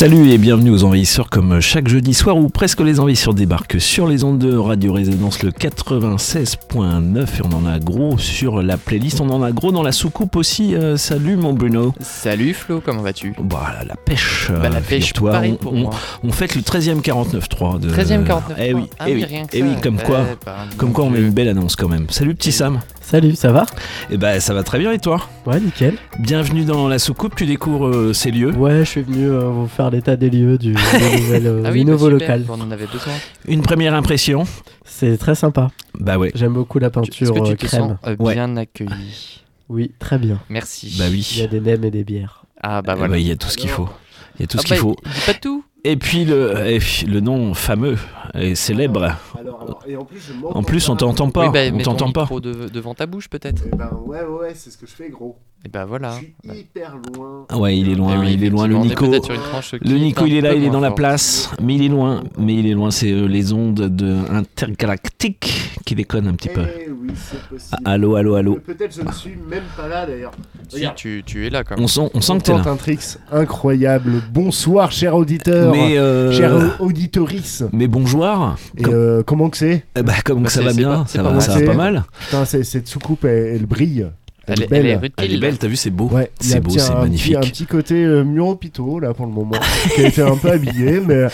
Salut et bienvenue aux Envahisseurs comme chaque jeudi soir où presque les Envahisseurs débarquent sur les ondes de Radio Résonance le 96.9 et on en a gros sur la playlist, on en a gros dans la soucoupe aussi. Euh, salut mon Bruno. Salut Flo, comment vas-tu? Bah, la pêche. euh, Bah, la pêche, pareil on, pour on- moi. on fête le 13e 49.3 de 13e 49. Eh oui, Ah eh oui, rien que eh oui, comme quoi. bah, Comme mon quoi on met une belle annonce quand même. Salut petit Sam. Salut, ça va Eh ben ça va très bien et toi Ouais, nickel. Bienvenue dans la soucoupe, tu découvres euh, ces lieux. Ouais, je suis venu euh, vous faire l'état des lieux du, des nouvelles, euh, Ah du oui, bah, nouveau super, local. On en avait besoin. Une première impression C'est très sympa. Bah ouais. J'aime beaucoup la peinture que tu euh, te crème. sens euh, Ouais. bien accueilli Oui, très bien. Merci. Bah Il y oui. a des nems et des bières. Ah bah voilà. Il y a tout ce qu'il faut. Il y a tout Ah ce qu'il bah, faut. Pas tout. Et puis le, et le nom fameux et célèbre. et en plus, je En plus on t'entend pas. oui, bah, on t'entend pas. devant ta bouche peut-être. Eh ben ouais, ouais, ouais, c'est ce que je fais, gros. Et bah voilà. Je suis hyper loin. Ah ouais, il est loin, Eh oui, il est loin le Nico. Le Nico il est là, il est dans la place, mais il est loin, mais il est loin, c'est euh, les ondes de intergalactiques qui déconnent un petit peu. Eh oui. Ah, Allô, allô, allô. Peut-être je ne suis même pas là d'ailleurs. Si, tu, tu es là quand même. On sent, on sent que t'es là. un tricks incroyable. Bonsoir, cher auditeur. Mais euh, Cher auditorice. mais bonjour. Et Com- euh, comment que c'est? Eh bah, comme Bah, ça c'est- va bien, pas- ça va, ça va pas mal. Putain, cette soucoupe, elle, elle brille. Elle, Elle, est est- elle belle. est Elle est rutile. belle, t'as vu, c'est beau. Ouais, il y a C'est beau, c'est un petit- magnifique. Un petit côté euh, mur hôpitaux là pour le moment, qui a été un peu habillé, mais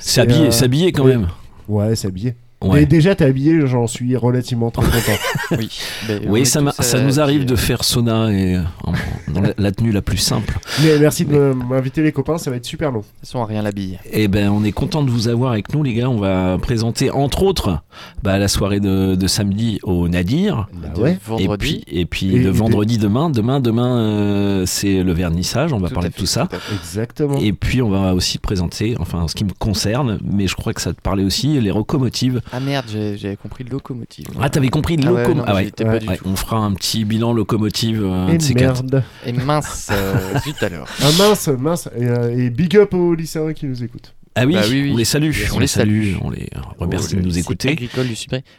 C'est euh, c'est habillé quand oui. même. ouais, c'est habillé. Ouais. Et déjà, t'es habillé, j'en suis relativement très content. Oui, Ben, Oui, ça, tous, ça euh, nous arrive de faire sauna et euh, en- dans la, la tenue la plus simple. Mais merci de m'inviter les copains, ça va être super long. De toute façon, rien l'habille. Et ben, on est content de vous avoir avec nous, les gars. On va présenter entre autres bah, la soirée de, de samedi au Nadir. Bah De ouais. Vendredi. Et puis, et puis Et- le et vendredi demain. Demain, demain, euh, c'est le vernissage. On va Tout parler de tout ça. Exactement. Et puis, on va aussi présenter, enfin, ce qui me concerne, mais je crois que ça te parlait aussi, les locomotives. Ah merde, j'avais compris locomotive. Ah, t'avais compris Ah locomotive. Ah ouais. tout. on fera un petit bilan locomotive, euh, Et de ces quatre. merde. Et mince, euh, zut alors. Ah mince, mince. Et, euh, et big up aux lycéens qui nous écoutent. Ah oui, Bah oui, oui. on les salue, On on, les salue, salue. on les remercie Oh, de nous écouter. agricole du.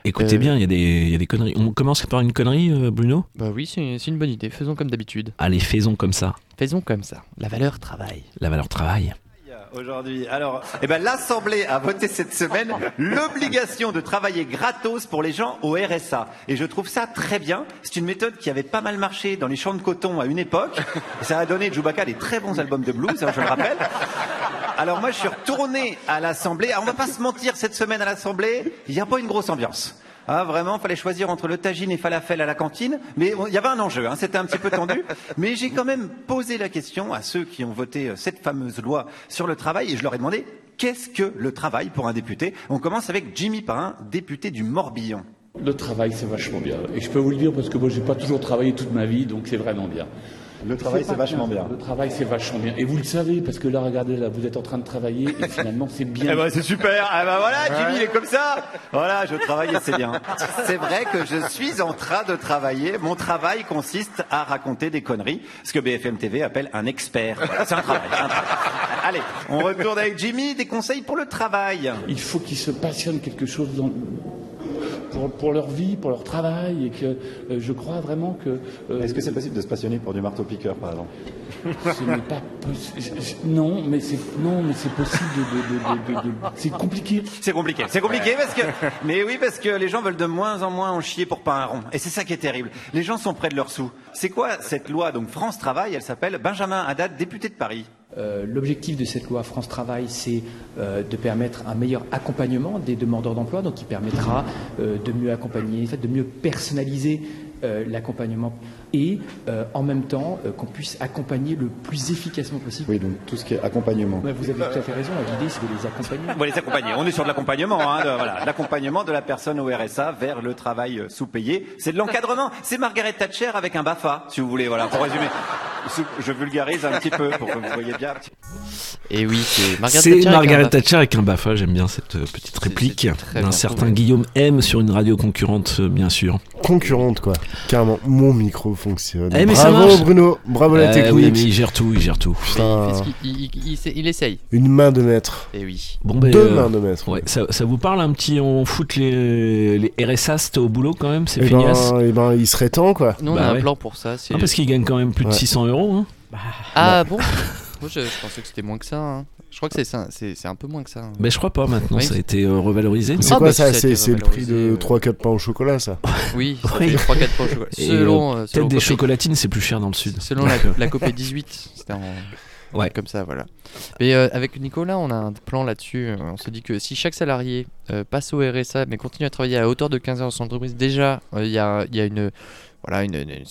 Écoutez Euh, bien, il y, a des- il y a des conneries. On commence par une connerie, Bruno? Bah oui, c'est c'est une bonne idée. Faisons comme d'habitude. Allez, faisons comme ça. Faisons comme ça. La valeur travail. La valeur travail. Aujourd'hui, alors, eh ben, l'Assemblée a voté cette semaine l'obligation de travailler gratos pour les gens au RSA. Et je trouve ça très bien. C'est une méthode qui avait pas mal marché dans les champs de coton à une époque. Ça a donné Chewbacca des très bons albums de blues, hein, je le rappelle. Alors moi, je suis retourné à l'Assemblée. Alors, on va pas se mentir, cette semaine à l'Assemblée, il n'y a pas une grosse ambiance. Ah, vraiment, fallait choisir entre le tagine et falafel à la cantine. Mais bon, il y avait un enjeu, hein, c'était un petit peu tendu. Mais j'ai quand même posé la question à ceux qui ont voté euh, cette fameuse loi sur le travail et je leur ai demandé qu'est-ce que le travail pour un député? On commence avec Jimmy Parrain, député du Morbihan. Le travail, c'est vachement bien. Et je peux vous le dire parce que moi, j'ai pas toujours travaillé toute ma vie, donc c'est vraiment bien. Le travail, c'est vachement bien. Le travail, c'est vachement bien. Et vous le savez, parce que là, regardez, là, vous êtes en train de travailler et finalement, c'est bien. Eh ben, c'est super. Ah ben voilà, Jimmy il est comme ça. Voilà, je travaille et c'est bien. C'est vrai que je suis en train de travailler. Mon travail consiste à raconter des conneries, ce que BFM TV appelle un expert. Voilà, c'est un travail. un travail. Allez, on retourne avec Jimmy. Des conseils pour le travail. Il faut qu'ils se passionnent quelque chose dans- pour, pour leur vie, pour leur travail, et que euh, je crois vraiment que euh, Est-ce que c'est possible de se passionner pour du marteau-piqueur, par exemple? ce n'est pas possible. Non, mais c'est non, mais c'est possible de, de- de- de- de- c'est compliqué. C'est compliqué. C'est compliqué parce que, mais oui, parce que les gens veulent de moins en moins en chier pour pas un rond. Et c'est ça qui est terrible. Les gens sont près de leurs sous. C'est quoi cette loi? Donc France Travail Elle s'appelle Benjamin Haddad, député de Paris. Euh, L'objectif de cette loi France Travail, c'est euh, de permettre un meilleur accompagnement des demandeurs d'emploi, donc qui permettra euh, de mieux accompagner, de mieux personnaliser l'accompagnement et euh, en même temps euh, qu'on puisse accompagner le plus efficacement possible. Oui, donc tout ce qui est accompagnement. Ouais, vous avez tout à fait raison, l'idée c'est de les accompagner. On va les accompagner. On est sur de l'accompagnement, hein, de- voilà, l'accompagnement de la personne au RSA vers le travail euh, sous-payé. C'est de l'encadrement. C'est Margaret Thatcher avec un Bafa, si vous voulez, voilà, pour résumer. Je vulgarise un petit peu pour que vous voyez bien. Et oui, c'est Margaret C'est Thatcher avec Margaret un Thatcher avec un BAFA, j'aime bien cette petite réplique d'un certain trouvé. Guillaume M sur une radio concurrente, bien sûr. Concurrente, quoi. Carrément, mon micro fonctionne. Eh, mais ça bravo, marche. Bruno. Bravo, la Euh, technique. oui, mais il gère tout, il gère tout. Il, Putain, fait ce qu'il- il, il- il essaie- il essaye. une main de maître. Et oui. Bon, ben, Deux euh, mains de maître. ouais, ça, ça vous parle un petit, on fout les, les RSA, c'était au boulot quand même, c'est Eh feignasse. ben, eh ben, il serait temps, quoi. Nous, on Bah a un ouais. plan pour ça. Ah, parce qu'il gagne quand même plus de Ouais. 600 euros. Hein. Ah bon? Moi, je, je pensais que c'était moins que ça. hein. Je crois que c'est ça- c'est c'est un peu moins que ça. hein. Mais je crois pas maintenant, Oui. ça a été euh, revalorisé. C'est Ah, quoi bah, ça C'est le prix de ouais. 3-4 pains au chocolat, ça. Oui, Oui. fait 3-4 points au chocolat. Et, Selon, euh, selon Peut-être des Copé- chocolatines, c'est plus cher dans le sud. Selon la, euh, la copée 18, c'était en. Ouais. Comme ça, voilà. Mais euh, avec Nicolas, on a un plan là-dessus. Euh, On se dit que si chaque salarié euh, passe au RSA, mais continue à travailler à hauteur de 15 heures dans son entreprise, déjà, euh, il y, a, il y a une. Voilà, une, une-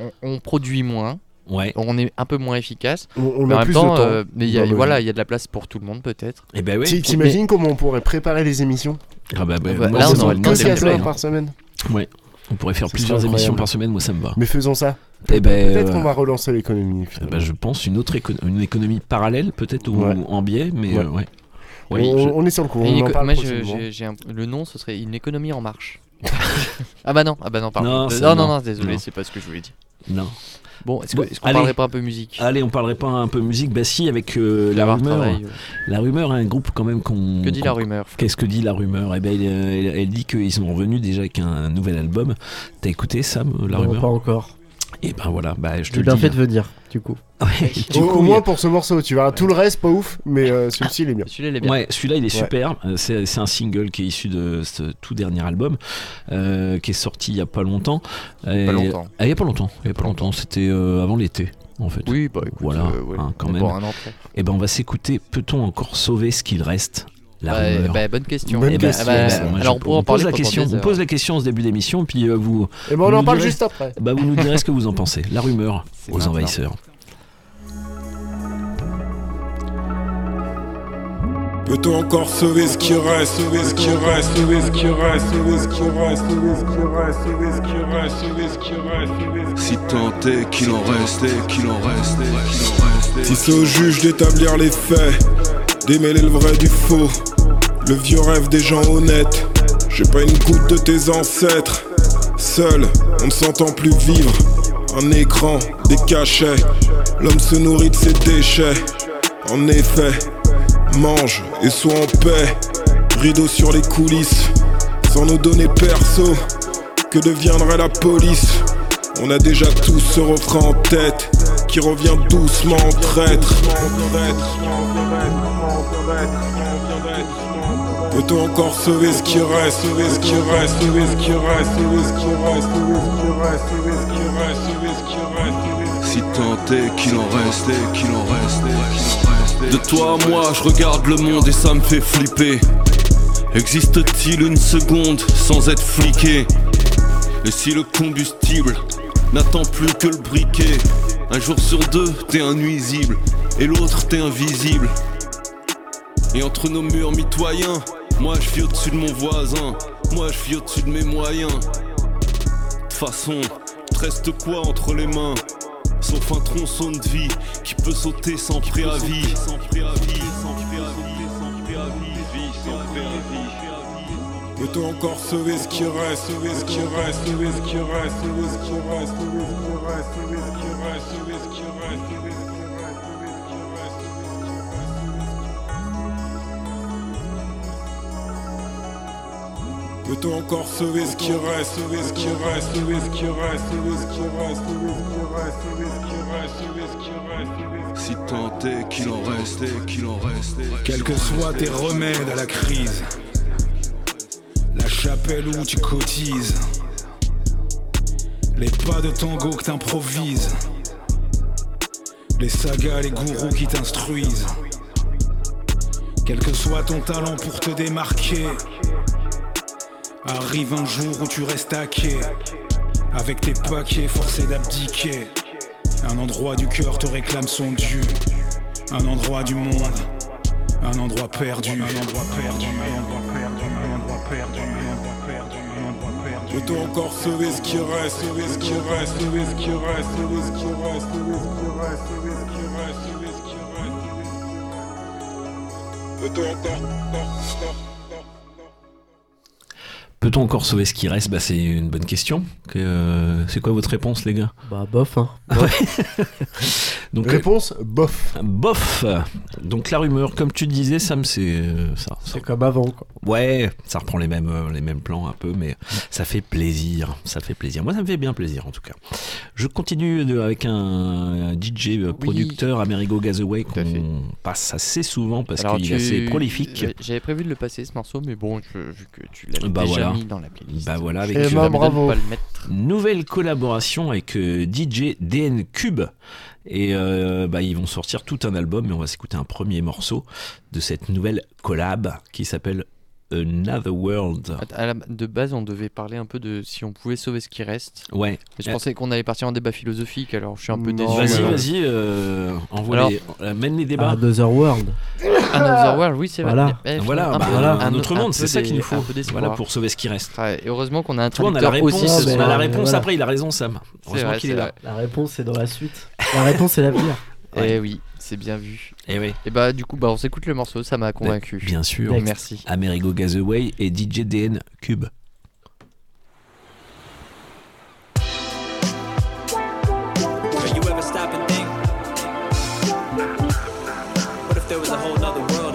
on, on produit moins, Ouais. on est un peu moins efficace. On, on mais en a même plus temps, de temps. euh, mais il y a, dans nos voilà, il y a de la place pour tout le monde, peut-être. Et ben oui. Ti- T'imagines comment on pourrait préparer les émissions? Ah bah, bah, bah, moi, là, ça on me aurait va le bien, temps Que ça de me 4 plaît, heures par semaine Ouais. On pourrait faire plusieurs émissions par semaine, moi ça me va. Mais faisons ça. Eh ben, Peut-être euh, qu'on va relancer l'économie. eh ben, je pense une autre éco- une économie parallèle, peut-être, ou Ouais. en biais, mais Ouais. euh, ouais. Oui, on, je- on est sur le coup, on en parle moi, je- un- le nom, ce serait une économie en marche. ah bah non, ah bah non, pardon. Non, Euh, non, non, non. désolé, c'est pas ce que je voulais dire. Non. Bon, est-ce qu'on allez. parlerait pas un peu musique? Allez, on parlerait pas un peu musique Bah si, avec euh, la rumeur. travail. La rumeur, un groupe quand même qu'on. Que dit la rumeur Qu'est-ce que dit la rumeur? Eh ben, elle, elle- elle dit qu'ils sont revenus déjà avec un, nouvel album. T'as écouté Sam, la Non, rumeur? pas encore. Et ben voilà, bah je te le bien dis. fait de venir, du coup. Ouais, du Au, coup, au il- moins pour ce morceau, tu verras tout le reste pas ouf, mais euh, celui-ci il est bien. Celui-là, il est bien. Ouais, celui-là il est super. Euh, C'est c'est un single qui est issu de ce tout dernier album, euh, qui est sorti il y a pas longtemps. Et- Pas longtemps. Ah, il y a pas longtemps. Il y a pas longtemps. C'était euh, avant l'été, en fait. Oui, bah écoute, Voilà, euh, ouais. hein, quand même. Et ben on va s'écouter. Peut-on encore sauver ce qu'il reste? La Ouais, rumeur. bah, bonne question. Bonne Eh ben, question, ah bah, alors on pourra en pose la question. On pose la question au début d'émission, puis euh, vous, Et ben on Vous en nous parle direz- juste après. bah, vous nous direz ce que vous en pensez. La rumeur aux maintenant. envahisseurs. Peut-on encore sauver ce qui reste, sauver ce qui reste, sauver ce qui reste, sauver ce qui reste, sauver ce qui reste, sauver ce qui reste, sauver ce qui reste, sauver ce qui Si tant est qu'il en restait, qu'il en restait, qu'il en restait. Si c'est au juge d'établir les faits, démêler le vrai du faux, le vieux rêve des gens honnêtes. J'ai pas une goutte de tes ancêtres. Seul, on ne s'entend plus vivre. Un écran, des cachets. L'homme se nourrit de ses déchets. En effet, mange et sois en paix. Rideau sur les coulisses, sans nos données perso. Que deviendrait la police? On a déjà tous ce refrain en tête qui revient doucement en traître. Peut-on encore sauver ce qui reste, sauver ce qui reste, sauver ce qui reste, sauver ce qui reste, sauver ce qui reste, sauver ce qui reste, sauver ce qui reste, Si tant est qu'il en restait, qu'il en restait. De toi à moi, je regarde le monde et ça me fait flipper. Existe-t-il une seconde sans être fliqué? Et si le combustible n'attend plus que le briquet? Un jour sur deux, t'es un nuisible, et l'autre, t'es invisible. Et entre nos murs mitoyens, moi je vis au-dessus de mon voisin, moi je vis au-dessus de mes moyens. De façon, reste quoi entre les mains Sauf un tronçon de vie qui peut sauter sans préavis. Sans préavis, sans préavis, sans préavis, sans préavis. Peut-on encore sauver ce qui reste, sauver ce qui reste, sauver ce qui reste, sauver ce qui reste, sauver ce qui reste, sauver ce qui reste, sauver ce qui reste Peut-on encore sauver ce qui reste, sauver ce qui reste, sauver ce qui reste, sauver ce qui reste, sauver ce qui reste, sauver ce qui reste, sauver ce qui reste, sauver ce qui Si tant est qu'il en restait, qu'il en restait. Quels que soient tes remèdes à la crise, la chapelle où tu cotises, les pas de tango que t'improvises, les sagas, les gourous qui t'instruisent, quel que soit ton talent pour te démarquer, arrive un jour où tu restes à quai, avec tes paquets forcés d'abdiquer. Un endroit du cœur te réclame son dû. Un endroit du monde. Un endroit perdu. Un endroit perdu. Un endroit perdu. Un endroit perdu. Peut-on encore sauver ce qui reste, sauver ce qui reste, sauver ce qui reste, sauver ce qui reste, sauver ce qui reste, sauver ce qui reste, sauver ce qui reste. Peut-on encore, encore, encore Peut-on encore sauver ce qui reste? Bah, C'est une bonne question. Que, euh, c'est quoi votre réponse, les gars? Bah, bof, hein. Donc, Réponse bof. Bof Donc la rumeur, comme tu disais, Sam, c'est euh, ça. ça- C'est comme avant, quoi. Ouais, ça reprend les mêmes, euh, les mêmes plans un peu, mais ça fait plaisir. Ça fait plaisir. Moi, ça me fait bien plaisir, en tout cas. Je continue de- avec un, un DJ producteur, Amerigo Gazaway, qu'on passe assez souvent parce Alors, qu'il est tu- assez prolifique. J'avais prévu de le passer ce morceau, mais bon, je- vu que tu l'avais Bah déjà voilà. Mis dans la playlist. Bah voilà, avec Eh ben, bravo. pas le mettre. Nouvelle collaboration avec euh, DJ DN Cube. Et euh, bah, ils vont sortir tout un album, mais on va s'écouter un premier morceau de cette nouvelle collab qui s'appelle Another World. À la- de base, on devait parler un peu de si on pouvait sauver ce qui reste. Ouais. Mais je Euh, pensais qu'on allait partir en débat philosophique, alors je suis un peu déçu. Vas-y, alors. vas-y, euh, envoie Alors- les- euh, mène les débats. Another World. Another World, oui, c'est vrai. Voilà. Eh, voilà, un bah, peu- voilà, un, autre un monde, c'est ça qu'il nous faut. Voilà, pour sauver ce qui reste. Ouais, et heureusement qu'on a un Toi, on a la réponse, aussi. Ah, on a la réponse voilà. après, il a raison, Sam. Heureusement qu'il est là. La réponse, c'est dans la suite. La réponse, c'est l'avenir. Eh oui, c'est bien vu. Eh oui, Et bah, du coup, bah, on s'écoute le morceau, ça m'a convaincu. bien sûr. Next. Merci. Amerigo Gazaway et DJ DN Cube. Can you ever stop and think? What if there was a whole nother world?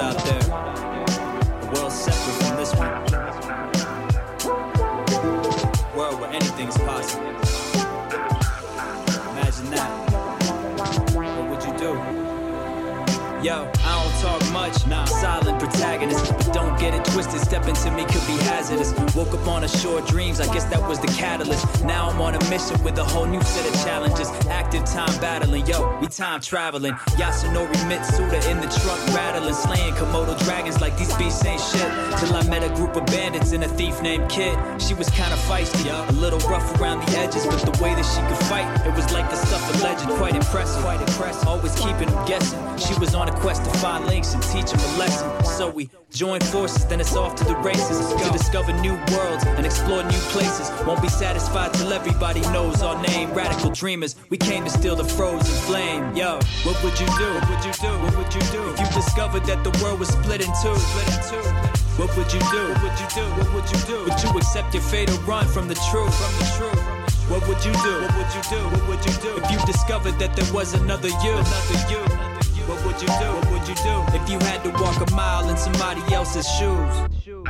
Yo, I don't talk much, nah, silent protagonist. But don't get it twisted, step into me could be hazardous. Woke up on a shore dreams, I guess that was the catalyst. Now I'm on a mission with a whole new set of challenges. Active time battling, yo, we time traveling. Yasunori Mitsuda in the truck rattling, slaying Komodo dragons like these beasts ain't shit. Till I met a group of bandits and a thief named Kid. She was kinda feisty, a little rough around the edges, but the way that she could fight, it was like the stuff alleged. Quite impressive, quite impressive. Always keeping them guessing. She was on a quest to find links and teach him a lesson. So we join forces, then it's off to the races to discover new worlds and explore new places. Won't be satisfied till everybody knows our name. Radical dreamers, we came to steal the frozen flame. Yo, what would you do? What would you do? What would you do if you discovered that the world was split in two? Split in two. What would you do? What would you do? What would you do? Would you accept your fate or run from the truth? From the truth. What would you do? What would you do? What would you do? If you discovered that there was another you? Another you. What would you do? What would you do? If you had to walk a mile in somebody else's shoes? Yo,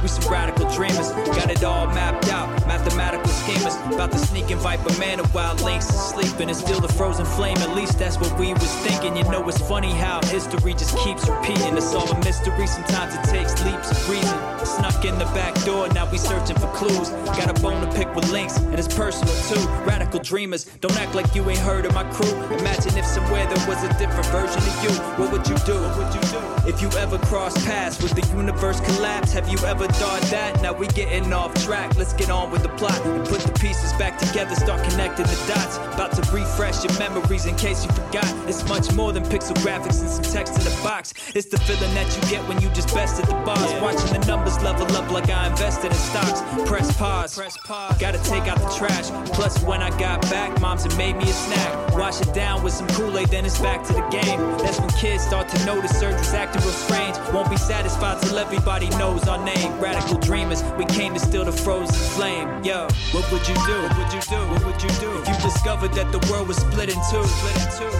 we some radical dreamers, got it all mapped out. Mathematical schemers, about to sneak and viper man while links is sleeping and steal the frozen flame. At least that's what we was thinking. You know, it's funny how history just keeps repeating. It's all a mystery, sometimes it takes leaps of reason. Snuck in the back door, now we searching for clues. Got a bone to pick with links, and it's personal too. Radical dreamers, don't act like you ain't heard of my crew. Imagine if somewhere there was a different version of you. What would you do? What would you do? If you ever cross paths with the universe collapse, have you ever thought that? Now we getting off track. Let's get on with the plot and put the pieces back together. Start connecting the dots. About to refresh your memories in case you forgot. It's much more than pixel graphics and some text in a box. It's the feeling that you get when you just bested the boss. Watching the numbers level up like I invested in stocks. Press pause. Press pause. Gotta take out the trash. Plus, when I got back, moms had made me a snack. Wash it down with some Kool-Aid, then it's back to the game. That's when kids start to notice surgery's acting strange. Won't be satisfied till everybody knows our name. Radical dreamers, we came to steal the frozen flame. Yo, what would you do? What would you do? What would you do if you discovered that the world was split in two? Split in two.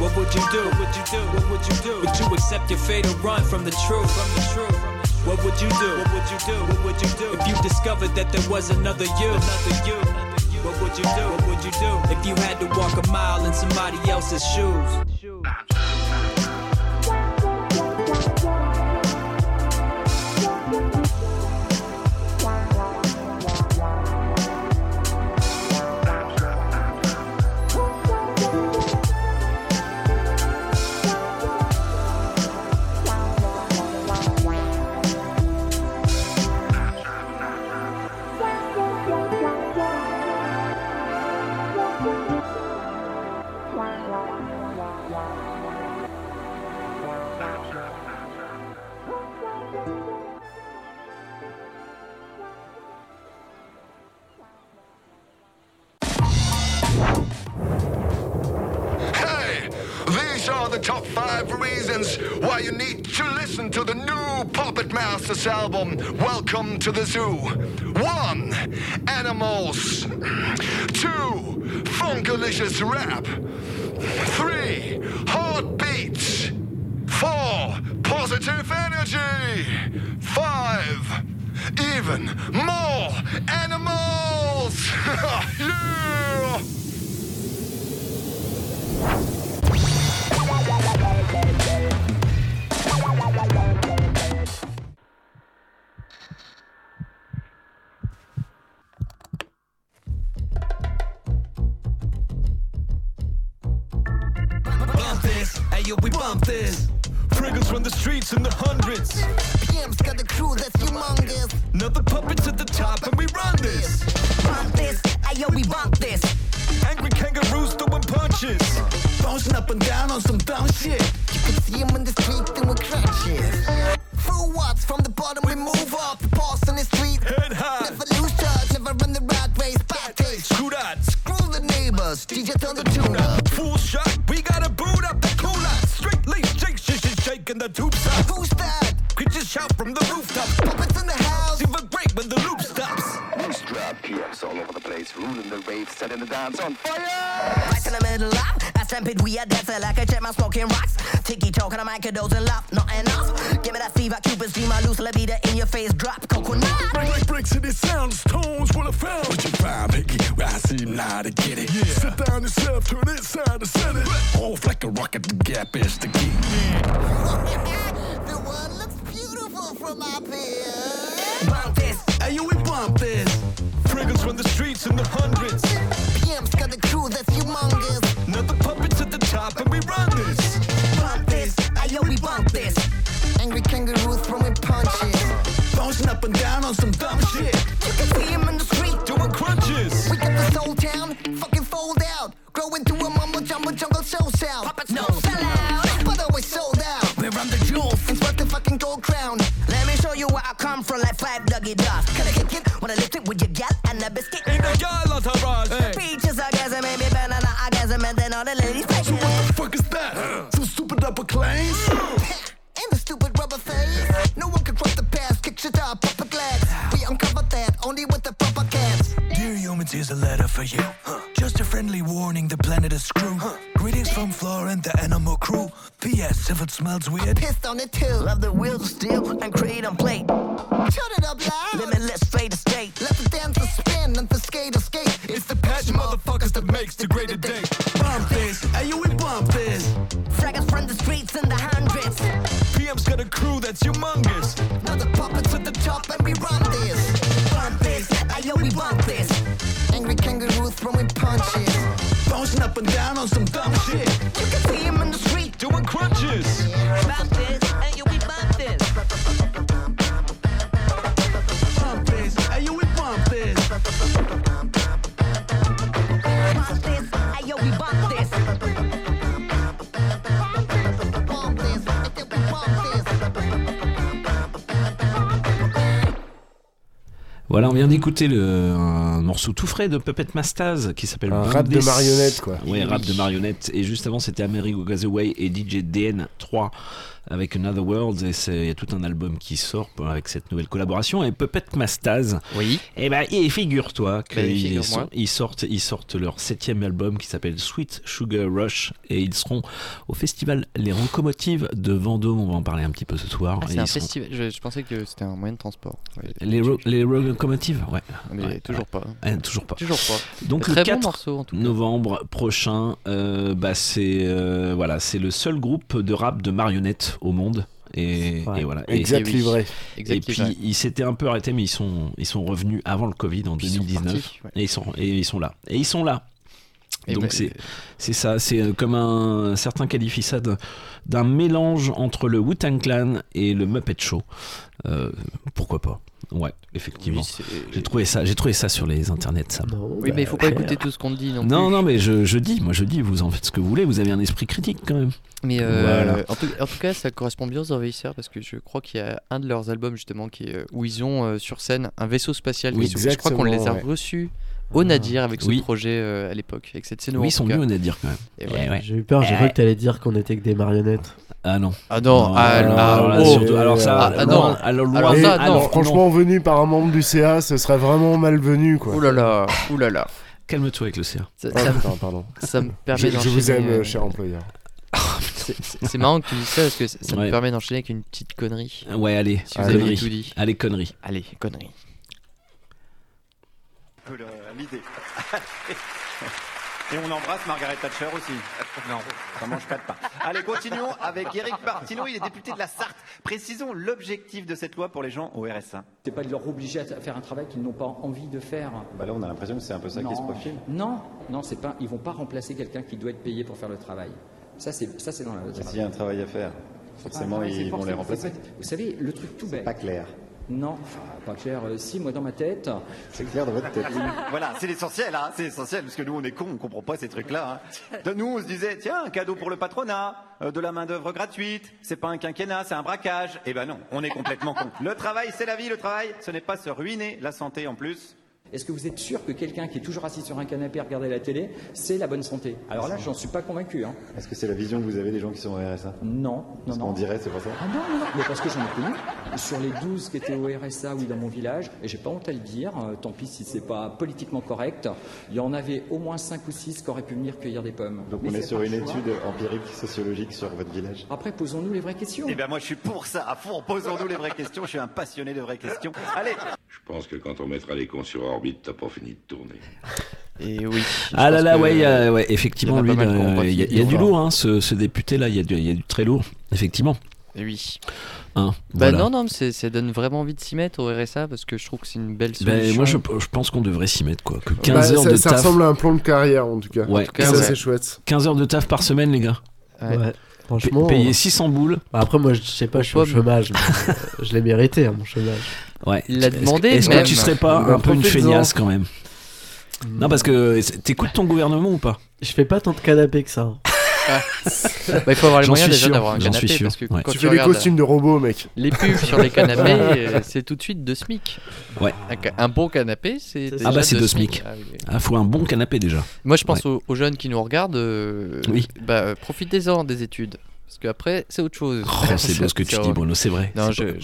What would you do? What would you do? What would you do? Would you accept your fate or run from the truth? From the truth. What would you do? What would you do? What would you do if you discovered that there was another you? Another you. What would you do? What would you do if you had to walk a mile in somebody else's shoes? Why you need to listen to the new Puppet Masters album, Welcome to the Zoo. One, animals. Two, funkalicious rap. Three, heartbeats. Four, positive energy. Five, even more animals. yeah! Hey yo, we bump this. Triggers from the streets in the hundreds. PM's got the crew that's humongous. Another puppets at the top, and we run this. Bump this, ayo, we bump this. Angry kangaroos throwing punches. Bouncing up and down on some dumb shit. You can see him in the street doing crunches. Full watts from the bottom, we move up. The boss on the street. Head high. Never lose touch, never run the rat race. Bad taste. Screw that. Screw the neighbors. DJ turn the tune up. Full shot, we gotta boot up the tube top. Who's that? Could you shout from the rooftop? All over the place, ruling the rave, setting the dance on fire. Right in the middle of a stampede, we are dancing like a jet man smoking rocks. Tiki talk and a mic, a dose and laugh, not enough. Give me that fever, Cupid's dream, I lose libido in your face, drop coconut. Break, bricks in the sounds, tones, what I found. What you find, Piggy? Well, I seem now to get it. Yeah. Sit down yourself, turn it side to center. Off like a rocket, the gap is the key. the world looks beautiful from up here. Bump this, hey yo, we bump this. Triggers from the streets in the hundreds. PM's got a crew that's humongous. Another puppets at the top, and we run this. Bump this, ayo, we bump this. Angry kangaroos throwing punches. Bouncing up and down on some dumb shit. You can see him in the street. Doing crunches. We got this whole town fucking fold out. Grow into a mumbo jumbo jungle show sound. Puppets no sell out, but always sold out. We run the jewels and sweat the fucking gold crown. Let me show you where I come from, like five Dougie Duff. sounds weird. I pissed on the tip. D'écouter le, un morceau tout frais de Puppet Mastaz qui s'appelle Un rap de This. marionnettes, quoi. Ouais, rap de marionnettes. Et juste avant, c'était Amerigo Gazaway et DJ DN3 avec Another World. Et il y a tout un album qui sort avec cette nouvelle collaboration. Et Puppet Mastaz, Oui. et ben, et figure-toi Ben, qu'ils ils sortent, ils sortent leur septième album qui s'appelle Sweet Sugar Rush. Et ils seront au festival Les Locomotives de Vendôme. On va en parler un petit peu ce soir. Ah, c'est un seront- festival. Je, je pensais que c'était un moyen de transport. Ouais. Les, ro- les Locomotives, ouais. Mais Ouais, toujours ouais. pas. Ouais, toujours pas. Toujours pas. Donc Très le bon 4 morceau, en tout cas. novembre prochain, euh, bah, c'est euh, voilà, c'est le seul groupe de rap de marionnettes au monde. Et, Ouais. et voilà. Et- Exact livré. Exact et puis ils s'étaient un peu arrêtés, mais ils sont ils sont revenus avant le Covid en Puis ils sont 2019 partis, ouais. et ils sont et ils sont là. Et ils sont là. Et Donc bah, c'est c'est ça, c'est euh, comme un certains qualifient ça d'un- d'un mélange entre le Wu-Tang Clan et le Muppet Show. Euh, pourquoi pas Ouais, effectivement. Oui, j'ai trouvé ça, j'ai trouvé ça sur les internets. Ça. Oui, mais il faut pas écouter tout ce qu'on dit non, Non, plus. non, mais je, je dis, moi je dis, vous en faites ce que vous voulez, vous avez un esprit critique quand même. Mais euh, Voilà. en, tout, en tout cas, ça correspond bien aux envahisseurs parce que je crois qu'il y a un de leurs albums justement qui est, euh, où ils ont euh, sur scène un vaisseau spatial. Oui, je crois qu'on les a ouais. reçus au Nadir avec ce Oui. projet euh, à l'époque, avec cette scène. Oui, ils sont venus au Nadir quand même. Et Eh ouais. ouais. J'ai eu peur, j'ai Eh cru que t'allais dire qu'on était que des marionnettes. Ah non. Ah non, ah, alors, ah, alors là, oh. surtout- alors ça, Ah, non. alors loin- Alors ça, alors, non. Franchement, venu par un membre du CA, ce serait vraiment malvenu, quoi. Ouh là là, ouh là là. Calme-toi avec le CA. Ça, ça- pardon. ça me permet Je, je vous aime, euh, cher employeur. C'est- marrant que tu dises ça parce que ça ça Ouais. me permet d'enchaîner avec une petite connerie. Ouais, allez. Si vous connerie. aviez tout dit. Allez, connerie. Allez, connerie. le- l'idée. Et on embrasse Margaret Thatcher aussi. Non, ça mange pas de pain. Allez, continuons avec Eric Martineau, il est député de la Sarthe. Précisons l'objectif de cette loi pour les gens au RSA. C'est pas de leur obliger à faire un travail qu'ils n'ont pas envie de faire. Bah là, on a l'impression que c'est un peu ça qui se profile. Non, non, c'est pas. Ils vont pas remplacer quelqu'un qui doit être payé pour faire le travail. Ça, c'est ça, c'est dans la. S'il y a un travail à faire, forcément, Ah, ils vont les remplacer. Vous savez, le truc tout bête. Pas clair. Non, enfin, pas clair. euh, si, moi, dans ma tête. C'est clair dans votre tête. Voilà, c'est l'essentiel, hein, c'est essentiel, parce que nous on est cons, on comprend pas ces trucs-là. hein. De nous on se disait, tiens, un cadeau pour le patronat, euh, de la main d'œuvre gratuite, c'est pas un quinquennat, c'est un braquage. Eh ben non, on est complètement cons. Le travail, c'est la vie, le travail, ce n'est pas se ruiner la santé en plus. Est-ce que vous êtes sûr que quelqu'un qui est toujours assis sur un canapé à regarder la télé, c'est la bonne santé Alors là, j'en suis pas convaincu. Hein. Est-ce que c'est la vision que vous avez des gens qui sont au RSA Non, non, Parce non. qu'on dirait, c'est pour ça? Ah non, non, non, mais parce que j'en ai connu. Sur les 12 qui étaient au RSA, oui, dans mon village, et j'ai pas honte à le dire, euh, tant pis si c'est pas politiquement correct, il y en avait au moins 5 ou 6 qui auraient pu venir cueillir des pommes. Donc Mais on est c'est sur une choix. étude empirique, sociologique sur votre village. Après, posons-nous les vraies questions. Eh ben moi je suis pour ça, à fond, posons-nous les vraies questions, je suis un passionné de vraies questions. Allez Je pense que quand on mettra les cons sur orbite, t'as pas fini de tourner. Et oui. Ah là là, que, ouais, euh, ouais, il y effectivement, a lui, euh, il y a, y a du lourd, hein, ce, ce député-là, il y, a du- il y a du très lourd, effectivement. Et oui. Hein, Bah voilà. non, non, mais c'est- ça donne vraiment envie de s'y mettre au RSA parce que je trouve que c'est une belle solution. Ben, moi, je, je pense qu'on devrait s'y mettre, quoi. Que Bah, 15 heures ça, de ça taf. ressemble à un plan de carrière, en tout cas. Ouais, tout cas, ça, ouais. c'est chouette. 15 heures de taf par semaine, les gars. Ouais. Ouais. Franchement. Pa- payer euh, 600 boules. bah après, moi, je sais pas, je suis au chômage. mais, euh, je l'ai mérité, hein, mon chômage. Ouais. Il l'a Est-ce que- demandé, Est-ce que tu serais pas un peu une feignasse quand même? Non, parce que t'écoutes ton gouvernement ou pas? Je fais pas tant de canapés que ça. Bah, il faut avoir les J'en moyens suis déjà sûr, d'avoir un j'en canapé suis sûr, parce que ouais. quand Tu tu, fais des costumes de robots, mec. les pubs sur les canapés, euh, c'est tout de suite deux SMIC. Ouais. Un, bon canapé, c'est. Ah bah, c'est deux SMIC. Ah oui, oui. Ah, faut un bon canapé déjà. Moi, je pense aux, aux jeunes qui nous regardent. euh, Oui. Bah, euh, profitez-en des études. Parce qu'après, c'est autre chose. Oh, c'est beau ce que tu dis. Bruno, c'est vrai. Non, j'ai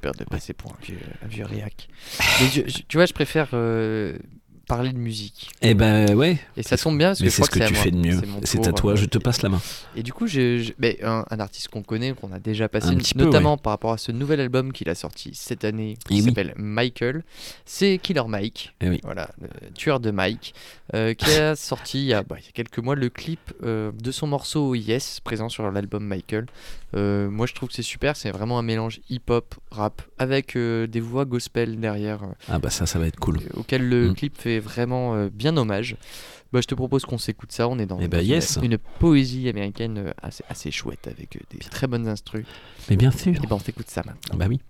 peur de passer pour un vieux, un vieux réac. Tu vois, je préfère euh, parler de musique. Eh ben ouais. Et ça tombe bien parce que je crois ce que tu fais de mieux. C'est à toi, euh, je te passe la main. Et du coup, j'ai un, un artiste qu'on connaît, qu'on a déjà passé, Un petit peu, notamment ouais. par rapport à ce nouvel album qu'il a sorti cette année, Eh qui oui. s'appelle Michael. C'est Killer Mike, Eh oui. voilà, le tueur de Mike, euh, qui a sorti il y a, bah, il y a quelques mois le clip euh, de son morceau Yes, présent sur l'album Michael. Euh, moi, je trouve que c'est super, c'est vraiment un mélange hip-hop, rap, avec euh, des voix gospel derrière. euh, Ah bah ça, ça va être cool. auquel le Mm. clip fait vraiment euh, bien hommage. Bah, je te propose qu'on s'écoute ça. On est dans, Eh bah, dans une- yes. une, poésie américaine euh, assez, assez chouette avec euh, des très bonnes instrus. Mais bien sûr. Et ben on t'écoute ça maintenant. Bah oui.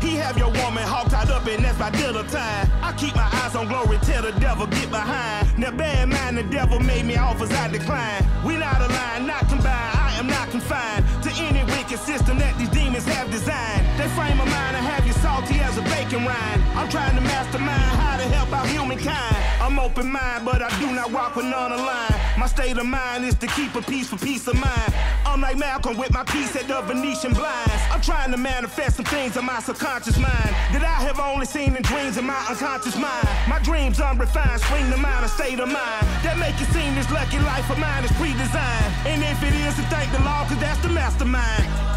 He have your woman hog tied up and that's by dinner time. I keep my eyes on glory, tell the devil get behind. Now in mind the devil made me offers I decline. We not aligned, not combined, I am not confined to any wicked system that these demons have designed. They frame a mind and have you salty as a bacon rind. I'm trying to mastermind how to help out humankind. I'm open mind, but I do not walk with none aligned. My state of mind is to keep a peace for peace of mind. I'm like Malcolm with my piece at the Venetian blinds. I'm trying to manifest some things in my subconscious mind that I have only seen in dreams in my unconscious mind. My dreams unrefined, spring to mind, a state of mind that make it seem this lucky life of mine is pre-designed. And if it is, then thank the Lord, cause that's the mastermind.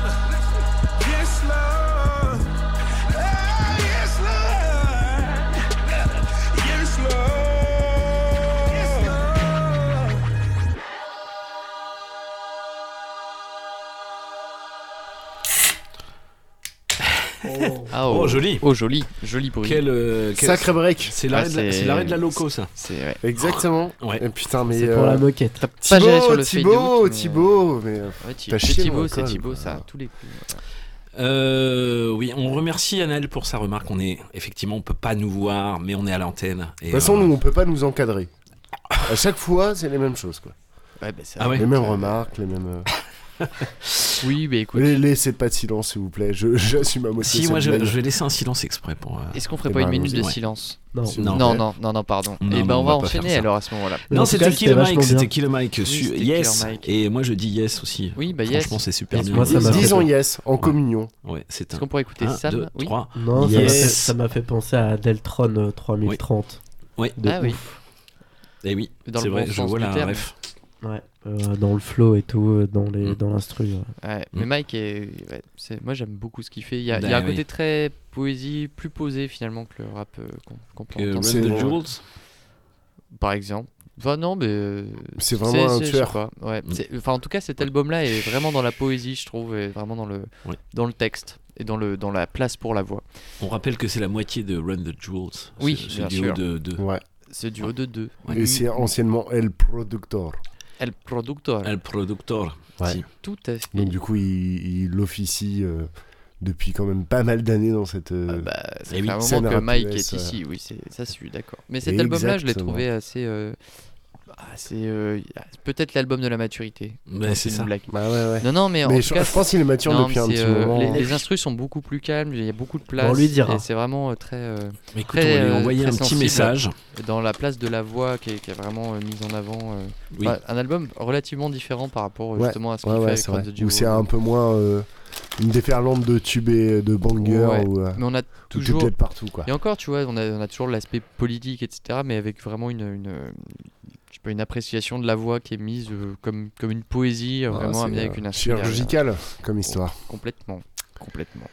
Oh, joli. Oh, joli. Joli bruit. Quel, euh, quel- Sacré break. C'est l'arrêt Ah, de, la- c'est- c'est l'arrêt de la loco, ça. C'est ouais. Exactement. Ouais. Et putain, mais. C'est pour euh, la moquette. Pas géré sur Thibaut, le fade Thibaut, out, mais- Thibaut, mais. euh, Ouais, t'as c'est Thibaut, mon c'est col. Thibaut, ça, à tous les coups. Euh, oui, on remercie Annel pour sa remarque. On est effectivement, on peut pas nous voir, mais on est à l'antenne. Et, De toute façon, euh, nous, on peut pas nous encadrer. À chaque fois, c'est les mêmes choses, quoi. Ouais, bah, ça- Ah ouais. Les mêmes remarques, les mêmes. euh, Oui, mais écoute. Laissez pas de silence, s'il vous plaît. Je- J'assume à moitié. Si, moi, je, vais laisser un silence exprès pour. euh, Est-ce qu'on ferait Eh pas une minute de. Ouais. silence Non. Non. Non, non, non, non, pardon. Non, Et mais ben on on va enchaîner alors à ce moment-là. Non, c'était Kill Mike, c'était. Kill Mike. Oui, yes. Et moi, je dis yes aussi. Oui, bah yes. Franchement, c'est super bien. m'a Disons yes, en communion. Ouais, c'est un. Est-ce qu'on pourrait écouter Sam deux, Oui. trois. Non, ça m'a Yes. fait- ça m'a fait penser à Deltron euh, 3030. Oui. De Ah oui. Et oui, Dans c'est vrai, je vois la ref. Ouais, euh, dans le flow et tout, euh, dans les Mm. dans l'instru. ouais. Ouais, mais Mm. Mike est, ouais, c'est- moi j'aime beaucoup ce qu'il fait. Il y a, il y Bah a un oui. côté très poésie, plus posé finalement que le rap euh, qu'on qu'on peut entendre. Jewels. par exemple. Enfin non, mais euh, C'est vraiment un tueur. Ouais, Mm. c'est- enfin en tout cas cet album-là est vraiment dans la poésie, je trouve, et vraiment dans le dans le texte et dans le dans la place pour la voix. On rappelle que c'est la moitié de Run the Jewels. Oui, ce, ce bien duo sûr. de, de Ouais. Ce duo de deux. Et c'est anciennement El Productor. El Productor. El Productor. Ouais. Si. Tout à fait. Donc, du coup, il, il officie euh, depuis quand même pas mal d'années dans cette. euh, Ah bah, ça Eh fait un moment que Mike est euh. ici, oui, c'est ça, je suis d'accord. Mais cet album-là, je l'ai trouvé assez, euh, assez euh, peut-être l'album de la maturité. Non, c'est ça. blague. Bah ouais, ouais. Non, non, mais, en Mais tout je, cas, je pense qu'il est mature non, depuis un mais petit c'est, euh, moment. Les, les instrus sont beaucoup plus calmes, il y a beaucoup de place. On lui dira. C'est vraiment euh, très. euh, Mais écoute, très, on va lui euh, envoyer un petit message. Dans la place de la voix qui est, qui est vraiment euh, mise en avant. euh, Oui. un album relativement différent par rapport Ouais, justement à ce ouais, qu'il fait ouais, avec c'est the Où c'est un peu moins euh, une déferlante de tubes et de bangers. Ouais, Ou, mais on a toujours. est partout, quoi. Et encore, tu vois, on a, on a toujours l'aspect politique, etc., mais avec vraiment une, une, je sais pas, une appréciation de la voix qui est mise euh, comme, comme une poésie, euh, Ah, vraiment amenée avec euh, une instru derrière. chirurgical comme histoire. Complètement, complètement.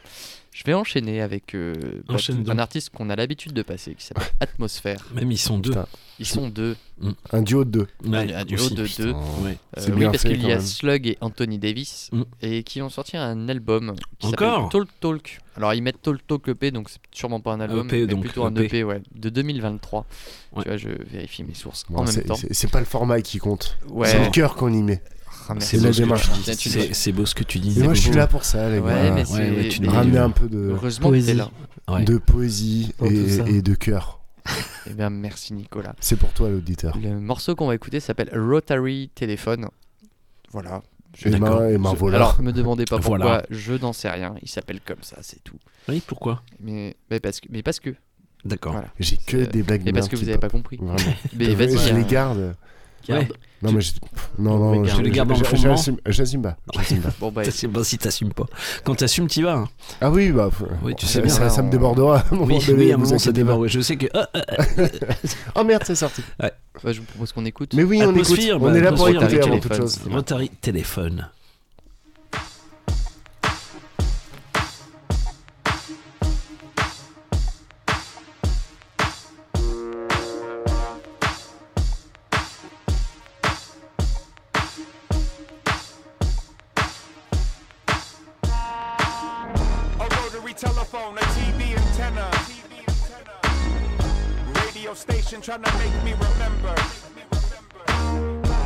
Je vais enchaîner avec euh, bah, Enchaîne un donc. artiste qu'on a l'habitude de passer, qui s'appelle Atmosphère. Même ils sont deux. Putain. Ils sont deux. Un duo de deux. Ouais, un duo aussi. de Putain, deux. Ouais. Euh, oui, parce qu'il y a. Slug et Anthony Davis Mm. et qui ont sorti un album qui Encore s'appelle Talk Talk. Alors ils mettent Talk Talk EP, donc c'est sûrement pas un album, EP, mais donc plutôt un EP. EP ouais, de 2023. Ouais. Tu vois, je vérifie mes sources en même c'est- temps. c'est- C'est pas le format qui compte. Ouais. C'est le cœur qu'on y met. Ah. C'est la beau, ce que démarche. C'est- beau ce que tu dis. Et moi, je suis là pour ça, les Ouais, gars. mais ouais, c'est ouais, tu mais- nous Ramener un peu de, Poésie. t'es là. Ouais. de poésie et, de cœur. Eh bien, merci Nicolas. C'est pour toi, l'auditeur. Le morceau qu'on va écouter s'appelle Rotary Telephone. Voilà. Je- ben Je- voilà. Alors, me demandez pas pourquoi, Voilà. je n'en sais rien. Il s'appelle comme ça, c'est tout. Oui, pourquoi? Mais, mais parce que, mais parce que, D'accord. voilà. J'ai que des blagues Et parce que vous hip-hop. avez pas compris. Vraiment. Mais vas-y. je hein. les garde. Ouais. Non, mais je- non, non, Mais je- tu le le je- fondement j'assume- J'assume pas. j'assume pas. Bon, bah, T'assumes pas si t'assumes pas. Quand t'assumes, t'y vas. hein. Ah oui, bah. Oui, tu ça, sais bien. ça, ça me débordera. À un moment Oui, donné, oui, à un moment ça déborde. ouais. Je sais que. ah, ah, ah. Oh merde, c'est sorti. Ouais. Bah, je vous propose qu'on écoute. Mais oui, on écoute. On bah, est là pour atmosphère écouter avant toute chose. Rotary téléphone. Station trying to make me remember.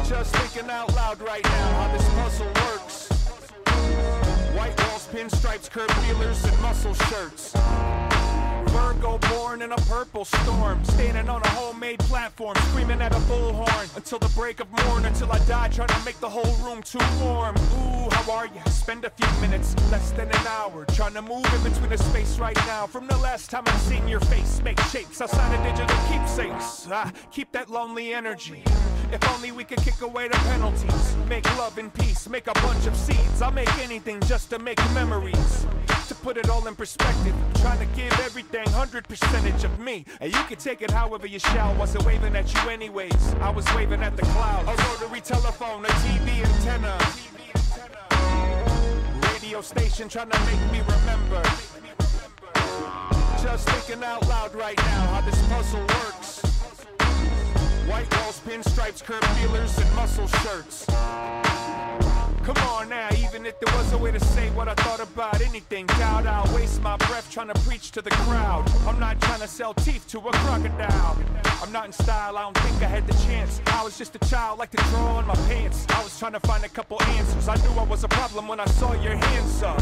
Just thinking out loud right now how this puzzle works. White walls, pinstripes, curb feelers, and muscle shirts. Virgo born in a purple storm, standing on a homemade platform, screaming at a bullhorn until the break of morn, until I die, trying to make the whole room too warm. Ooh, how are you? Spend a few minutes, less than an hour, trying to move in between the space right now. From the last time I seen your face, make shapes outside a digital keepsakes. Ah, keep that lonely energy. If only we could kick away the penalties, make love and peace, make a bunch of seeds. I'll make anything just to make memories. To put it all in perspective, trying to give everything 100 percentage of me. And you can take it however you shall. Wasn't waving at you anyways. I was waving at the clouds. A rotary telephone, a TV antenna. Radio station trying to make me remember. Just thinking out loud right now how this puzzle works. White walls, pinstripes, curb feelers, and muscle shirts. Come on now, even if there was a way to say what I thought about anything, doubt I'll waste my breath trying to preach to the crowd. I'm not trying to sell teeth to a crocodile. I'm not in style, I don't think I had the chance. I was just a child, like to draw on my pants. I was trying to find a couple answers. I knew I was a problem when I saw your hands up.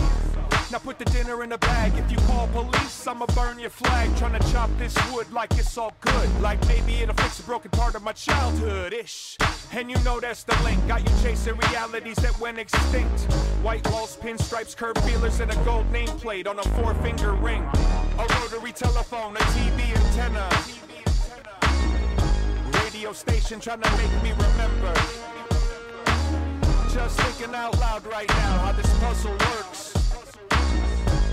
Now put the dinner in the bag. If you call police, I'ma burn your flag. Trying to chop this wood like it's all good. Like maybe it'll fix a broken part of my childhood ish. And you know that's the link. Got you chasing realities that went extinct. White walls, pinstripes, curb feelers, and a gold nameplate on a four finger ring. A rotary telephone, a TV antenna. Radio station trying to make me remember. Just thinking out loud right now how this puzzle works.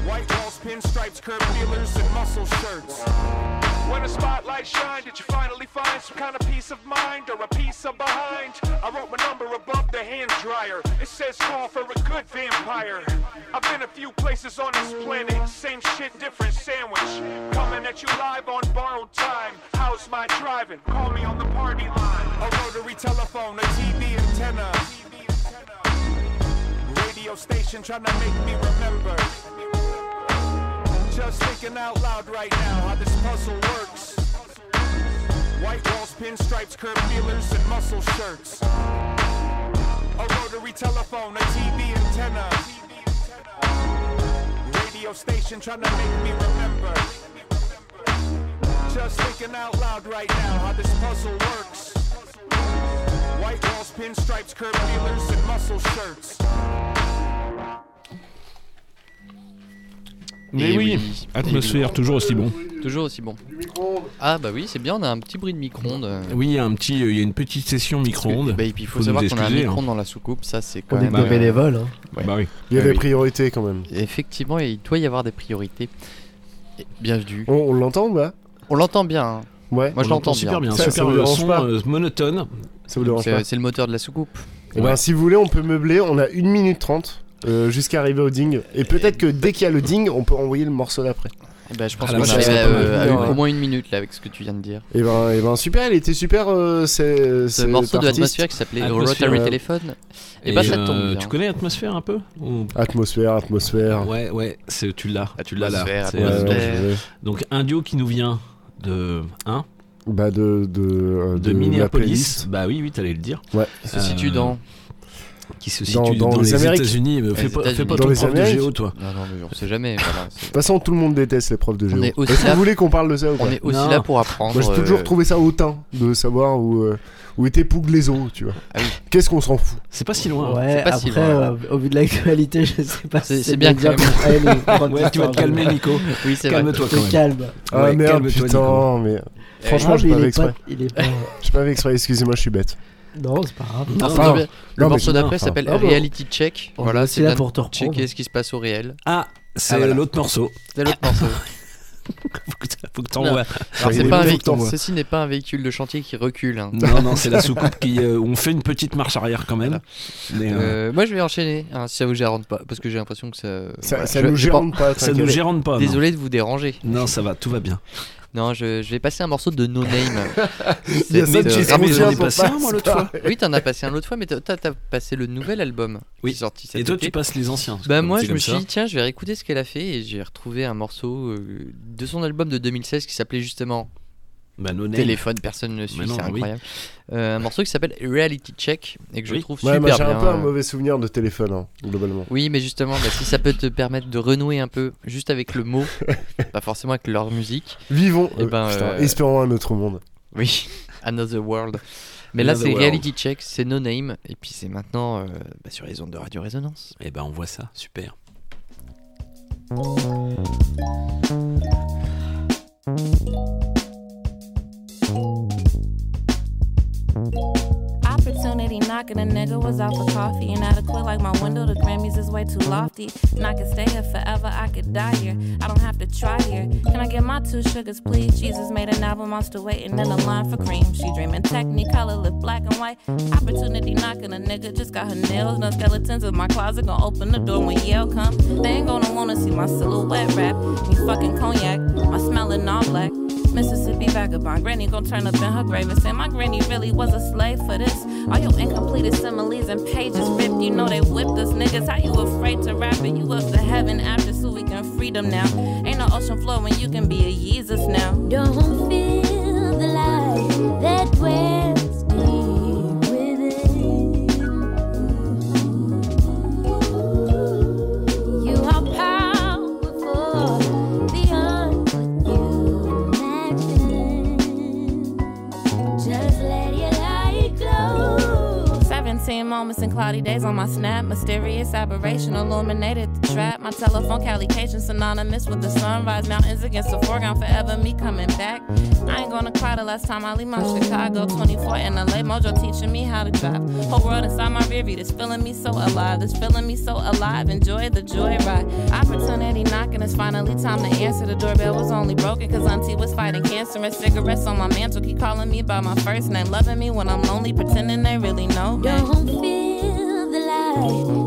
White walls, pinstripes, curb feelers, and muscle shirts. When the spotlight shined, did you finally find some kind of peace of mind or a piece of behind? I wrote my number above the hand dryer. It says call for a good vampire. I've been a few places on this planet, same shit, different sandwich. Coming at you live on borrowed time. How's my driving? Call me on the party line. A rotary telephone, a TV antenna. Radio station trying to make me remember. Just thinking out loud right now how this puzzle works. White walls, pinstripes, curb feelers, and muscle shirts. A rotary telephone, a TV antenna. Radio station trying to make me remember. Just thinking out loud right now how this puzzle works. White walls, pinstripes, curb feelers, and muscle shirts. Mais Et oui, oui. atmosphère, toujours aussi bon. Toujours aussi bon. Ah bah oui, c'est bien, on a un petit bruit de micro-ondes. euh. Oui, il y a un petit, il y a une petite session micro-ondes. Bah, et puis il faut, savoir qu'on a un hein. micro-ondes dans la soucoupe, ça c'est quand On est même... des euh, bénévoles. hein. ouais. Bah oui. Il y a Ah des oui. priorités quand même. Effectivement, il doit y avoir des priorités. Et Bienvenue. On, on l'entend ou pas? On l'entend bien. hein. Ouais. Moi je On l'entends l'entend super bien, Ça, super ça son pas euh, monotone. Ça vous dérange pas C'est le moteur de la soucoupe. Eh ben, si vous voulez, on peut meubler. On a 1 minute 30 euh, jusqu'à arriver au ding. Et peut-être que dès qu'il y a le ding, on peut envoyer le morceau d'après. Eh ben, je pense Ah, qu'on arrive à, euh, à au ouais. moins une minute là avec ce que tu viens de dire. Et ben, et ben super, elle était super. Euh, c'est, Ce morceau de Atmosphère qui s'appelait Atmosphère, Rotary euh, Telephone. Et, Et bah ça euh, tombe. Tu connais Atmosphère un peu Ou- Atmosphère, atmosphère. Ouais, ouais, c'est, tu l'as, tu l'as là. Ouais, euh, donc un duo qui nous vient de, hein, Bah de de, euh, de, Minneapolis. Bah oui, oui, t'allais le dire. Ouais. Il se situe dans. Qui se Dans- situe dans dans, les les, Amériques. États-Unis. Les Fais pas, fais États-Unis. pas Dans ton les prof de Amériques géo, toi. Non, non, mais on sait jamais. voilà, De toute façon, tout le monde déteste les profs de géo. Est-ce que vous voulez qu'on parle de ça ou pas on est aussi Non. là pour apprendre. Moi, j'ai toujours euh, trouvé ça hautain de savoir où euh, où était Pouglézo, tu vois. Ah oui. Qu'est-ce qu'on s'en fout C'est pas si loin. Ouais, pas si après, loin. euh, au vu de l'actualité, je sais pas C'est- si c'est bien les Ouais, tu vas te de- calmer, Nico. Oui, c'est vrai. Calme-toi quand même. te calme. Ah Ouais, merde, putain, mais Eh, franchement, Ah, j'ai pas il fait est exprès. pas- il est pas. J'ai pas fait exprès, excusez-moi, je suis bête. Non, c'est pas grave. Non, Enfin, non, mais le morceau c'est d'après s'appelle enfin. Reality Check. On Voilà, c'est là bien pour te reprendre. checker ce qui se passe au réel. Ah, c'est Ah, voilà. l'autre morceau. C'est l'autre morceau. faut que t'envoies. C'est. Ceci n'est pas un véhicule de chantier qui recule. hein. Non, non, c'est la soucoupe qui. euh, on fait une petite marche arrière quand même. Mais, euh, Euh, moi, je vais enchaîner. hein, si ça vous gérante pas, parce que j'ai l'impression que ça. Ça, voilà, ça je- nous j'ai pas- gêne pas. ça nous t'inquiète. gérante pas. Désolé de vous déranger. Non, ça va, tout va bien. Non, je, je vais passer un morceau de No Name. C'est- ça mais j'en ai passé pas un, moi, l'autre fois. Oui, t'en as passé un l'autre fois, mais toi, t'as passé le nouvel album Oui. qui est sorti cet Et toi, été. tu passes les anciens. Bah comme moi c'est je me comme suis ça. dit tiens je vais réécouter ce qu'elle a fait et j'ai retrouvé un morceau euh, de son album de 2016 qui s'appelait justement Bah, no. Téléphone, personne ne suit, non, c'est oui. incroyable. Euh, un morceau qui s'appelle Reality Check et que je trouve Ouais, super moi j'ai un peu un mauvais souvenir de téléphone, hein, globalement. Oui mais justement bah, si ça peut te permettre de renouer un peu juste avec le mot, pas forcément avec leur musique. Vivons, Eh ben, euh, putain, euh, espérons un autre monde. Oui, Another World. Mais là c'est. Reality Check, c'est No Name et puis c'est maintenant euh, bah, sur les ondes de Radio Résonance. Eh ben, on voit ça, super. Opportunity knocking, a nigga was out for coffee. Quit like my window, the Grammys is way too lofty. And I could stay here forever, I could die here. I don't have to try here. Can I get my two sugars, please? Jesus made an album, I'm still waiting in the line for cream. She dreaming technicolor, lip black and white. Opportunity knocking, a nigga just got her nails. No skeletons in my closet, gonna open the door when Yale come. They ain't gonna wanna see my silhouette rap. Me fucking cognac, my smelling all black. Mississippi vagabond. Granny gon' turn up in her grave and say, My granny really was a slave for this. All your incompleted similes and pages ripped. You know they whipped us niggas. How you afraid to rap it? You up to heaven after so we can freedom now. Ain't no ocean floor when you can be a Jesus now. Don't feel the light that dwells 17 moments and cloudy days on my snap. Mysterious aberration illuminated trap. My telephone calication synonymous with the sunrise. Mountains against the foreground, forever me coming back. I ain't gonna cry the last time I leave my Chicago. 24 in LA, Mojo teaching me how to drive. Whole world inside my rearview, this feeling me so alive. This feeling me so alive. Enjoy the joyride. Opportunity knocking, it's finally time to answer. The doorbell was only broken cause Auntie was fighting cancer. And cigarettes on my mantle keep calling me by my first name. Loving me when I'm lonely, pretending they really know me. Don't feel the light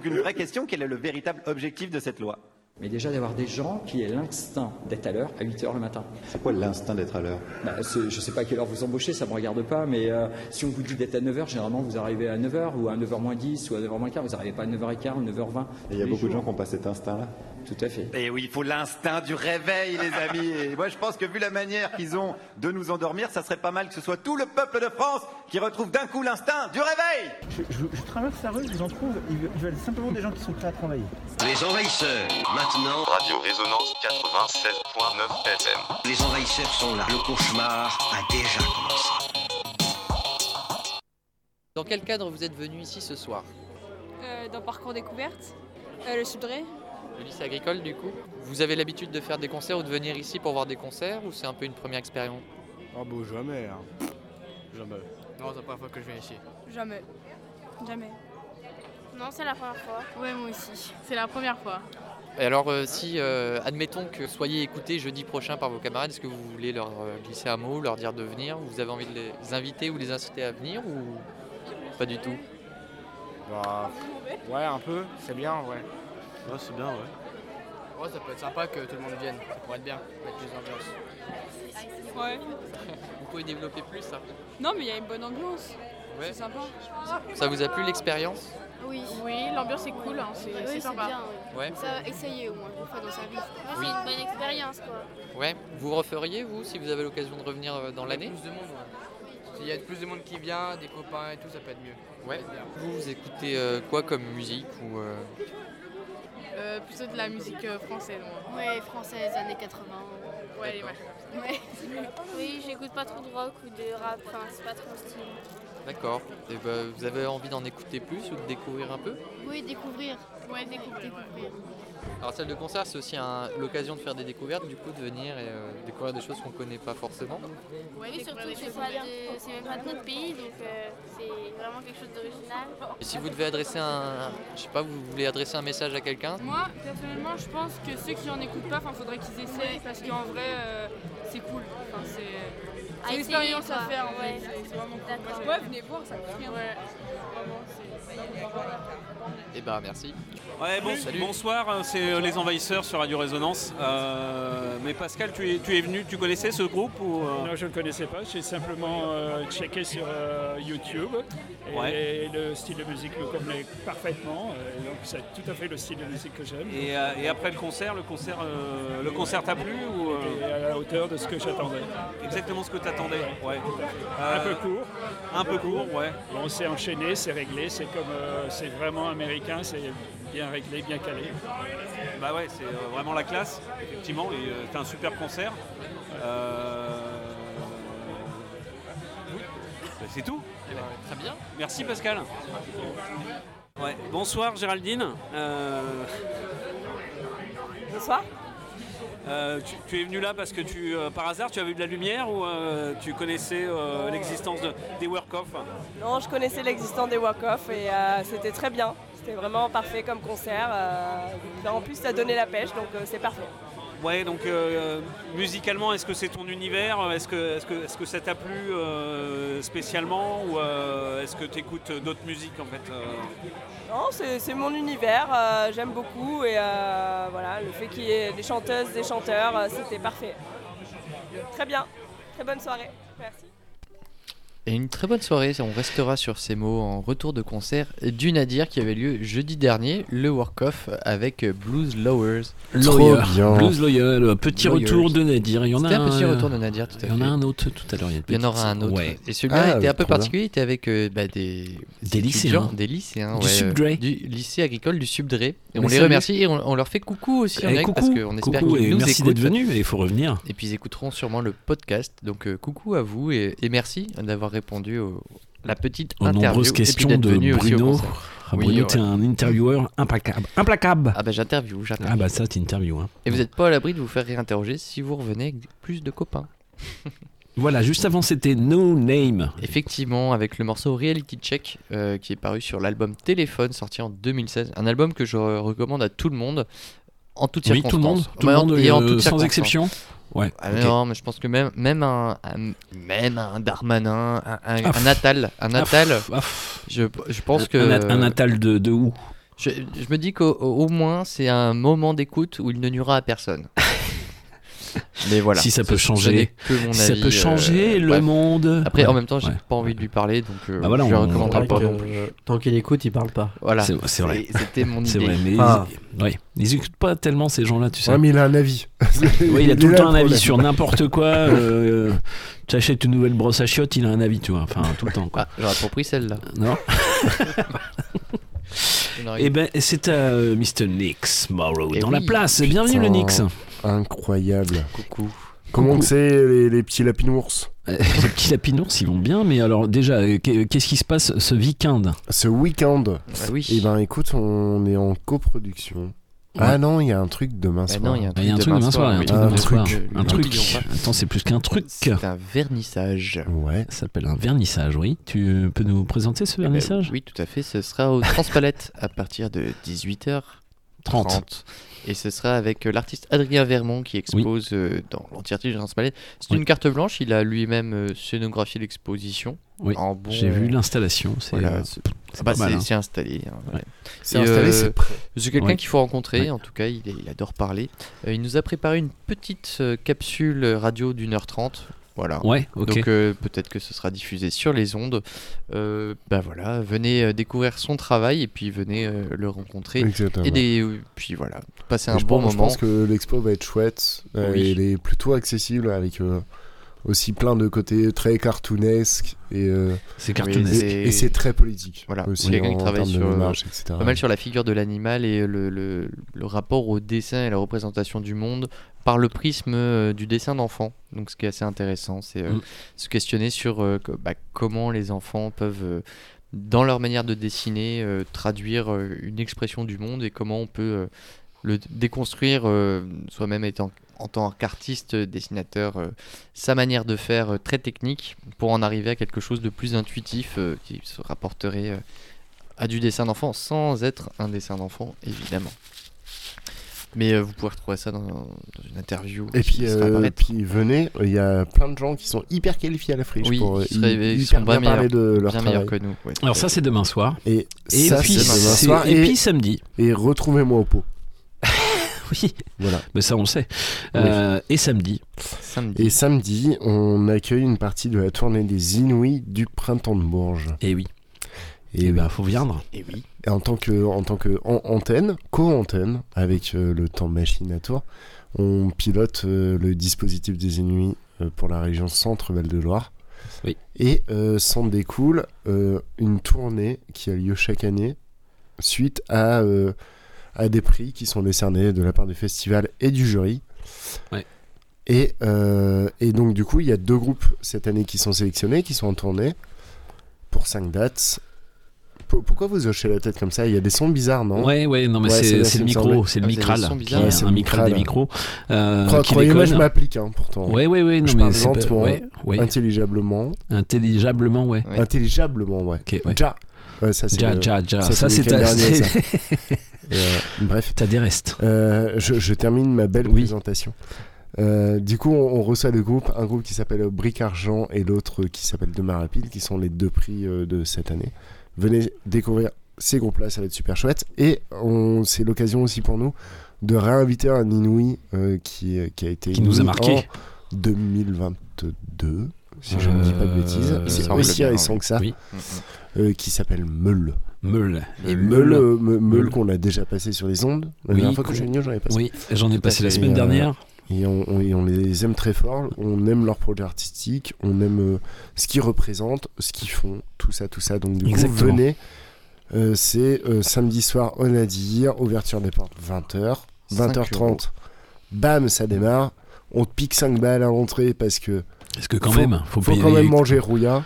donc une vraie question. Quel est le véritable objectif de cette loi? Mais déjà d'avoir des gens qui aient l'instinct d'être à l'heure à 8 heures le matin. C'est quoi l'instinct d'être à l'heure? Bah, je ne sais pas à quelle heure vous embauchez, ça ne me regarde pas, mais euh, si on vous dit d'être à 9h, généralement vous arrivez à 9h ou à 9h moins 10 ou à 9h moins 15, vous n'arrivez pas à 9h15 ou 9h20. Et il y a beaucoup de gens qui n'ont pas cet instinct-là? Tout à fait. Et oui, il faut l'instinct du réveil, les amis. Et moi, je pense que vu la manière qu'ils ont de nous endormir, ça serait pas mal que ce soit tout le peuple de France qui retrouve d'un coup l'instinct du réveil. Je, je- je traverse la rue, je vous en trouve, ils veulent simplement des gens qui sont prêts à travailler. Les envahisseurs, maintenant. Radio Résonance 96.9 FM. Les envahisseurs sont là. Le cauchemar a déjà commencé. Dans quel cadre vous êtes venu ici ce soir Euh, dans Parcours Découverte, euh, le Subdré. Le lycée agricole, du coup. Vous avez l'habitude de faire des concerts ou de venir ici pour voir des concerts ou c'est un peu une première expérience Ah bon, jamais. hein. Jamais. Non, c'est la première fois que je viens ici. Jamais. Jamais. Non, c'est la première fois. Ouais, moi aussi. C'est la première fois. Et alors, euh, si, euh, admettons que soyez écoutés jeudi prochain par vos camarades, est-ce que vous voulez leur euh, glisser un mot, leur dire de venir? Vous avez envie de les inviter ou les inciter à venir ou pas du tout? Bah, ouais, un peu. C'est bien, ouais. Ouais, c'est bien, ouais. Ouais, ça peut être sympa que tout le monde vienne. Ça pourrait être bien, mettre les ambiances. Ouais. Vous pouvez développer plus ça Non, mais il y a une bonne ambiance. Ouais. C'est sympa. Ça vous a plu l'expérience? Oui. Oui, l'ambiance est cool. hein, C'est Oui, c'est c'est sympa. bien. Ouais. Ça va essayer au moins une fois dans sa vie. Oui. C'est une bonne expérience quoi. Ouais. Vous referiez, vous, si vous avez l'occasion de revenir euh, dans l'année Plus de monde, ouais. S'il y a plus de monde qui vient, des copains et tout, ça peut être mieux. Ouais. Vous, vous écoutez euh, quoi comme musique ou euh, Euh, plutôt de la musique euh, française, moi. Ouais, française, années 80. Ouais, ouais. Ouais. Oui, j'écoute pas trop de rock ou de rap, enfin c'est pas trop style. D'accord. Et ben, vous avez envie d'en écouter plus ou de découvrir un peu? Oui, découvrir. Ouais, découvrir. Alors salle de concert, c'est aussi un- l'occasion de faire des découvertes, du coup de venir et euh, découvrir des choses qu'on connaît pas forcément. Oui, surtout que c'est pas de- c'est même pas de notre pays, donc euh, c'est vraiment quelque chose d'original. Et si vous devez adresser un, je sais pas, vous voulez adresser un message à quelqu'un? Moi, personnellement, je pense que ceux qui en écoutent pas, il faudrait qu'ils essayent parce qu'en vrai, euh, c'est cool. Enfin, c'est une expérience à faire en Ouais. fait. C'est- c'est vraiment cool. D'accord. Ouais, venez voir, ça coûte rien. Ouais. Vraiment, c'est. Eh ben merci. Ouais, bon- Salut. bonsoir, euh, c'est euh, Les Envahisseurs sur Radio Résonance. Euh, mais Pascal, tu es, tu es venu, tu connaissais ce groupe ou euh? Non, je ne connaissais pas. J'ai simplement euh, checké sur euh, YouTube. Et Ouais. le style de musique me convenait parfaitement. euh, donc, c'est tout à fait le style de musique que j'aime. et, euh, et après le concert, le concert, euh, le concert t'a plu ou euh? À la hauteur de ce que j'attendais. Exactement ce que t'attendais. Ouais. Un Euh, peu court. Un peu court, ouais. Bon, c'est enchaîné, c'est réglé. C'est comme, euh, c'est vraiment américain. C'est bien réglé, bien calé. Bah ouais, c'est euh, vraiment la classe, effectivement. Et euh, c'était un super concert. Euh, oui. Bah, c'est tout. Très bien. Merci Pascal. Ouais. Bonsoir Géraldine. Euh, Bonsoir. Euh, tu, es venu là parce que tu, euh, par hasard, tu avais vu de la lumière ou euh, tu connaissais l'existence de- des work-off Non, je connaissais l'existence des walk-off et c'était très bien. C'était vraiment parfait comme concert. en plus, ça donné la pêche, donc c'est parfait. Ouais, donc euh, musicalement, est-ce que c'est ton univers? Est-ce que, est que, est que ça t'a plu euh, spécialement? Ou euh, est-ce que tu écoutes d'autres musiques en fait Non, c'est mon univers, j'aime beaucoup et voilà, le fait qu'il y ait des chanteuses, des chanteurs, c'était parfait. Très bien, très bonne soirée. Merci. Et une très bonne soirée, on restera sur ces mots en retour de concert du Nadir qui avait lieu jeudi dernier, le work-off avec Blues Lowers. Lawyer. Blues Lawyer, le petit Lawyers. retour de Nadir. Il y en a un petit retour de Nadir, tout à Il y en fait. a un autre tout à l'heure. Il y en aura un autre. Ouais. Et celui-là Ah, était un peu bien. particulier, il était avec euh, bah, des, Des lycéens. Des lycéens, Du ouais, euh, Du lycée agricole du Subdre. Et Mais on les remercie et on, on leur fait coucou aussi en Eh, coucou, parce qu'on espère qu'ils nous merci écoutent. d'être venus, et il faut revenir. Et puis ils écouteront sûrement le podcast. Donc euh, coucou à vous et, et merci d'avoir répondu au- la petite Aux interview. nombreuses questions de Bruno. Ah, Bruno, t'es un intervieweur implacable. Implacable. Ah bah j'interview, j'interview. Ah bah ça, t'interviews. Hein. Et vous n'êtes pas à l'abri de vous faire réinterroger si vous revenez avec plus de copains. Voilà, juste avant, c'était No Name. Effectivement, avec le morceau Reality Check euh, qui est paru sur l'album Téléphone sorti en 2016. Un album que je recommande à tout le monde en toutes Oui, tout le monde, tout le Ouais, monde, et en euh, sans exception Ouais, Ah. Non, mais je pense que même, même, un, un- même un Darmanin, un, un, Ah, un. Natal, un Ah, Natal ah, je, je pense que... un nat- un Natal de, de où? Je, je me dis qu'au au moins c'est un moment d'écoute où il ne nuira à personne. Mais voilà. Si ça peut changer. n'est que mon Si ça peut changer le bref. monde. Après, en même temps, j'ai ouais. pas envie de lui parler, donc euh, Bah voilà, je pas on- non plus. Euh, tant qu'il écoute, il parle pas. Voilà. C'est c'est vrai. C'était mon idée. C'est vrai, mais Ah. ils, ouais, ils écoutent pas tellement ces gens-là, tu sais. Ouais, mais il a un avis. Il a tout le temps un avis sur n'importe quoi. euh, tu achètes une nouvelle brosse à chiottes, il a un avis, tu vois. Enfin, tout le temps. Quoi. Ah, j'aurais pas pris celle-là. Non n'aurais- Eh ben, c'est à euh, Mr. Nix Morrow Eh dans la place. Bienvenue, le Nix. Incroyable. Coucou. Comment c'est les, les petits lapinours Euh, Les petits lapinours, ils vont bien, mais alors déjà, euh, qu'est- qu'est-ce qui se passe ce week-end? Ce week-end Bah oui. Eh ben écoute, on est en coproduction Ah non, il y a un truc demain Bah soir. non, il y a un truc demain soir, il y a un truc Un demain soir. truc. Un. Attends, c'est plus qu'un truc. C'est un vernissage. Ouais. Ça s'appelle un vernissage, oui. Tu peux nous présenter ce Eh ben, vernissage? oui, tout à fait. Ce sera au Transpalette à partir de 18h30. 30. Et ce sera avec euh, l'artiste Adrien Vermont qui expose euh, dans l'entièreté du Transpalette. C'est Oui. une carte blanche. Il a lui-même euh, scénographié l'exposition. Oui, bon- j'ai vu l'installation. C'est Voilà, euh, c'est- c'est Ah bah, pas mal, c'est- hein. c'est installé. hein, ouais. Ouais. C'est installé, euh, c'est. C'est quelqu'un Ouais. qu'il faut rencontrer. Ouais. En tout cas, il, est- il adore parler. Euh, il nous a préparé une petite euh, capsule radio d'une heure trente. Voilà. Ouais. Donc euh, peut-être que ce sera diffusé sur les ondes. Euh, bah voilà, venez euh, découvrir son travail et puis venez euh, le rencontrer. Exactement. Et des, euh, puis voilà, passer un je bon pense, je moment. pense que l'expo va être chouette. Euh, Oui. Elle est plutôt accessible avec euh, aussi plein de côtés très cartoonesques et, euh, C'est cartoonesque. c'est- et, et c'est très politique. Voilà, aussi quelqu'un qui travaille sur, etc. pas mal sur la figure de l'animal et le, le- le rapport au dessin et la représentation du monde par le prisme euh, du dessin d'enfant. Donc ce qui est assez intéressant, c'est euh, Mm. se questionner sur euh, bah, comment les enfants peuvent, dans leur manière de dessiner, traduire une expression du monde et comment on peut le déconstruire soi-même étant en tant qu'artiste, dessinateur, sa manière de faire très technique pour en arriver à quelque chose de plus intuitif qui se rapporterait à du dessin d'enfant sans être un dessin d'enfant, évidemment. Mais euh, vous pouvez retrouver ça dans, dans une interview. Et qui puis, sera euh, puis venez, il y a plein de gens qui sont hyper qualifiés à la friche Oui, pour euh, seraient- ils hyper sont bien bien parler meilleurs- de leur bien travail. que nous, ouais. Alors ça, c'est demain soir. Et, Et ça, puis, c'est demain soir. et puis samedi. Et retrouvez-moi au pot. Oui, Voilà. mais ça on le sait. Euh, et samedi. Samedi. Et samedi, on accueille une partie de la tournée des Inouïs du printemps de Bourges. Et oui. Et, Et oui. bah, faut viendre. Et oui. Et en tant que, en tant que en- antenne, co-antenne, avec euh, le temps machine à tour, on pilote euh, le dispositif des Inuits euh, pour la région Centre-Val de Loire. Oui. Et euh, s'en découle euh, une tournée qui a lieu chaque année suite à, euh, à des prix qui sont décernés de la part du festival et du jury. Ouais. Et, euh, et donc du coup, il y a deux groupes cette année qui sont sélectionnés, qui sont en tournée pour cinq dates. P- Pourquoi vous hochez la tête comme ça? Il y a des sons bizarres, non? Ouais, ouais, non, mais Ouais, c'est le micro, semblait. c'est le Ah, micral. son qui Ouais, c'est un le micral des micros. euh, Cro- qui Croyez-moi, je m'applique hein, pourtant. Ouais, ouais, ouais, non, je mais parle c'est pas- lentement, ouais, ouais. intelligiblement. Intelligiblement, ouais. Ouais. Intelligiblement, ouais. Ok, ouais. Ja. Ouais, ça, c'est Ja, le- ja, ja. ça, Ça, c'est ta- ça. Euh, bref. T'as des restes. Euh, je, je termine ma belle Oui. présentation. Euh, du coup, on, on reçoit deux groupes, un groupe qui s'appelle Bric Argent et l'autre qui s'appelle Demain Rapide, qui sont les deux prix euh, de cette année. Venez découvrir ces groupes-là, ça va être super chouette. Et on- c'est l'occasion aussi pour nous de réinviter un Inouï euh, qui, qui a été Qui nous a marqué. en 2022, si je ne dis pas de bêtises. Euh, C'est semble aussi récent que ça, Oui. euh, qui s'appelle Meule. Meule. Et Meule, Meule. euh, Me- Meule Meule. qu'on a déjà passé sur les ondes. La Oui, dernière fois que je suis venu, j'en ai passé. Oui, j'en ai passé la semaine euh, dernière. Et on, on- et on les aime très fort, on aime leur projet artistique, on aime euh, ce qu'ils représentent, ce qu'ils font, tout ça, tout ça. Donc du Exactement. coup, venez. Euh, c'est euh, samedi soir au Nadir, ouverture des portes 20h. 20h30, bam, ça démarre. On te pique 5 balles à l'entrée parce que Parce que quand faut- même, faut, faut quand même manger rouilla.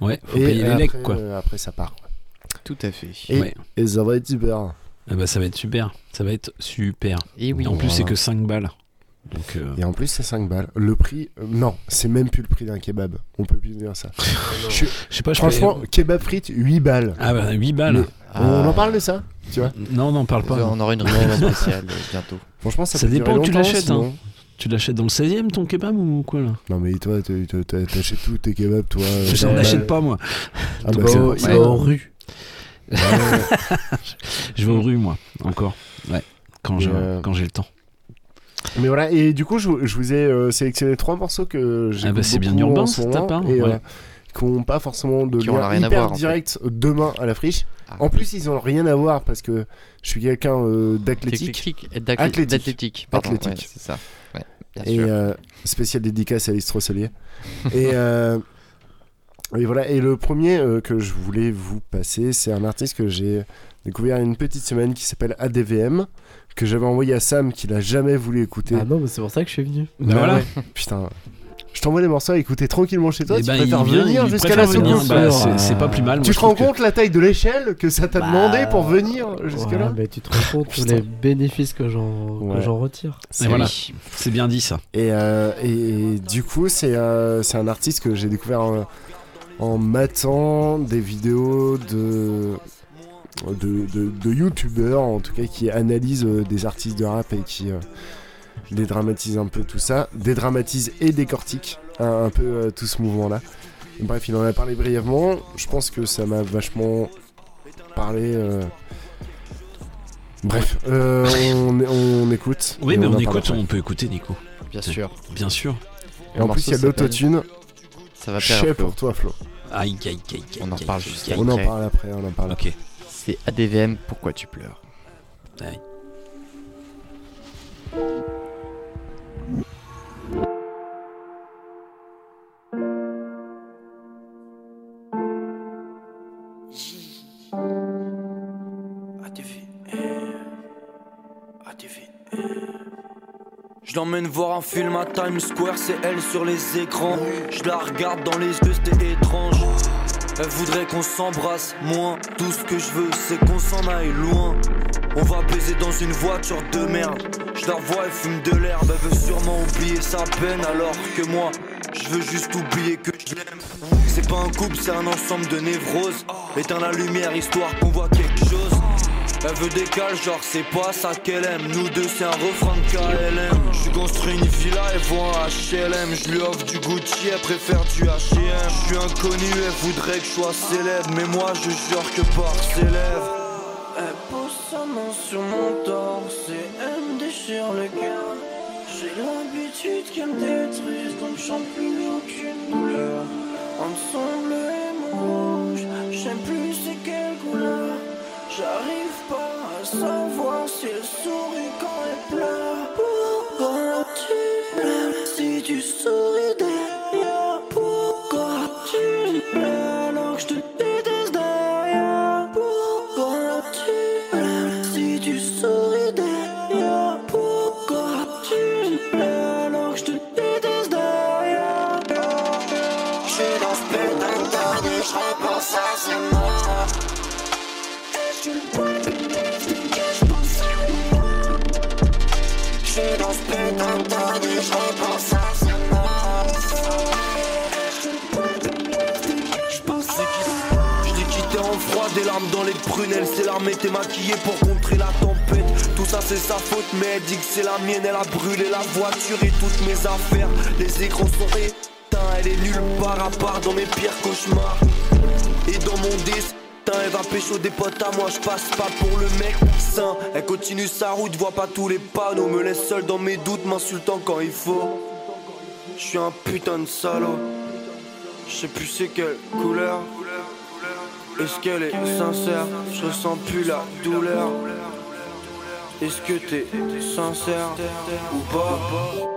Ouais, faut et payer les legs, quoi. euh, après, ça part. Tout à fait. Et, Ouais. et ça va être super. Ah bah, ça va être super. Ça va être super. Et oui. en plus, Voilà. c'est que 5 balles. Donc, euh, Et en plus, c'est 5 balles. Le prix, euh, non, c'est même plus le prix d'un kebab. On peut plus dire ça. Je- je sais pas, je Franchement, fais- kebab frites, 8 balles. Ah bah, 8 balles. Mais Ah. On en parle de ça Tu vois Non, on n'en parle pas. On aura une réunion spéciale bientôt. Franchement, ça, Ça peut dépend où tu l'achètes. sinon. Hein. Tu l'achètes dans le 16ème ton kebab ou quoi là? Non, mais toi, t'achètes tous tes kebabs, toi. euh, J'en dans- achète pas moi. Ah, bah, en rue. Ouais. Je vais aux rues moi, encore. Ouais, quand Et, j'ai euh, quand j'ai le temps. Mais voilà, et du coup, je, vous- je vous ai euh, sélectionné trois morceaux que j'ai Ah bah, c'est bien urbain, c'est ta part, et ouais. euh, qui n'ont pas forcément de Qui lien rien à hyper voir, en direct demain à la friche. Ah. En plus, ils ont rien à voir parce que je suis quelqu'un euh, d'athlétique. D'athlé- Athlétique. d'athlétique. pardon, Athlétique. ouais, c'est ça. Ouais, bien Et sûr. euh, spécial dédicace à Alice Rosselier. et, euh, et voilà. Et le premier euh, que je voulais vous passer, c'est un artiste que j'ai découvert il y a une petite semaine qui s'appelle ADVM, que j'avais envoyé à Sam, qui l'a jamais voulu écouter. Ah non, mais c'est pour ça que je suis venu. Bah voilà. ouais. Putain. Je t'envoie les morceaux à écouter tranquillement chez toi. Eh tu ben, préfères il vient- venir il jusqu'à la seconde. bah, c'est- pas plus mal, moi, Tu te rends que- compte la taille de l'échelle que ça t'a Bah, demandé pour venir jusque-là Ouais, mais tu te rends compte tous les bénéfices que j'en que Ouais. j'en retire. Et voilà, c'est bien dit ça. Et, euh, et, et du coup, c'est euh, c'est un artiste que j'ai découvert en, en matant des vidéos de, de, de, de youtubeurs, en tout cas, qui analysent euh, des artistes de rap et qui euh, dédramatisent un peu tout ça, dédramatisent et décortiquent un, un peu euh, tout ce mouvement-là. Bref, il en a parlé brièvement. Je pense que ça m'a vachement parlé. euh, Bref, euh, on, on écoute. Oui, mais on, écoute, après. on peut écouter Nico. Bien sûr. Bien sûr. Et en plus, il y a de l'autotune. Ça va Flo. pour toi, Flo. Aïe, aïe, aïe, aïe. On en aïe, parle aïe, juste aïe. On en après. parle après, on en parle Ok. C'est ADVM, pourquoi tu pleures Aïe. Je l'emmène voir un film à Times Square, c'est elle sur les écrans. Je la regarde dans les yeux, c'était étrange. Elle voudrait qu'on s'embrasse moins. Tout ce que je veux, c'est qu'on s'en aille loin. On va baiser dans une voiture de merde. Je la vois, elle fume de l'herbe. Elle veut sûrement oublier sa peine, alors que moi, je veux juste oublier que je l'aime. C'est pas un couple, c'est un ensemble de névroses. Éteins la lumière, histoire qu'on voit quelque chose. Elle veut des cales, genre c'est pas ça qu'elle aime. Nous deux, c'est un refrain de KLM. Je lui construis une villa, elle voit un HLM. Je lui offre du Gucci, elle préfère du HM. Je suis inconnu, elle voudrait que je sois célèbre. Mais moi, je jure que par ses lèvres. Elle pose sa main sur mon torse et elle me déchire le cœur. J'ai l'habitude qu'elle me détruise, donc j'en plus aucune douleur. C'est la mienne. Elle a brûlé la voiture et toutes mes affaires. Les écrans sont éteints, elle est nulle part à part dans mes pires cauchemars. Et dans mon disque. Elle va pécho des potes à moi, je passe pas pour le mec sain. Elle continue sa route, voit pas tous les panneaux, me laisse seul dans mes doutes, m'insultant quand il faut. Je suis un putain de salaud. Je sais plus c'est quelle couleur. Est-ce qu'elle est sincère? Je ressens plus la douleur. Est-ce que t'es sincère ou pas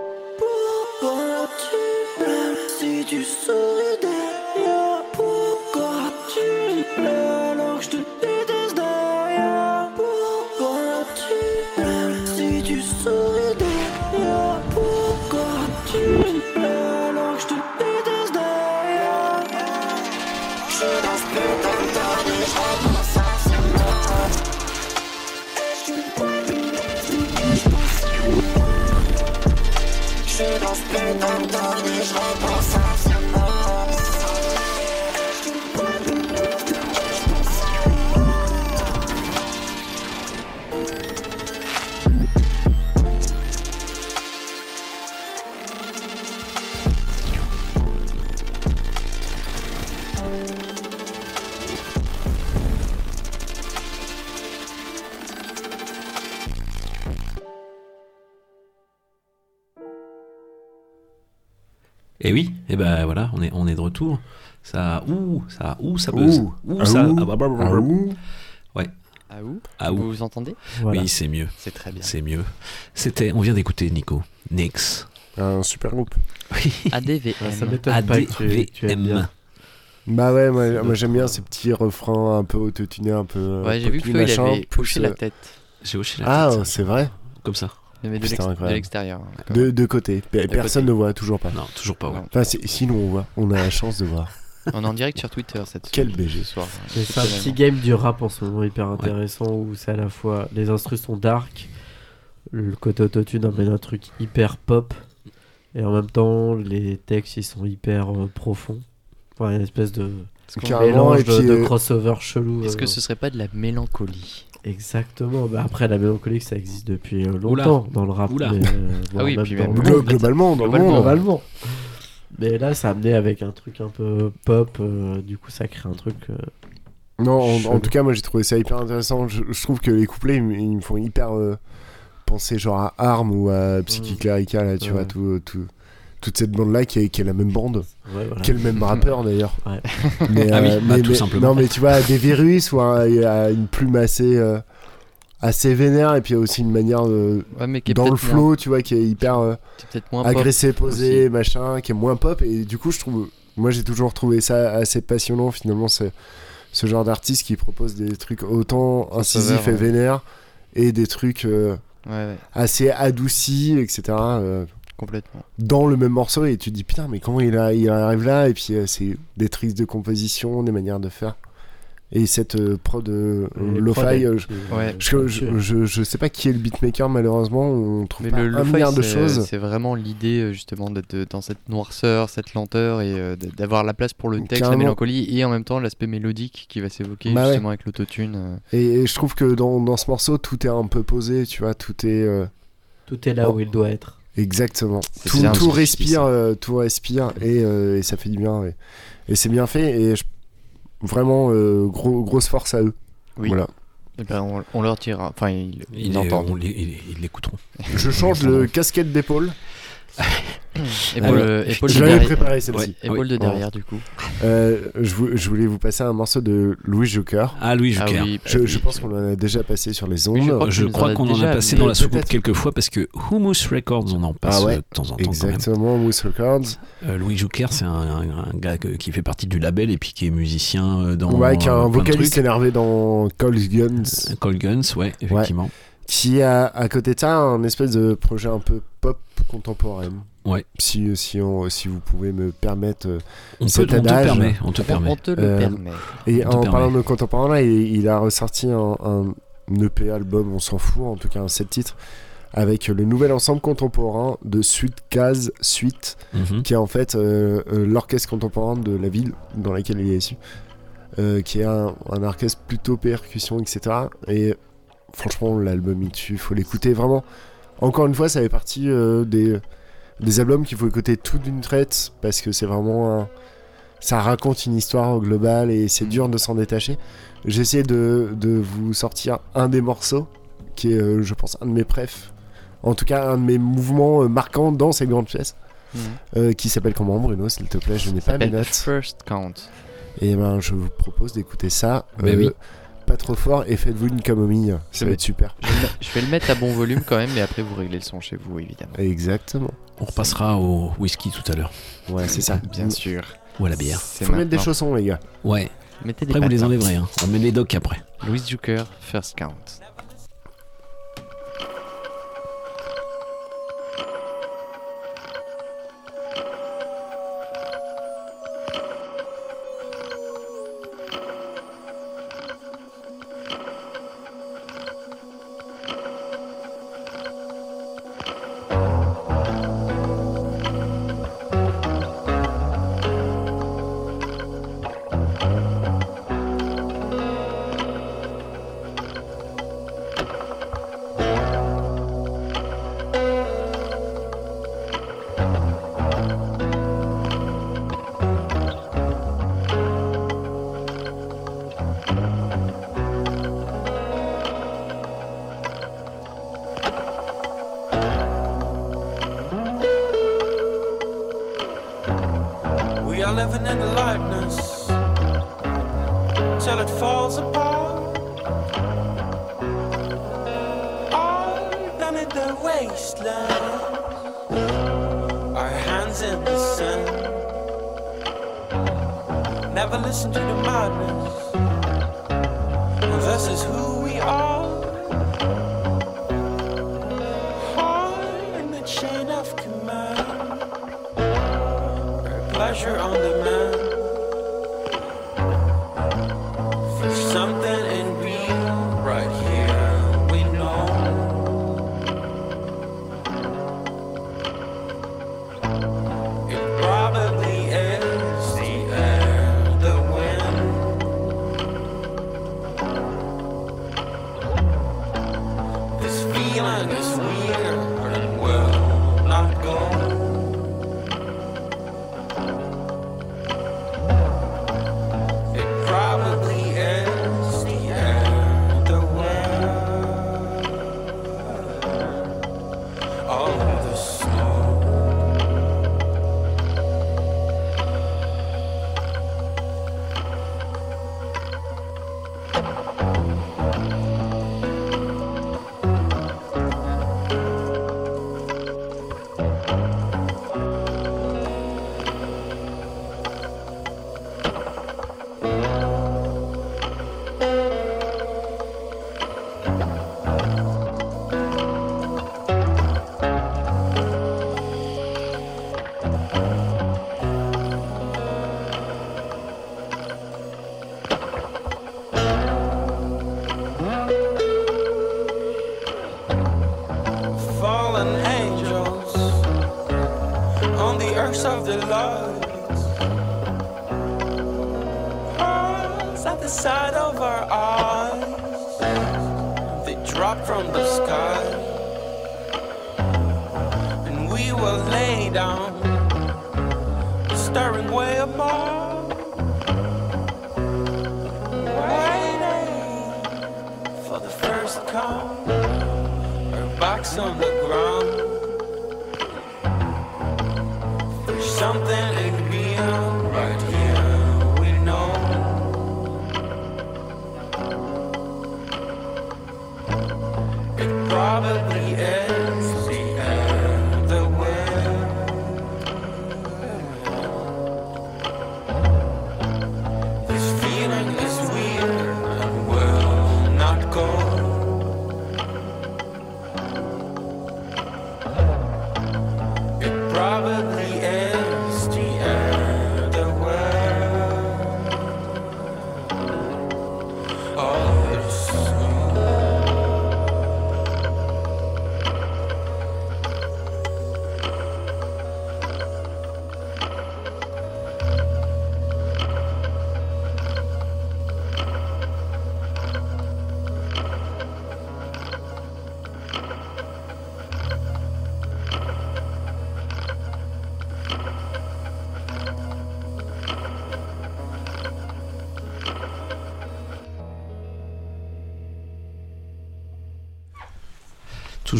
Ça, ouh, ça, ouh, ça buzz. Ouh. Ouh, Ah ça, ouh. ah bah, bah, bah, bah. Ah ouh. Ouais. Ah où Ah où Vous vous entendez? Voilà. Oui, c'est mieux. C'est très bien. C'est mieux. C'était, on vient d'écouter Nico. Nix. Un super groupe. Oui. ADVM. Ah, ça m'étonne pas que tu, tu aimes bien. Bah ouais, moi, moi, j'aime bien ces petits refrains un peu autotunés, un peu. Ouais, j'ai vu que Flo il avait hoché la euh, tête. J'ai hoché la Ah, tête. c'est vrai Comme ça. Mais de Putain, l'ex- de incroyable. l'extérieur, hein, De, de côté. Personne côté. ne voit, toujours pas. Non, toujours pas, ouais. Enfin, c'est- sinon on voit. On a la chance de voir. On est en direct sur Twitter cette Quel ce BG. soir. Mais C'est un petit game du rap en ce moment hyper intéressant où c'est à la fois les instrus sont dark, le côté autotune amène un truc hyper pop et en même temps les textes ils sont hyper euh, profonds. Enfin, il y a une espèce de mélange et de, puis, de euh, crossover chelou. Est-ce euh. que ce serait pas de la mélancolie? Exactement. Bah après la mélancolie ça existe depuis longtemps dans le rap. Mais, euh, Ah oui, puis dans même le Glo- monde. globalement, dans le Globalement, monde. globalement. Mais là ça a amené avec un truc un peu pop. euh, du coup ça crée un truc. euh, Non, en, tout cas, moi j'ai trouvé ça hyper intéressant. Je, je trouve que les couplets, ils, me- ils me font hyper euh, penser genre à Arm ou à Psychic Clerica, là, tu Ouais. vois, tout, tout- toute cette bande-là qui est, qui est la même bande, Ouais, voilà. qui est le même rappeur d'ailleurs. Ouais. Mais, Ah oui, euh, bah, mais- tout mais- simplement. Non, mais tu vois, des virus ou un- une plume assez, euh, assez vénère, et puis il y a aussi une manière de- Ouais, mais qui est dans le flow, moins- tu vois, qui est hyper euh, moins agressé, posé, aussi. machin, qui est moins pop, et du coup, je trouve, moi j'ai toujours trouvé ça assez passionnant finalement, c'est ce genre d'artiste qui propose des trucs autant incisifs et ouais. vénères et des trucs euh, Ouais, ouais. assez adoucis, etc. Complètement. dans le même morceau et tu te dis putain mais comment il, a, il arrive là et puis euh, c'est des tricks de composition, des manières de faire. Et cette euh, prod euh, lo-fi, euh, je, Ouais. je, je, je- je sais pas qui est le beatmaker malheureusement, on trouve Mais pas le un lo-fi, milliard de c'est- choses. C'est vraiment l'idée euh, justement d'être dans cette noirceur, cette lenteur et euh, d'avoir la place pour le texte, Carrément. la mélancolie et en même temps l'aspect mélodique qui va s'évoquer Bah ouais. justement avec l'autotune. Et, et je trouve que dans, dans ce morceau tout est un peu posé, tu vois, tout est... euh, Tout est là Oh. où il doit être. Exactement. C'est Tout, bien, tout c'est respire, euh, tout respire et, euh, et ça fait du bien. Et, et c'est bien fait et je- vraiment euh, gros, grosse force à eux. Oui. Voilà. Ben, on, on leur tirera. Enfin, ils Ils ils les- l'entendent. on les- ils ils l'écouteront. Je change de casquette d'épaule. Épaule, Alors, euh, épaule je de l'avais derrière. préparé celle-ci. Ouais, épaule de derrière, du coup. Euh, je, vou- je voulais vous passer un morceau de Louis Joker. Ah, Louis Ah Joker. oui, Je, pense qu'on en a déjà passé sur les ondes. Oui, je crois en qu'on en déjà a passé dans la soucoupe quelques fois parce que Hummus Records, on en passe Ah ouais, de temps en temps. Exactement, Mousse Records. Euh, Louis Joker, c'est un, un- un gars que- qui fait partie du label et puis qui est musicien dans. ouais, qui a euh, un vocaliste énervé dans Cold Guns. Cold Guns, ouais, effectivement. Qui a à côté de ça un espèce de projet un peu pop contemporain. Ouais. Si, si, on- si vous pouvez me permettre euh, On, peut, cet on te adage. permet, on te On, permet. on te le Euh, permet. Et On en permet. parlant de contemporain, là, il, il a ressorti un, un EP album, on s'en fout, en tout cas un set titres, avec le nouvel ensemble contemporain de Suite Case Suite, Mhm. qui est en fait euh, euh, l'orchestre contemporain de la ville dans laquelle il est issu, euh, qui est un, un orchestre plutôt percussion, etc. Et franchement, l'album il tue, faut l'écouter vraiment. Encore une fois, ça fait partie euh, des, des albums qu'il faut écouter tout d'une traite parce que c'est vraiment un- ça raconte une histoire au global et c'est dur de s'en détacher. J'essaie de, de vous sortir un des morceaux qui est, euh, je pense, un de mes préfs. En tout cas, un de mes mouvements euh, marquants dans ces grandes pièces. Euh, qui s'appelle comment, Bruno, s'il te plaît Je n'ai pas mes notes. First Count. Et ben, je vous propose d'écouter ça. Bah oui. Pas trop fort et faites-vous une camomille. Ça va être super. Je vais, le mettre- à bon volume quand même, mais après vous réglez le son chez vous évidemment. Exactement. On repassera au whisky tout à l'heure. Ouais, c'est ça. Bien sûr. Ou à la bière. C'est Faut mettre des maintenant. chaussons, les gars. Ouais. Mettez des Après, vous les enlèverez. Hein. On met les docks après. Louis Juker, First Count.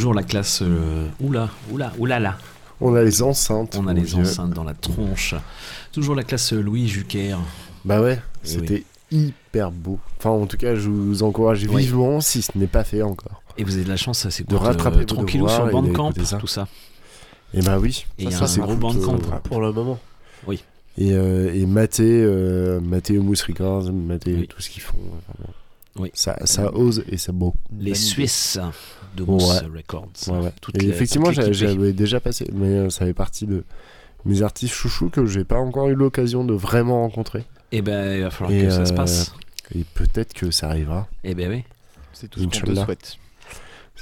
Toujours la classe. euh, oula, oula, oula là. On a les enceintes. On a les vieux. enceintes dans la tronche. Toujours la classe euh, Louis Jucker. Bah ouais, Eh c'était hyper beau. Enfin, en tout cas, je vous encourage Oui. vivement, si ce n'est pas fait encore. Et vous avez de la chance, ça s'écoute De rattraper euh, tranquillou sur et Bandcamp, ça. tout ça. Et bah oui, Et il y a ça, un c'est gros Bandcamp euh, Pour le moment. Oui. Et, euh, et mater, euh, mater Humus Records, mater tout ce qu'ils font. euh, vraiment. Oui. Ça, ça ose et c'est beau. Les Suisses de Ouais. Mousse Records. Ouais, ouais. Et effectivement, j'avais déjà passé, mais euh, ça fait partie de mes artistes chouchous que j'ai pas encore eu l'occasion de vraiment rencontrer. Eh ben, il va falloir Et, que ça se euh, passe. Et peut-être que ça arrivera. Eh ben oui. C'est tout ce qu'on Inch'Allah. souhaite.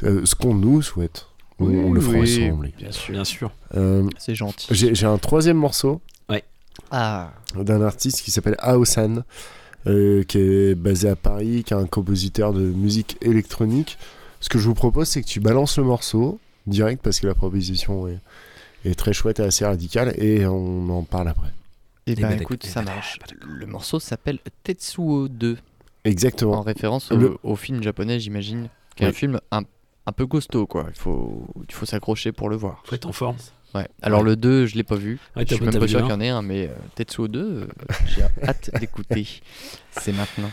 Euh, ce qu'on nous souhaite. On- Oui, on le fera oui, ensemble. bien sûr. Bien sûr. Euh, C'est gentil. J'ai j'ai un troisième morceau. Ouais. Ah. D'un artiste qui s'appelle Aosan, euh, qui est basé à Paris, qui est un compositeur de musique électronique. Ce que je vous propose, c'est que tu balances le morceau direct parce que la proposition est, est très chouette et assez radicale et on en parle après. Et Eh ben ben, écoute, eh ça ben, marche. Le morceau s'appelle Tetsuo 2. Exactement. En référence au, Le- au film japonais, j'imagine. Qui est Oui. un film un, un peu costaud, quoi. Il faut, il faut s'accrocher pour le voir. Faut être en forme. Ouais. Alors Ouais. le 2, je l'ai pas vu. Ouais, je t'as suis même pas sûr qu'il y en ait un, mais euh, Tetsuo 2, euh, j'ai hâte d'écouter. C'est maintenant.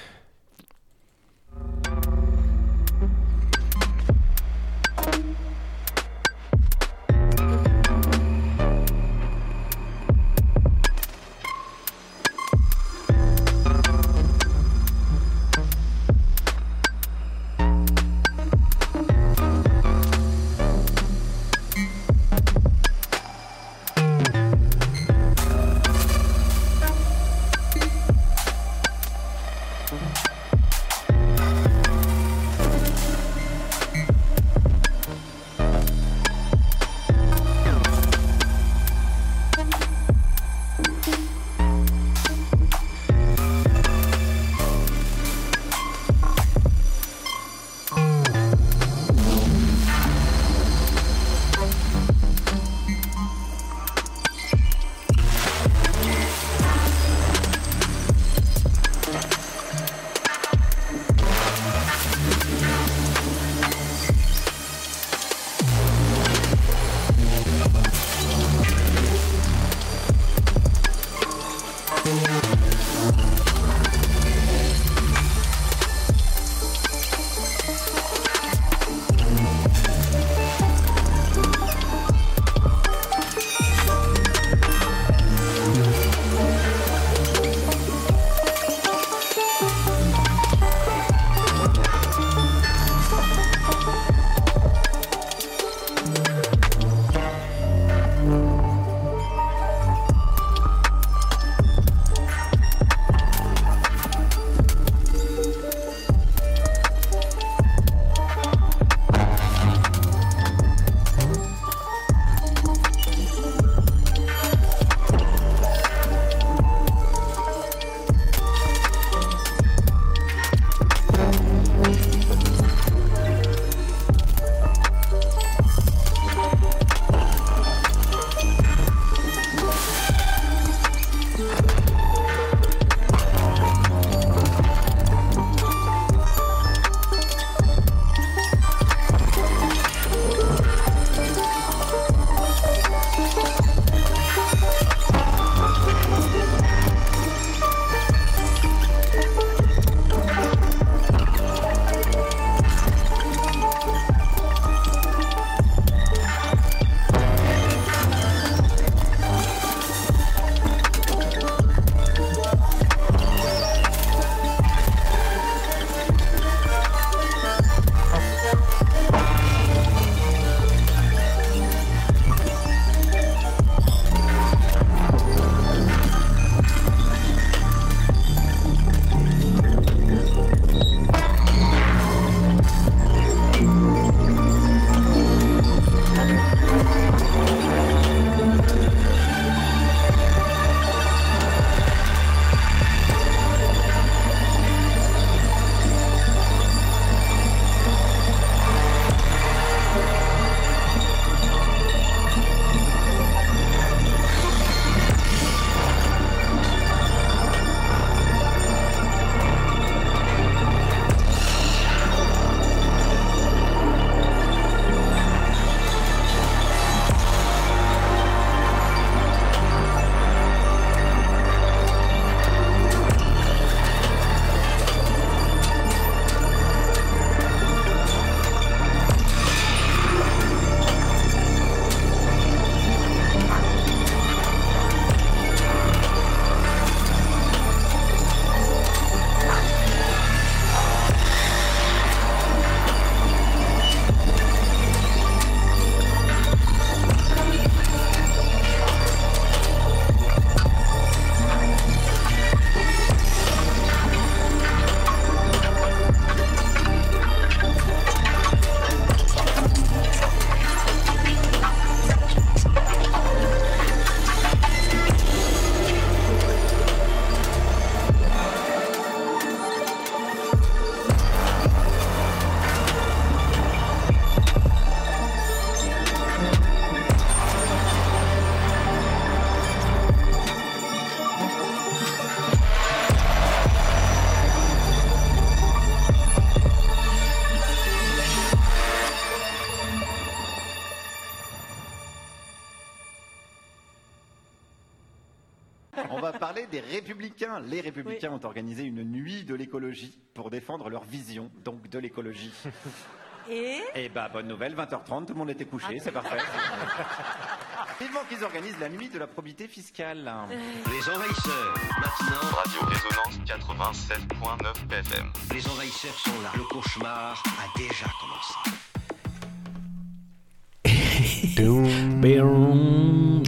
Des Républicains. Les Républicains ont organisé une nuit de l'écologie pour défendre leur vision, donc de l'écologie. Et Et bah, bonne nouvelle, 20h30, tout le monde était couché, c'est parfait. Vivement qu'ils organisent la nuit de la probité fiscale. Les envahisseurs, maintenant. Radio Résonance 87.9 FM. Les envahisseurs sont là. Le cauchemar a déjà commencé.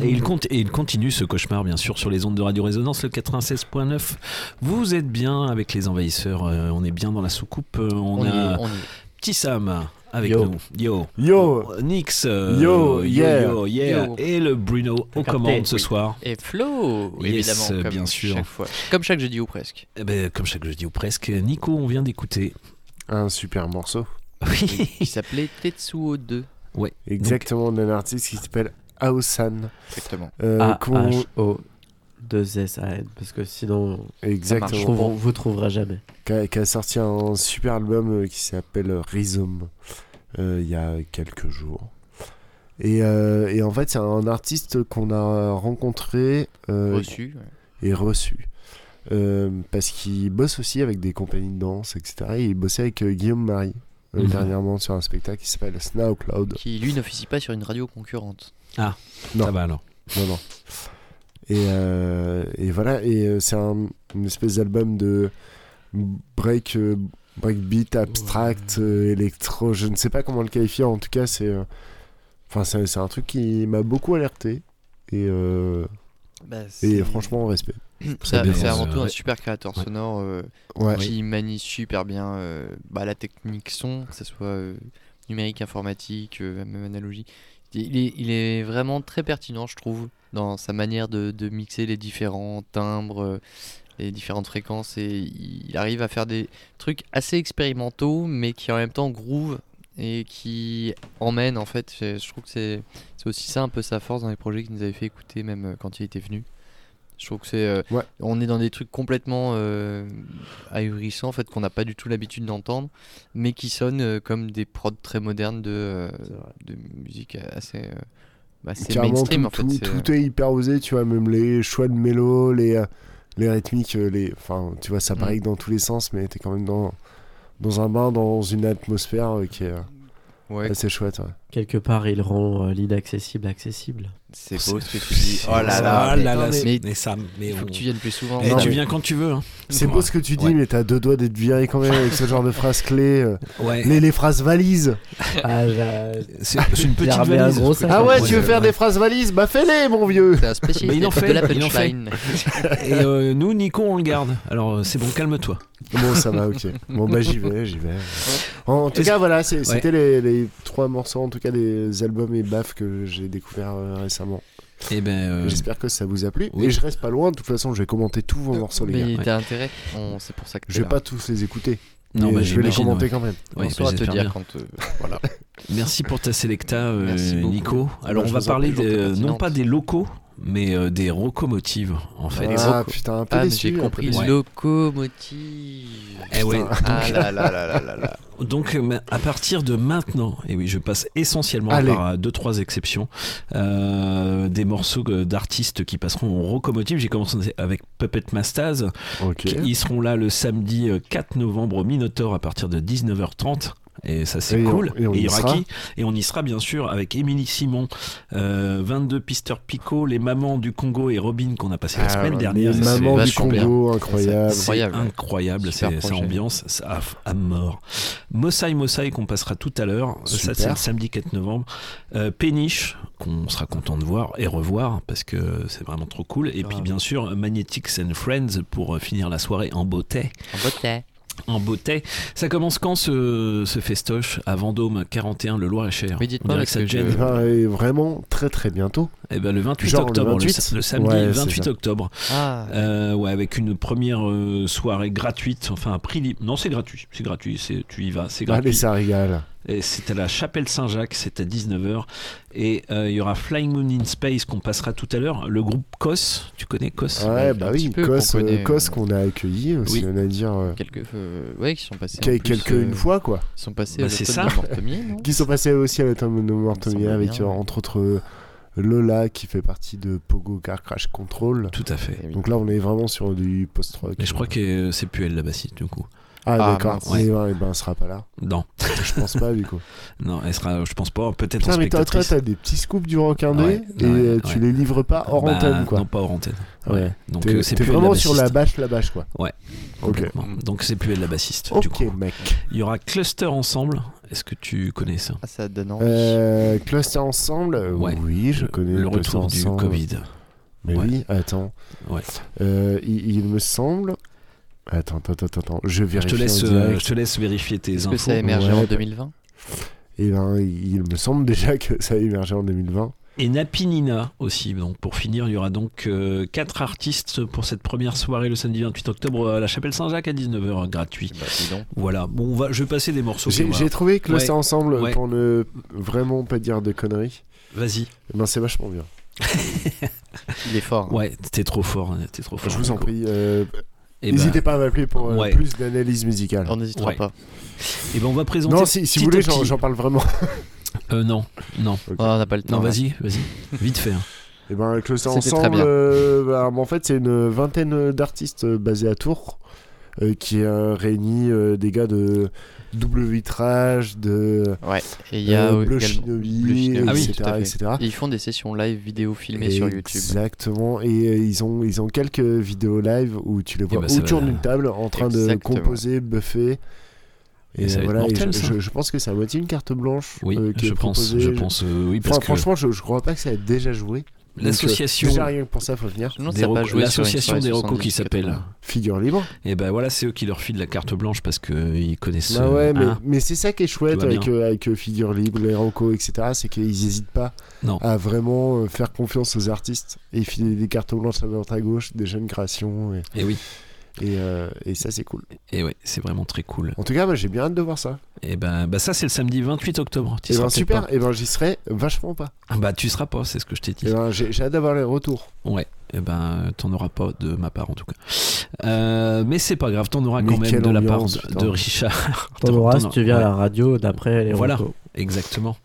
Et il, compte, et il continue ce cauchemar, bien sûr, sur les ondes de Radio Résonance, le 96.9. Vous êtes bien avec les envahisseurs, euh, on est bien dans la soucoupe. euh, on, a est, on. Petit Sam avec Yo. nous. Yo. Yo. Nix. euh, Yo, yo, yeah. yo, yeah. Yo. Et le Bruno aux commandes ce Oui. soir. Et Flo, Yes, évidemment, comme bien sûr. chaque fois. Comme chaque jeudi ou presque. Eh ben, comme chaque jeudi ou presque, Nico, on vient d'écouter. Un super morceau. Oui. Qui s'appelait Tetsuo 2. Ouais. Exactement, d'un artiste qui s'appelle Aosan. Exactement. Euh, qu'on- A-H-O. 2 S A N parce que sinon Exactement. trouve- vous trouverez jamais. Qui a, sorti un super album euh, qui s'appelle Rhizome euh, il y a quelques jours. Et, euh, et en fait, c'est un artiste qu'on a rencontré. euh, Reçu, ouais. est reçu. Euh, parce qu'il bosse aussi avec des compagnies de danse, etc. Et il bossait avec euh, Guillaume Marie Mhm. dernièrement sur un spectacle qui s'appelle Snow Cloud. Qui lui n'officie pas sur une radio concurrente. Ah, Non. ça va alors. Non, non. Et, euh, et voilà, et euh, c'est un, une espèce d'album de break, euh, breakbeat, abstract, électro, je ne sais pas comment le qualifier, en tout cas, c'est enfin c'est c'est un truc qui m'a beaucoup alerté. Et, euh, Bah, et franchement, respect. C'est avant tout un super créateur Ouais. sonore euh, Ouais. qui manie super bien euh, bah, la technique son, que ce soit euh, numérique, informatique, même analogie. Il est, il est vraiment très pertinent, je trouve, dans sa manière de, de mixer les différents timbres, les différentes fréquences, et il arrive à faire des trucs assez expérimentaux, mais qui en même temps groove et qui emmènent en fait. Je je trouve que c'est aussi ça un peu sa force dans les projets qu'il nous avait fait écouter même quand il était venu. Je trouve que c'est euh, Ouais. on est dans des trucs complètement euh, ahurissants en fait qu'on n'a pas du tout l'habitude d'entendre, mais qui sonnent euh, comme des prods très modernes de, euh, de musique assez, euh, bah, mainstream tout, en fait. tout- euh, est hyper osé, tu vois, même les choix de mélo, les, les rythmiques, les, enfin, tu vois, ça Mm. paraît que dans tous les sens, mais t'es quand même dans, dans un bain, dans une atmosphère euh, qui est euh, Ouais. assez chouette. ouais. Quelque part, il rend euh, l'inaccessible accessible. C'est beau ce que tu dis. Oh là là, Ah mais- là là, mais- mais ça, mais il faut on- que tu viennes plus souvent. Non, tu viens quand tu veux. hein. C'est beau ce que tu dis, Ouais. mais t'as deux doigts d'être viré quand même avec ce genre de phrases clés. euh, Ouais. les, les phrases valises. Ah, j'ai- C'est c'est une petite un valise. gros. Ah ouais, Ouais, tu veux faire ouais. des phrases valises? Bah fais-les, mon vieux C'est un spécialiste Bah, il en de fait, la il en fait. punchline. Et euh, nous, Nico, on le garde. Alors euh, c'est bon, calme-toi. Bon, ça va, ok. Bon, bah j'y vais, j'y vais. En, en tout cas, voilà, Ouais. c'était les, les trois morceaux, en tout cas des albums et baffes que j'ai découverts euh, récemment. Et ben, euh, J'espère que ça vous a plu. oui. Et je reste pas loin, de toute façon, je vais commenter tous vos morceaux, les Mais gars. t'as intérêt, on- c'est pour ça que Je vais là. pas tous les écouter. Non, mais bah, je vais les commenter ouais. quand même. Ouais, on bah, saura te dire bien. quand. euh, voilà. Merci pour ta sélecta, euh. Nico. Alors Bah, on va parler non pas des locaux, mais euh, des locomotives en fait. Ah putain, un peu Ah, j'ai compris. déçu. Locomotive. Eh ouais. Ah là là là là là là. Donc euh, à partir de maintenant, et oui, je passe essentiellement Allez. par euh, deux trois exceptions, euh, des morceaux d'artistes qui passeront en locomotive. J'ai commencé avec Puppet Mastaz. Ok. Ils seront là le samedi euh, 4 novembre au Minotaur à partir de 19h30. Et ça c'est Et on- cool. et on sera. qui Et on y sera bien sûr avec Émilie Simon, euh, 22 Pister Pico, les mamans du Congo et Robin qu'on a passé la Ah, semaine ouais, dernière. les mamans du. Congo, incroyable. c'est Incroyable. c'est ambiance, ça à, à mort. Mossai Mossai qu'on passera tout à l'heure, ça c'est le samedi 4 novembre. Euh, Péniche qu'on sera content de voir et revoir parce que c'est vraiment trop cool. Et puis bien sûr Magnetics and Friends pour euh, finir la soirée en beauté. En beauté. En beauté. Ça commence quand ce, ce festoche à Vendôme 41 le Loir-et-Cher? Oui, dites On pas, dirait parce que ça gêne. Ben, et vraiment très très bientôt. Eh ben, le 28 Genre le octobre, le, 28? sa- le samedi Ouais, c'est 28 ça. octobre. Ah. Euh, ouais, avec une première euh, soirée gratuite, enfin un prix libre. Non, c'est gratuit, c'est gratuit, c'est tu y vas, c'est gratuit. Allez, ça régale. Et c'est à la Chapelle Saint-Jacques, c'est à 19h. Et euh, il y aura Flying Moon in Space qu'on passera tout à l'heure. Le groupe COS, tu connais COS? Ouais, bah oui, peu, Cos, qu'on connaît, euh, Cos qu'on a accueilli aussi, Oui. on a dire. euh, Quelques, euh, ouais, qui sont passés. en quel- plus, quelques euh, une fois, quoi. Ils sont passés Bah, à l'automne Qui sont passés aussi à l'automne de Mortomier avec euh, entre autres euh, Lola qui fait partie de Pogo Car Crash Control. Tout à fait. Eh. Donc là, on est vraiment sur du post-rock. Mais je crois que euh, c'est plus elle la bassiste du coup. Ah, Ah, d'accord. Mais ouais, ben, elle sera pas là. Non, Je pense pas, du coup. non, elle sera, je pense pas, peut-être en Putain, mais spectatrice. t'as des petits scoops du rock indé Ouais, et ouais, euh, tu ouais. les livres pas hors Bah, antenne, quoi. Non, pas hors antenne. Ouais. Ouais. Donc T'es euh, c'est t'es plus vraiment la sur la bâche, la bâche, quoi. Ouais. Donc c'est plus elle la bassiste. du Ok, coup. mec. Il y aura Cluster ensemble. Est-ce que tu connais ça? Ah, ça donne envie. Euh, Cluster Ensemble, Ouais. oui, je connais. Le retour du Ensemble. Covid. Mais Ouais. oui, attends. Ouais. Euh, il, il me semble. Attends, attends, attends, attends. Je Je vérifie. te laisse, euh, je te laisse vérifier tes Est-ce infos. que ça a émergé Ouais, en bah- 2020 Et ben, il me semble déjà que ça a émergé en 2020. Et Napinina aussi. Donc pour finir, il y aura donc euh, quatre artistes pour cette première soirée le samedi 28 octobre à la Chapelle Saint-Jacques à 19h gratuit. Bah, dis donc. Voilà. Bon, on va, je vais passer des morceaux. J'ai trouvé Cluster Ouais. Ensemble Ouais. pour ne vraiment pas dire de conneries. Vas-y. Eh Ben, c'est vachement bien. Il est fort. hein. Ouais, t'es trop fort. hein, T'es trop fort. Je vous en Nico. prie. euh, Eh N'hésitez ben, pas à m'appeler pour euh, ouais. plus d'analyse musicale. On n'hésitera Ouais. pas. eh ben, on va présenter. Non, si, si vous voulez, j'en parle vraiment. Euh, non, non. Oh, on n'a pas le temps. Non, vas-y, vas-y. Vite fait. hein. Et ben avec le C'était très ensemble, bien. euh, bah, en fait c'est une vingtaine d'artistes euh, basés à Tours euh, qui euh, réunit euh, des gars de double vitrage, de Ouais, et il y a euh, Bleu Shinobi, Bleu Shinobi, etc.. Et ils font des sessions live vidéo filmées sur YouTube. Exactement. Et euh, ils ont ils ont quelques vidéos live où tu les vois bah, ça autour va- d'une table en train Exactement. de composer, buffer. Et ça va être voilà, et mortel, je, ça. je- je pense que c'est à moitié une carte blanche Oui, euh, qui je est pense, proposée. je pense, euh, oui, parce Enfin, que- franchement, je, je crois pas que ça ait déjà joué. Donc, euh, L'association déjà rien que pour ça, faut venir. des Rocos- l'association des recos qui s'appelle Figure libre. Et ben voilà, c'est eux qui leur filent la carte blanche parce qu'ils connaissent. Bah ouais, euh, mais, hein. mais c'est ça qui est chouette avec, euh, avec Figure Libre, les Rocco, etc. C'est qu'ils n'hésitent pas Non. à vraiment faire confiance aux artistes et filer des cartes blanches à droite à gauche, des jeunes créations. Et, Et oui. Et, euh, et ça, c'est cool. Et ouais, c'est vraiment très cool. En tout cas, moi, j'ai bien hâte de voir ça. Et ben, bah ça c'est le samedi 28 octobre. Tu Et seras ben super, pas. et ben j'y serai vachement pas. Ah Bah tu seras pas, c'est ce que je t'ai dit. Et ben, j'ai j'ai hâte d'avoir les retours. Ouais, et ben t'en auras pas de ma part en tout cas. Euh, mais c'est pas grave, t'en auras Mais quand même de la part de, putain. de Richard. T'en auras si tu viens à la radio d'après les Voilà, exactement.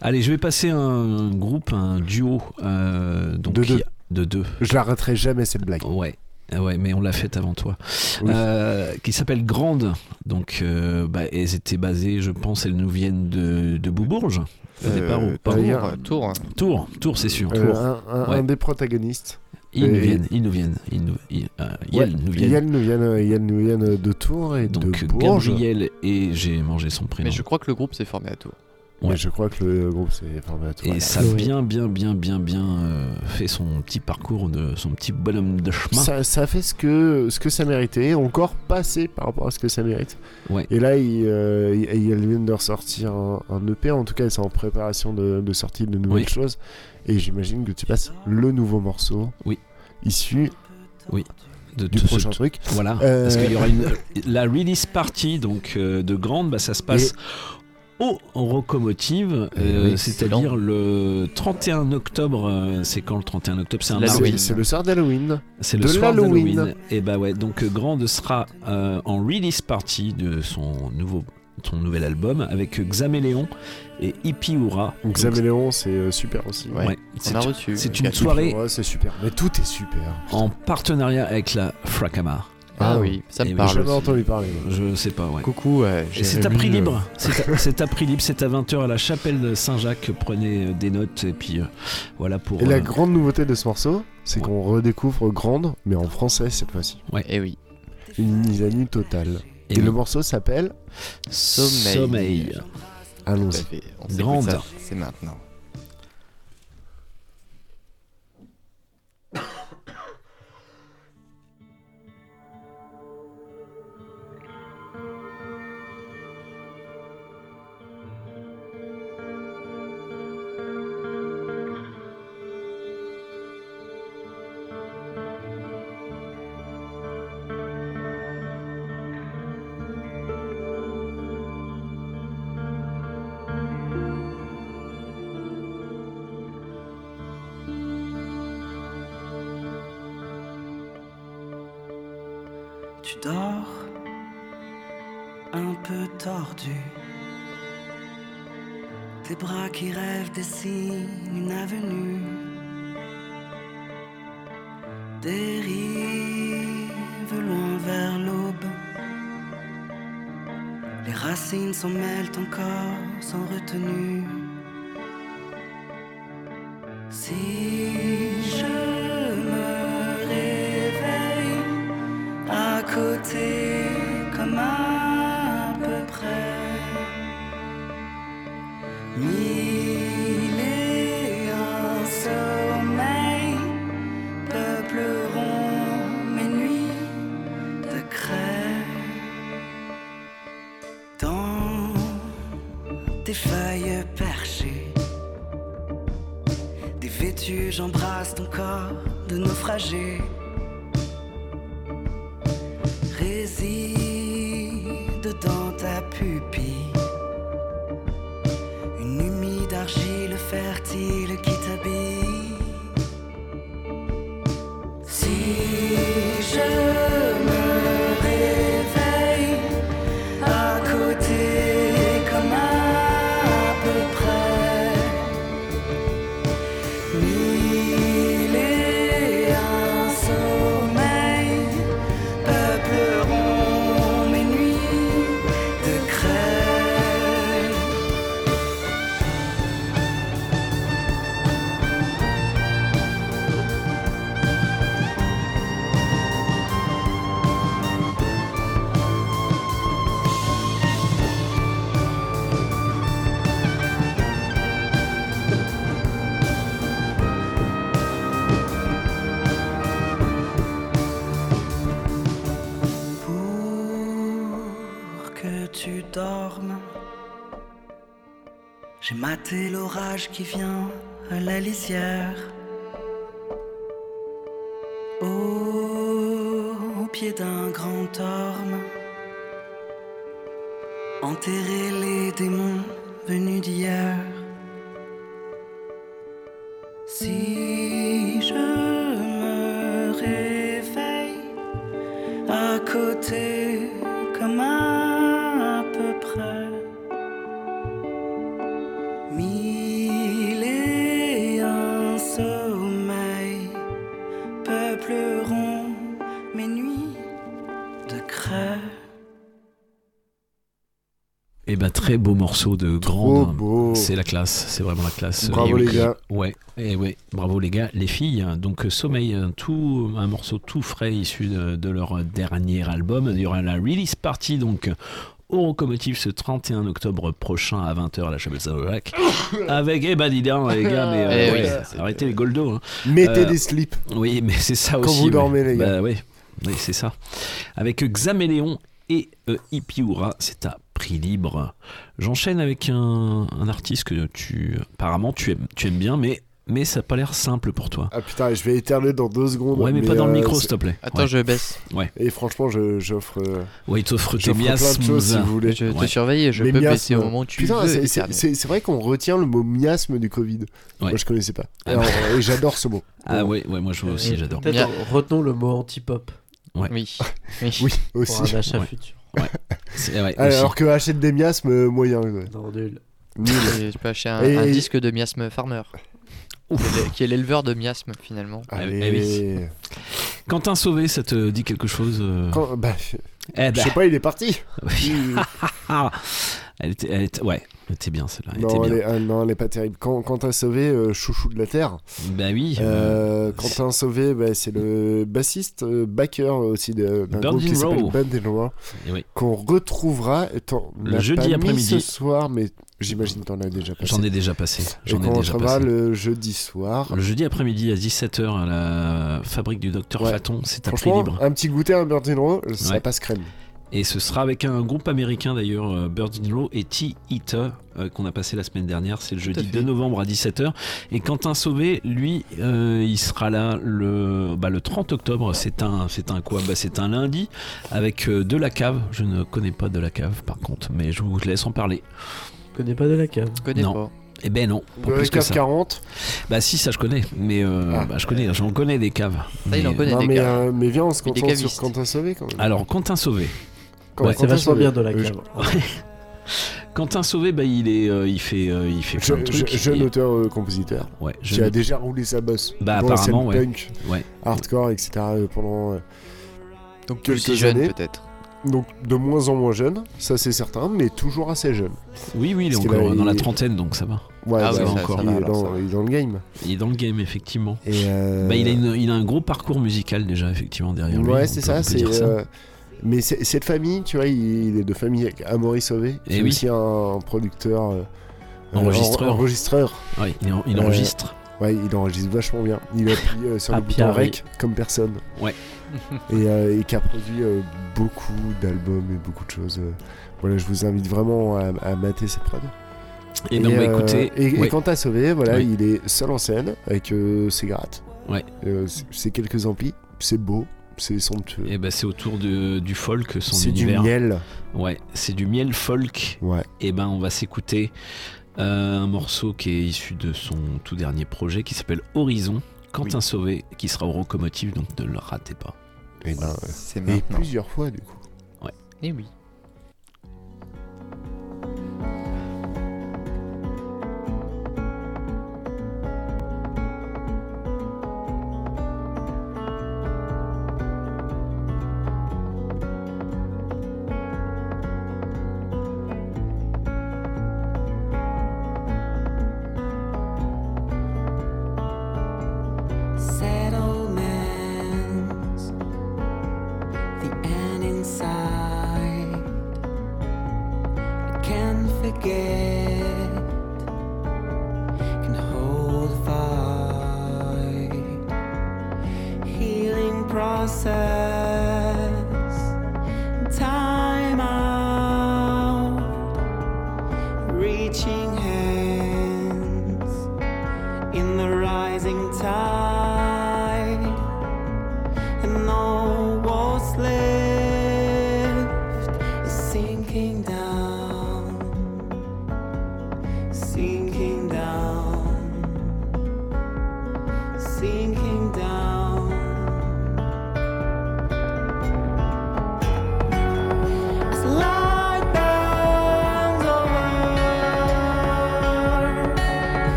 Allez, je vais passer un groupe, un duo. euh, donc De deux. De deux. Je la raterai jamais cette blague. Ouais. Ah Ouais, mais on l'a faite avant toi. Oui. Euh, qui s'appelle Grande. Donc, euh, bah, elles étaient basées, je pense, elles nous viennent de, de Beaubourges. Au Euh, départ, ou pas d'ailleurs, Tours. Tours, Tours, c'est sûr. Euh, Tours. un, un- Ouais. un des protagonistes. Ils nous viennent, ils nous viennent, ils nous, ils, euh, Ouais, nous viennent. Yael nous viennent, euh, Yael nous viennent de Tours et Donc de Bourges. Gabriel et j'ai mangé son prénom. Mais je crois que le groupe s'est formé à Tours. Mais je crois que le groupe s'est formé à Tours. Et ça a bien, bien, bien, bien, bien euh, fait son petit parcours, de, son petit bonhomme de chemin. Ça, ça a fait ce que, ce que ça méritait, encore pas assez par rapport à ce que ça mérite. Ouais. Et là, ils, euh, viennent de ressortir un, un EP, en tout cas, ils sont en préparation de, de sortie de nouvelles Oui. choses. Et j'imagine que tu passes le nouveau morceau Oui. issu Oui. De du tout prochain truc. Voilà. Euh, Parce qu'il y aura une, la release party donc euh, de Grande, bah, ça se passe au Rocomotive, euh, oui, c'est-à-dire le 31 octobre. euh, c'est quand le 31 octobre C'est un C'est- mardi. C'est le soir d'Halloween. C'est le de soir l'Halloween. d'Halloween. Et bah ouais, donc euh, Grande sera euh, en release party de son nouveau son nouvel album avec Xaméléon et Hippie. Donc, Xaméléon, c'est euh, super aussi. Ouais, c'est a une- reçu. C'est une Hippie soirée Ouais, c'est super. Mais tout est super. en partenariat avec la Fracama. Ah oui, ça me Et parle J'ai jamais aussi. entendu parler. Je sais pas, ouais. Coucou, euh, Et c'est à prix libre. C'est à, prix libre, c'est à 20h à la chapelle de Saint-Jacques. Prenez euh, des notes et puis euh, voilà pour. Et la euh, grande nouveauté de ce morceau, c'est qu'on redécouvre Grande, mais en français cette fois-ci. Ouais. Eh oui. Une mise à nu totale. Et Et, oui. le morceau s'appelle Sommeil. Sommeil. Allons-y. Grande. C'est maintenant. Dors un peu tordu. Tes bras qui rêvent dessinent une avenue. Dérive loin vers l'aube. Les racines s'en mêlent encore sans retenue. Si comme à peu près mille et un sommeils peupleront mes nuits de craie dans des feuilles perchées Dévêtu, j'embrasse ton corps de naufragé. Dans ta pupille. Une humide argile fertile qui t'habille. Si je Maté l'orage qui vient à la lisière. Au, au pied d'un grand orme. Enterrer les démons très beau morceau de grande. C'est la classe, c'est vraiment la classe. Bravo Et les oui, gars. Ouais, et ouais, bravo les gars, les filles. Donc euh, Sommeil, un tout, un morceau tout frais issu de, de leur dernier album. Il y aura la release party donc au Locomotive ce 31 octobre prochain à 20h à la chapelle Saint-Jacques avec eh ben dis donc, les gars mais euh, Eh ouais, arrêtez les goldos hein. Mettez Euh, des slips. oui mais c'est ça Quand aussi vous ouais. dormez, les gars. Bah ouais, oui, c'est ça avec Xaméléon et euh, Ipiura c'est à prix libre j'enchaîne avec un, un artiste que tu apparemment tu aimes, tu aimes bien mais mais ça n'a pas l'air simple pour toi Ah putain, je vais éternuer dans deux secondes. ouais mais, pas dans le euh, micro s'il te plaît Attends, Ouais. je baisse. ouais Et franchement, je- j'offre. euh, ouais il t'offre tes j'offre plein de miasmes choses si vous voulez. Je te Ouais. surveille et je Les peux miasmes. baisser au moment où tu Putain, veux. c'est- vrai qu'on retient le mot miasme du Covid. Moi, je connaissais pas. Ah Alors, et j'adore ce mot. ah ouais ouais moi je vois aussi j'adore retenons le mot anti-pop. Ouais. Oui. oui. Oui, Pour aussi. un achat Ouais. futur. Ouais c'est ouais, Alors que achète des miasmes, euh, moyen. ouais. Non, nul. Tu peux acheter un, Et- un disque de Miasme Farmer. Qui est le- Qui est l'éleveur de miasme finalement. Allez. eh oui. Quentin Sauvé ça te dit quelque chose euh Quand- bah, Eh je sais pas, il est parti. Oui. elle, était, elle était- ouais, elle était bien celle-là. Elle Non, était elle est, non, elle est pas terrible. Quand, Quentin Sauvé, euh, chouchou de la terre. Bah oui. Euh, Quentin Sauvé, bah, c'est le bassiste, euh, backer aussi de- groupe qui in s'appelle Row. Band oui. qu'on retrouvera. On Le jeudi après-midi. ce soir, mais j'imagine que t'en as déjà passé. J'en ai déjà passé. J'en ai qu'on déjà passé. le jeudi soir. Le jeudi après-midi à 17h à la fabrique du docteur Ouais. Faton, c'est à prix libre. un petit goûter à in Row, ça Ouais. passe crème. Et ce sera avec un groupe américain d'ailleurs, euh, Bird in Row et T Eater, euh, qu'on a passé la semaine dernière. C'est le jeudi 2 novembre à 17h. Et Quentin Sauvé, lui, euh, il sera là le, bah, le 30 octobre. C'est un, c'est un quoi? Bah, C'est un lundi avec euh, de la cave. Je ne connais pas de la cave par contre, mais je vous laisse en parler. Je connais pas de la cave? Je connais Non. pas. Eh ben non, la plus que cave ça. 40. Bah si, ça je connais, mais euh, Ah. bah, je connais, j'en connais des caves. Ça, il en Mais- connaît. Non, des mais, caves. euh, mais viens, on se Mais concentre sur. Quentin Sauvé quand même. Alors Quentin Sauvé. Quand- ouais, C'est Quentin vachement Sauvé. bien de la Euh, cave. Quentin Sauvé, bah il est, euh, il fait, euh, il fait je- plein de je- trucs. Jeune Et- auteur-compositeur. Ouais, Qui a déjà roulé sa bosse. Bah dans la apparemment, scène ouais. punk, ouais. hardcore, etc. euh, pendant euh, Donc quelques si jeune années. peut-être. Donc de moins en moins jeune, ça c'est certain, mais toujours assez jeune. Oui, oui, il est Parce encore dans la trentaine, donc ça va. Ouais, Ah bah, oui, ça- encore, ça il, va, est dans, ça va. il est dans le game. Il est dans le game, effectivement. Et euh, Bah, il, a une- il a un gros parcours musical déjà, effectivement, derrière lui. Ouais, c'est ça. C'est. euh, Mais de famille, tu vois, il, il est de famille avec Amaury Sauvé, qui Eh est oui. aussi un, producteur. euh, Enregistreur. en- enregistreur. Ouais, il, en- il Euh, enregistre. Ouais, il enregistre vachement bien. Il appuie euh, sur le bouton rec comme personne. Ouais. Et, euh, et qui a produit euh, beaucoup d'albums et beaucoup de choses. euh. Voilà, je vous invite vraiment à, à mater ses prods. Et, va euh, écouter. Et, et quand t'as sauvé, voilà, Oui. il est seul en scène avec euh, ses grattes. Ouais. Euh, c'est quelques amplis. C'est beau, c'est somptueux. Et bah, c'est autour de- du folk, son C'est du miel. Ouais, c'est du miel folk. Ouais. Et ben, on va s'écouter euh, un morceau qui est issu de son tout dernier projet qui s'appelle Horizon. Quentin Sauvé, qui sera au Locomotive, donc ne le ratez pas. Et, ben, C'est et maintenant. plusieurs fois du coup. Eh oui. 轻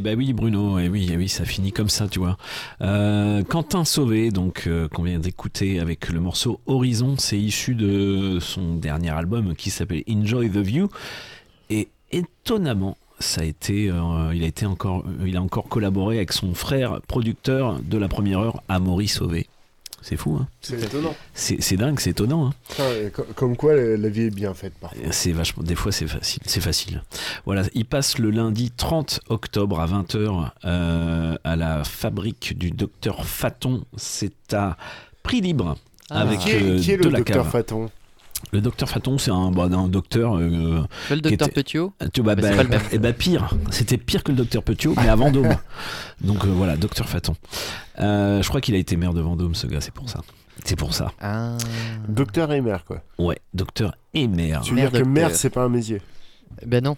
Eh ben oui Bruno, et oui, eh oui, ça finit comme ça, tu vois. Euh, Quentin Sauvé, donc euh, qu'on vient d'écouter avec le morceau Horizon, c'est issu de son dernier album qui s'appelle Enjoy the View. Et étonnamment, ça a été, euh, il a encore, il a encore collaboré avec son frère producteur de la première heure, Amaury Sauvé. C'est fou, hein C'est étonnant. C'est dingue, c'est étonnant. Hein comme quoi la, vie est bien faite parfois. c'est vachement, des fois c'est facile, c'est facile. Voilà, il passe le lundi 30 octobre à 20h euh, à la fabrique du docteur Faton. C'est à prix libre Ah. avec Qui est- euh, qui est de le la docteur cave. Faton? Le docteur Faton, c'est un, bah, un docteur. euh, Pas le docteur était- Petiot Tu bah, bah, pas le même. eh bah, pire, c'était pire que le docteur Petiot, mais à Vendôme. Donc euh, voilà, docteur Faton. Euh, je crois qu'il a été maire de Vendôme, ce gars, c'est pour ça. C'est pour ça. Ah. Docteur et maire, quoi. Ouais, docteur et maire. Tu veux dire que maire, c'est pas un métier? Ben non.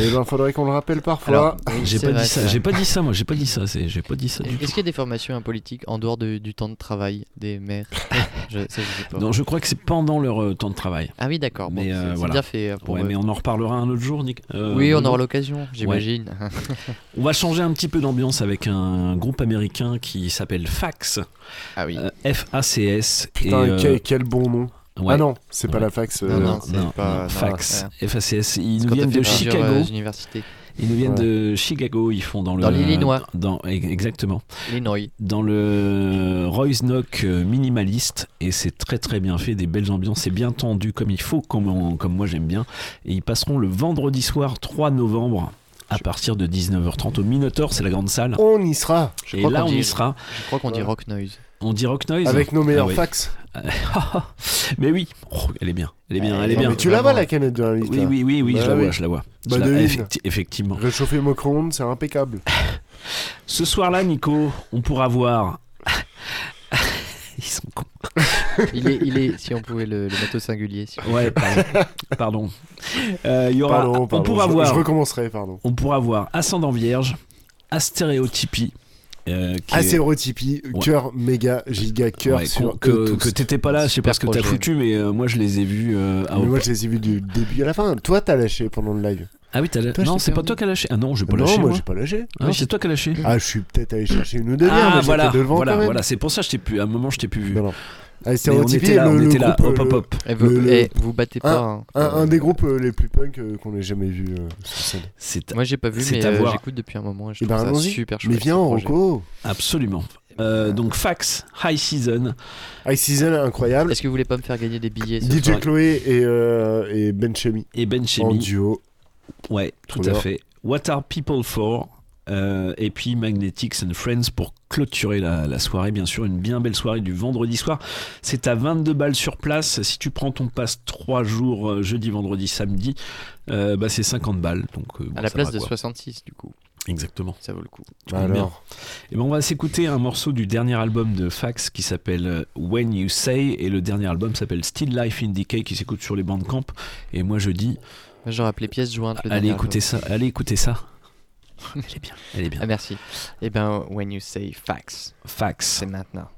Et ben, faudrait qu'on le rappelle parfois. J'ai pas vrai, dit ça, j'ai pas dit ça, moi, j'ai pas dit ça, c'est, j'ai pas dit ça du Est-ce qu'il y a des formations en politique en dehors de- du temps de travail des maires je, ça, je sais pas. Non, je crois que c'est pendant leur euh, temps de travail. Ah oui, d'accord. Bon, Mais c'est- euh, c'est voilà. bien fait, euh, pour ouais, eux. mais on en reparlera un autre jour, Nick. Euh, oui, on aura l'occasion, j'imagine. Ouais. on va changer un petit peu d'ambiance avec un groupe américain qui s'appelle Fax. Ah oui. F-A-C-S. Putain, et, euh, quel, quel bon nom. Ouais. Ah non, c'est pas Ouais. la fax. euh, Non, non, c'est non, pas- non, non, Fax, ouais. F-A-C-S. Ils nous viennent de Chicago. euh. Ils nous viennent Ouais. de Chicago. Ils font dans le Dans l'Illinois. Dans exactement. Illinois. Dans le Royce Knock euh, minimaliste et c'est très très bien fait, des belles ambiances, c'est bien tendu comme il faut, comme, on- comme moi j'aime bien. Et ils passeront le vendredi soir 3 novembre à partir de 19h30 au Minotaur, c'est la grande salle. On y sera. Je Et crois là qu'on on dit- y sera. Je crois qu'on dit rock noise. On dit Rock Noise Avec nos meilleurs Ah fax. mais oui, Oh, elle est bien, elle est bien, elle est Non, bien. mais tu la vois la canette de la liste Oui, là oui, oui, oui, Bah je la oui. vois, je la vois. Je Bah, la- devine. effecti- effectivement. Réchauffer micro-ondes, c'est impeccable. Ce soir-là, Nico, on pourra voir. Ils sont cons. il, est, il est, si on pouvait le, le mettre au singulier. si- Ouais, pardon. pardon. Euh, il y aura, Pardon, on pardon, pourra je- voir. je recommencerai, pardon. On pourra voir Ascendant Vierge, Astéréotypie. Euh, est- Astérotypie, Ouais. cœur, méga, giga, cœur Ouais, sur que, que t'étais pas là, je sais pas ce que t'as foutu, mais euh, moi je les ai vus euh, à Mais moi, je les ai vus du début à la fin. Toi, t'as lâché pendant le live. Ah oui, t'as je Non, c'est pas toi qui as lâché. Ah non, j'ai pas non, lâché. moi, moi. j'ai pas lâché. Ah, c'est toi qui as lâché. Ah, je suis peut-être allé chercher une demi-heure, Ah mais voilà, devant voilà, voilà, c'est pour ça que je t'ai plus. À un moment, je t'ai plus vu. Non, non. Allez, on était là, le- on le était là, groupe, hop, hop, le- hop. Eh, vous, le- le- eh, vous battez pas. un, hein. un- un des groupes euh, les plus punk euh, qu'on ait jamais vu euh, sur scène. Moi j'ai pas vu, mais euh, j'écoute depuis un moment. et Je Eh trouve ben, ça allons-y. super chouette. Mais viens. Rocco. Absolument. Euh, donc Fax, High Season. High Season, incroyable. Est-ce que vous voulez pas me faire gagner des billets ce DJ soir Chloé et, euh, et Ben Chemi et Ben en duo. Ouais, Trop tout à fait. What are people for? Euh, et puis Magnetics and Friends pour clôturer la, la soirée, bien sûr, une bien belle soirée du vendredi soir. C'est à 22 balles sur place. Si tu prends ton pass 3 jours, euh, jeudi, vendredi, samedi, euh, bah, c'est 50 balles. Donc, euh, bon, À la place de quoi. 66 du coup. Exactement. Ça vaut le coup. Tu comptes bien. Et ben on va s'écouter un morceau du dernier album de Fax qui s'appelle When You Say et le dernier album s'appelle Still Life in Decay qui s'écoute sur les Bandcamp et moi je dis J'aurais appelé pièce jointe. le allez dernier écouter album. ça allez écouter ça elle est bien elle est bien Ah, merci. Et ben, when you say fax. Fax. C'est maintenant.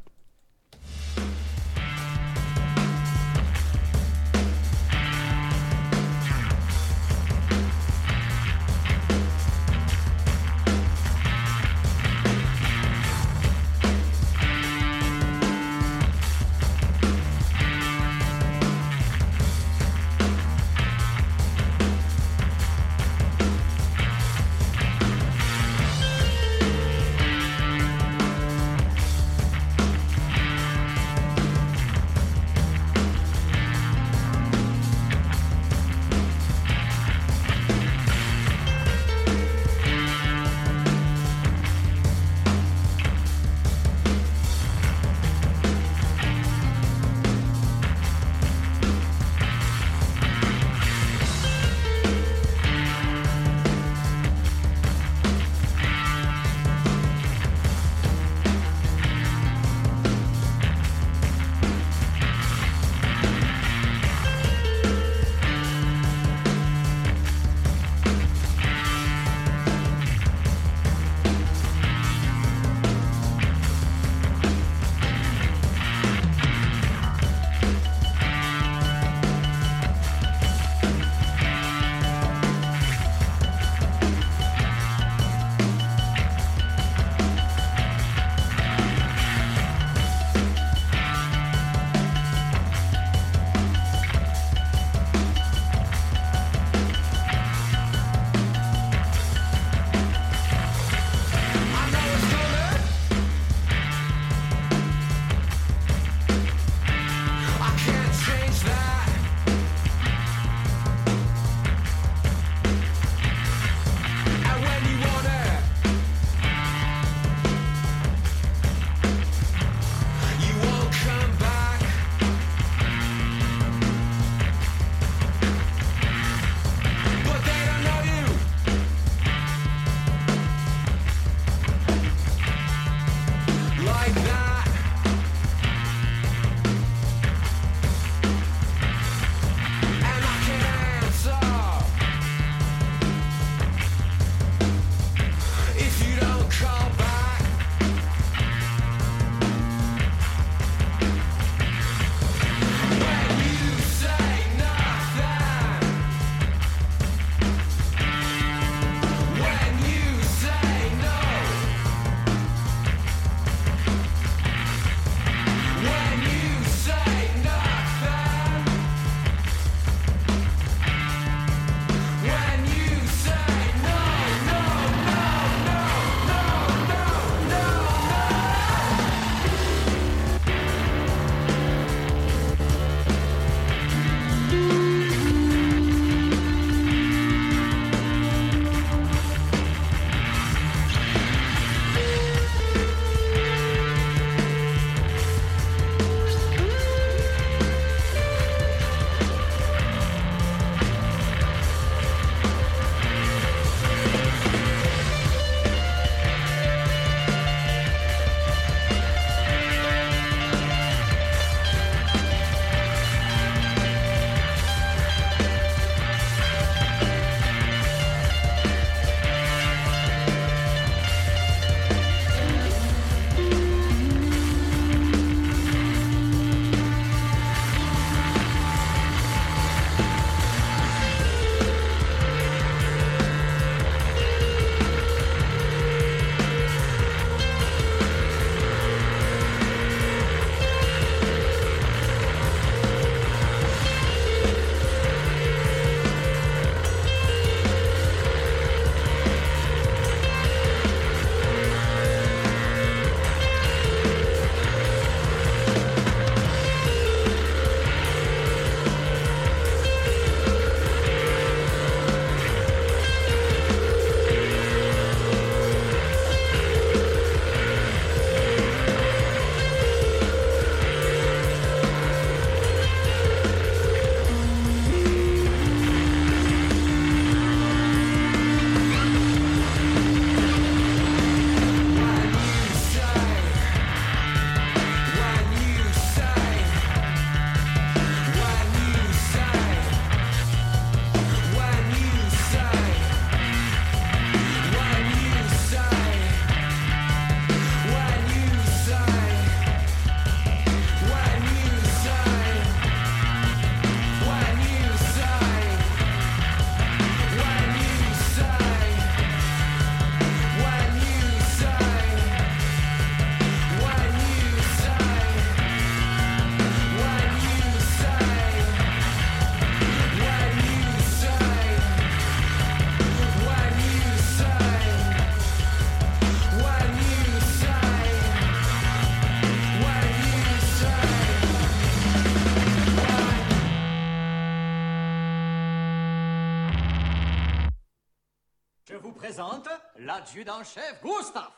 L'adjudant-chef Gustave.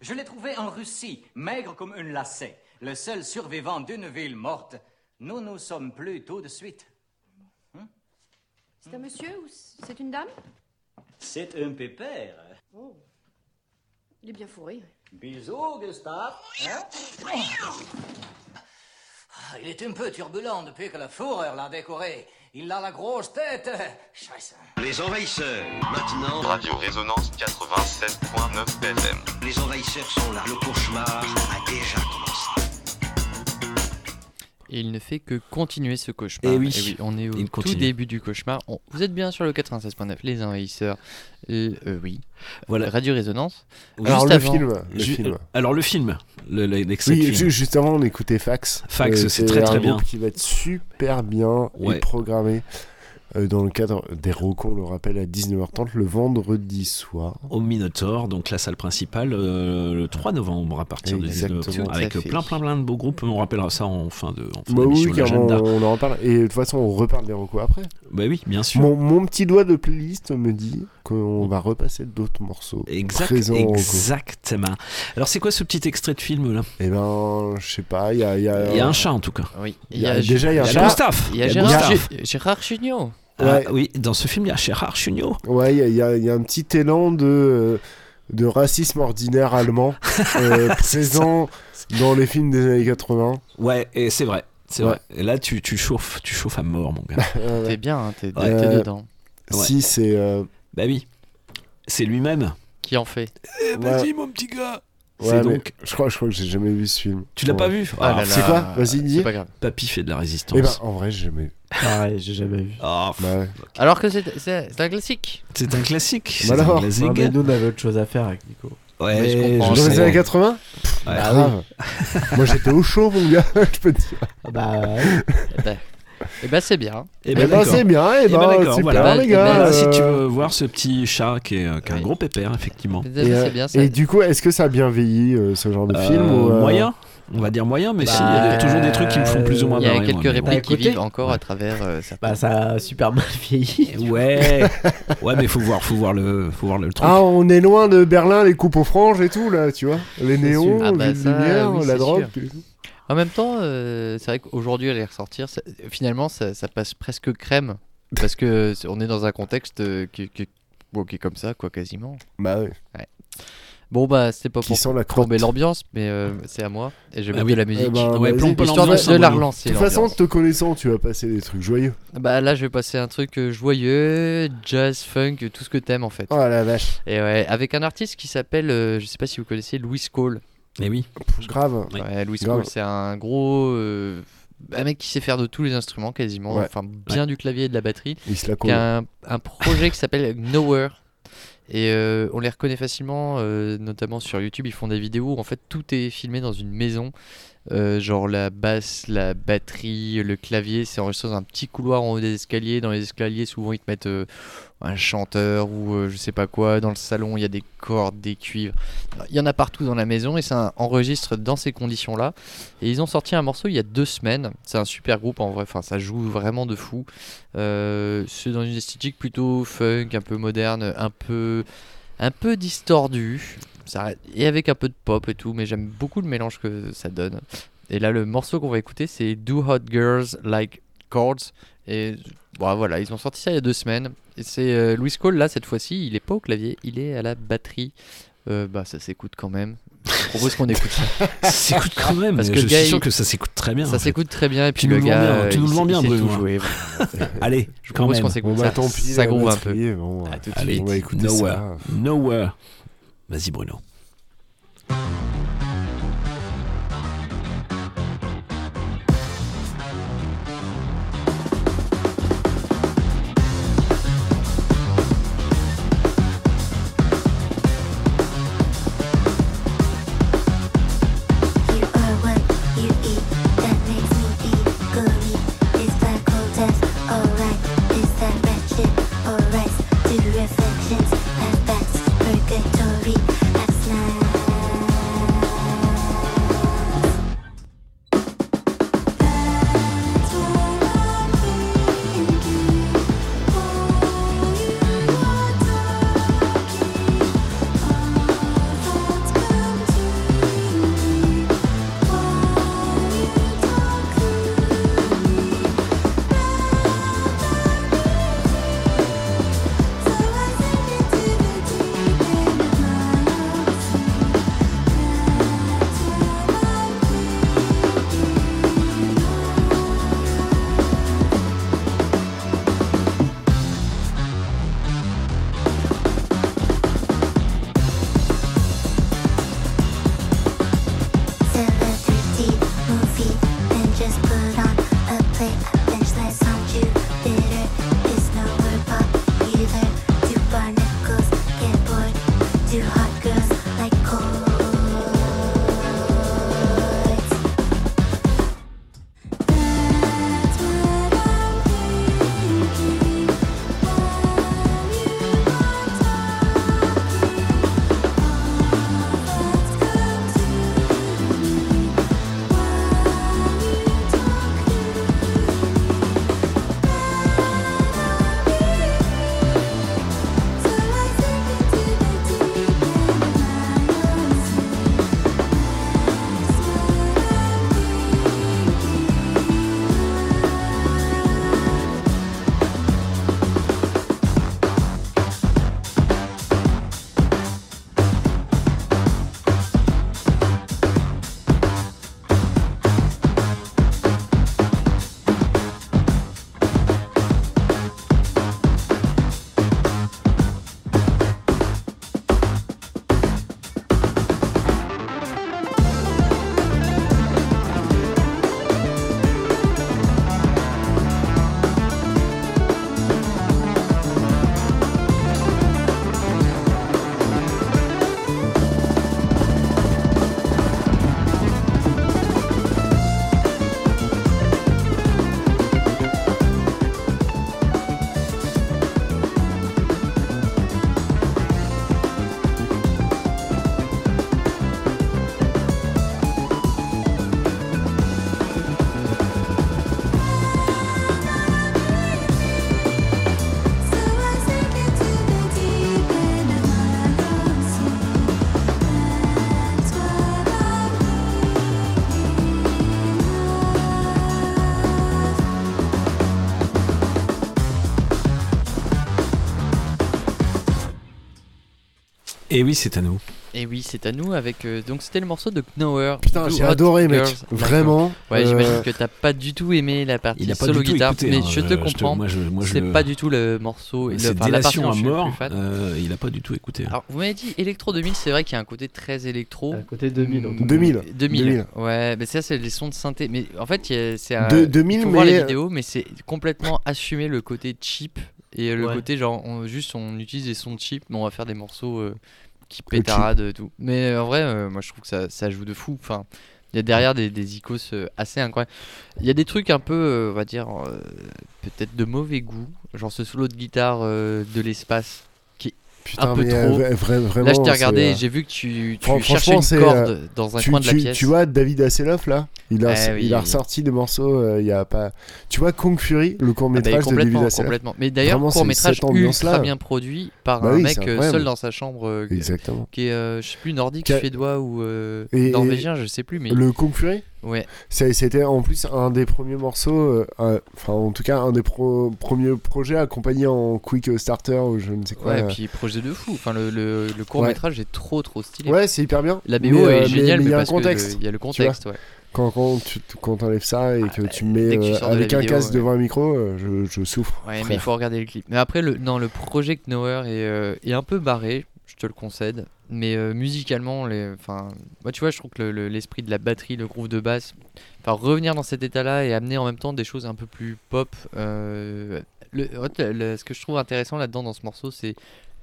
Je l'ai trouvé en Russie, maigre comme une lacet, le seul survivant d'une ville morte. Nous nous sommes plus tout de suite. C'est un monsieur ou c'est une dame? C'est un pépère. Oh. Il est bien fourré. Bisous, Gustave. Hein? Ah, Il est un peu turbulent depuis que la fourreur l'a décoré. Il a la grosse tête. Scheiße. Les envahisseurs, maintenant. Radio Résonance 87.9 FM. Les envahisseurs sont là. Le cauchemar a déjà commencé. Et il ne fait que continuer ce cauchemar. Eh oui. on est au tout continue. début du cauchemar. On- Vous êtes bien sur le 96.9, les envahisseurs. Euh, euh, oui. Voilà. Radio Résonance. Alors, Juste le avant- film, le Ju- film. Alors le film, le- Oui, film. juste avant, on écoutait Fax. Fax, Euh, c'est très, très un bien. qui va être super bien Ouais. et programmé euh, dans le cadre des recos, on le rappelle, à 19h30 le vendredi soir. Au Minotaur, donc la salle principale, euh, le 3 novembre à partir de Exactement. 19h30, Tout à avec plein plein plein de beaux groupes. On rappellera ça en fin de en fin Bah oui, l'agenda. on en reparle. Et de toute façon, on reparle des recos après. Bah oui, bien sûr. Mon, mon petit doigt de playlist me dit qu'on va repasser d'autres morceaux. Exact, exactement. Alors c'est quoi ce petit extrait de film là Eh ben, je sais pas, il y a, il y a- Il y a un chat en tout cas. Oui. Il y a- déjà, il y a un chat. Gustave. Il y a Gérard, Gérard. Ah, oui, dans ce film, il y a Gérard Jugnot. Ouais, il y a, il y a- il y a un petit élan de, euh, de racisme ordinaire allemand euh, présent dans les films des années 80. Ouais, et c'est vrai. C'est Ouais. vrai. Et là, tu, tu chauffes, tu chauffes à mort, mon gars. Euh, T'es bien, hein, t'es Ouais. t'es Euh, dedans. Ouais. Si, c'est. euh, Bah oui. C'est lui-même. Qui en fait Eh, vas-y, mon petit gars. ouais, donc. Je crois, je crois que j'ai jamais vu ce film. Tu l'as Ouais. pas vu Ah là C'est quoi Vas-y, dis. Pas grave. Papy fait de la résistance. Eh ben, en vrai, j'ai jamais vu. Pareil, j'ai jamais vu. Ah, Bah ouais. Alors que c'est un classique. c'est un classique. Bah alors. un classique. Non, mais nous, on avait autre chose à faire avec Nico. Ouais, Mais je comprends. je Dans les années 80 Ouais. Bah, grave. Moi, j'étais au chaud, mon gars, je peux te dire. Ah Bah, Eh ben, eh ben, c'est bien. Eh Eh ben, ben, d'accord. c'est bien, eh Eh ben, ben, d'accord, super, voilà. les Eh gars. Si euh, tu veux voir ce petit chat qui est, euh, qui est un gros pépère, effectivement. Et, euh, c'est bien ça. et du coup, est-ce que ça a bien vieilli, euh, ce genre de Euh, film ou, euh, Moyen On va dire moyen, mais Bah, si, il y a des- toujours des trucs qui me font plus ou moins Il y a marrer, quelques moi, répliques qui Bah, écoutez. vivent encore à travers euh, certains. bah, ça a super mal vieilli. Ouais, ouais, mais faut voir, faut voir le, faut voir le truc. Ah, on est loin de Berlin, les coupes aux franges et tout, là, tu vois. Les néons, Ah bah les ça, lumières, oui, la drogue. sûr. En même temps, euh, c'est vrai qu'aujourd'hui, aller ressortir, ça- finalement, ça, ça passe presque crème. Parce que c'est- on est dans un contexte euh, qui, qui- bon, qui est comme ça, quoi, quasiment. Bah ouais. Bon, bah, c'est pas Qui pour sent la plomber l'ambiance, mais euh, c'est à moi. Et je Ah mettre oui. de la musique. Eh ben, Ouais, vas-y. plombe pas Histoire de, l'ambiance, de hein, la Bruno. relancer. De toute façon, l'ambiance. te connaissant, tu vas passer des trucs joyeux. Bah là, je vais passer un truc euh, joyeux, jazz, funk, tout ce que t'aimes en fait. Oh la vache. Et ouais, avec un artiste qui s'appelle, euh, je sais pas si vous connaissez, Louis Cole. Eh oui. Grave. Oui. Ouais, Louis Grave. Cole, c'est un gros. euh, un mec qui sait faire de tous les instruments quasiment. Ouais. Enfin, bien du clavier et de la batterie. Il se la Qui a un, un projet qui s'appelle Nowhere. Et euh, on les reconnaît facilement, euh, notamment sur YouTube. Ils font des vidéos où en fait tout est filmé dans une maison. Euh, genre la basse, la batterie, le clavier, c'est enregistré dans un petit couloir en haut des escaliers. Dans les escaliers, souvent ils te mettent euh, un chanteur ou euh, je sais pas quoi. Dans le salon, il y a des cordes, des cuivres. Il y en a partout dans la maison et ça enregistre dans ces conditions-là. Et ils ont sorti un morceau il y a deux semaines. C'est un super groupe en vrai. Enfin, ça joue vraiment de fou. Euh, c'est dans une esthétique plutôt funk, un peu moderne, un peu, un peu distordu. Ça, et avec un peu de pop et tout. Mais j'aime beaucoup le mélange que ça donne. Et là, le morceau qu'on va écouter, c'est Do Hot Girls Like Chords. Bon, voilà, ils ont sorti ça il y a deux semaines. Et c'est euh, Louis Cole, là, cette fois-ci, il est pas au clavier, il est à la batterie. Euh, bah, ça s'écoute quand même. Je propose qu'on écoute ça. Ça s'écoute quand même. Parce que je le gars, suis sûr il- que ça s'écoute très bien. en Ça s'écoute très bien. Et puis Tu le nous le gars, vends bien, tu nous le vends bien, Bruno. Allez, Je quand propose qu'on s'écoute Bon, ça. bah tant pis. Ça groove un peu. bon, À euh, tout de Allez, On va écouter Nowhere. ça. Nowhere. Vas-y, Bruno. Et oui, c'est à nous. Et oui, c'est à nous avec. euh, donc, c'était le morceau de Knower. Putain, j'ai adoré, mec. Girls. Vraiment, Ouais, euh, j'imagine que t'as pas du tout aimé la partie Il a pas solo du tout guitare, écouté, mais hein, je je- te je te- comprends. moi, je- moi, c'est je- pas du tout le morceau. le- C'est enfin, la partie à le mort. euh, il a pas du tout écouté. Alors, vous m'avez dit Electro 2000, c'est vrai qu'il y a un côté très électro. côté 2000, en tout cas. 2000. 2000. 2000. Ouais, mais ça, c'est les sons de synthé. Mais en fait, c'est un. De- 2000, il faut voir mais- les vidéos, mais c'est complètement assumé le côté cheap. Et le Ouais. côté, genre, on, juste on utilise des sons cheap, mais on va faire des morceaux euh, qui cheap. pétaradent et tout. Mais euh, en vrai, euh, moi je trouve que ça, ça joue de fou. Enfin, il y a derrière des, des icos euh, assez incroyables. Il y a des trucs un peu, euh, on va dire, euh, peut-être de mauvais goût. Genre ce solo de guitare euh, de l'espace Putain, un peu mais, euh, trop. vra- vra- vraiment, Là, je t'ai regardé euh, et j'ai vu que tu, tu cherchais une corde euh, dans un tu, coin de la tu- pièce. Tu vois David Hasselhoff là il a, Eh oui, il a oui. ressorti des morceaux, euh, il y a pas. Tu vois Kong Fury, le court Ah bah, métrage de David Hasselhoff. complètement. Mais d'ailleurs, court métrage ultra bien produit par Bah un oui, mec seul dans sa chambre, Exactement. qui est, je sais plus, nordique, suédois ou norvégien, je sais plus. Mais Le Kong Fury? Ouais. C'était en plus un des premiers morceaux, euh, euh, enfin en tout cas un des pro- premiers projets accompagnés en Quick Starter ou je ne sais quoi. Ouais, et euh. puis projet de fou. Enfin, le, le, le court métrage est trop trop stylé. Ouais, c'est hyper bien. La BO Mais, euh, est mais- géniale, mais il y a un contexte. il y a le contexte, ouais. Quand, quand tu quand enlèves ça et que tu mets que tu euh, avec un vidéo, casque ouais. devant un micro, euh, je, je souffre. Ouais, mais il faut regarder le clip. Mais après, le, non, le projet Knower est, euh, est un peu barré, te le concède. Mais euh, musicalement, les, moi, tu vois, je trouve que le- le- l'esprit de la batterie, le groove de basse, enfin, revenir dans cet état-là et amener en même temps des choses un peu plus pop. euh, le, ce que je trouve intéressant là-dedans dans ce morceau, c'est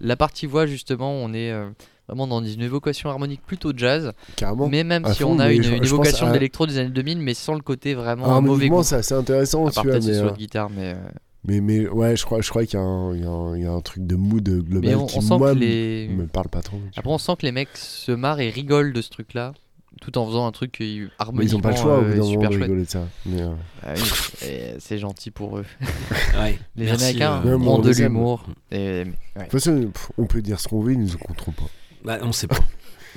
la partie voix, justement, on est euh, vraiment dans une évocation harmonique plutôt jazz. Carrément. Mais même si fond, on a une, je- une je pense évocation à- d'électro des années 2000, mais sans le côté vraiment Ah, mauvais goût. c'est assez intéressant, À part peut-être mais, de guitare, mais. Mais, mais ouais, je crois, je crois qu'il y, a un- il y a un- il y a un truc de mood global Mais on, qui, on sent moi, que me- les. me parle pas trop. Après, on sent que les mecs se marrent et rigolent de ce truc-là, tout en faisant un truc qui Mais harmoniquement ils ont pas le choix au euh, super rigoler de ça. Mais, euh, Bah oui, et c'est gentil pour eux. Ouais, les merci, Américains euh, ont on de l'humour. Et... ouais. De toute façon, on peut dire ce qu'on veut, ils nous écouteront pas. Bah, on sait pas.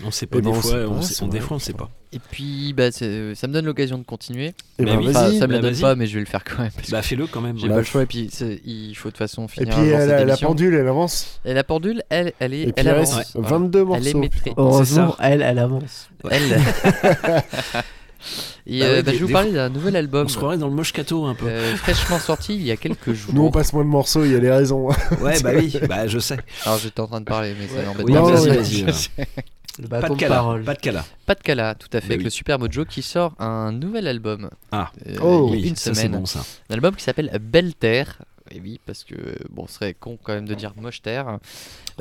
On sait pas. Eh des ben, on fois, sait pas, on sait- on- des fois, on sait pas. Et puis, bah, ça me donne l'occasion de continuer. Eh ben, Enfin, vas-y. ça me la Bah, donne vas-y. pas, mais je vais le faire quand même. parce Bah, fais-le quand même. J'ai Bah, pas le choix, et puis il faut de toute façon Et finir puis euh, cette la, pendule, elle avance. Et la pendule, elle, elle est, Et puis elle avance. reste 22 Elle est morceaux. maîtrisée. Heureusement, elle, elle avance. Elle. Et Bah euh, ouais, bah, des- je vais vous parler d'un nouvel album. On se croirait dans le Moscato un peu. euh, fraîchement sorti il y a quelques jours. Nous, on passe moins de morceaux, il y a les raisons. Ouais, bah oui, bah je sais. Alors j'étais en train de parler, mais ça n'embête Oui, pas. vas-y, vas-y. Pas de de cala. parole. Pas de cala. Pas de Cala, tout à fait, Bah avec oui. le Super Mojo qui sort un nouvel album. Ah, euh, Oh, il y a oui, une ça, c'est semaine. bon ça. Un album qui s'appelle Belle Terre. Et oui, parce que bon, ce serait con quand même de dire Moche Terre.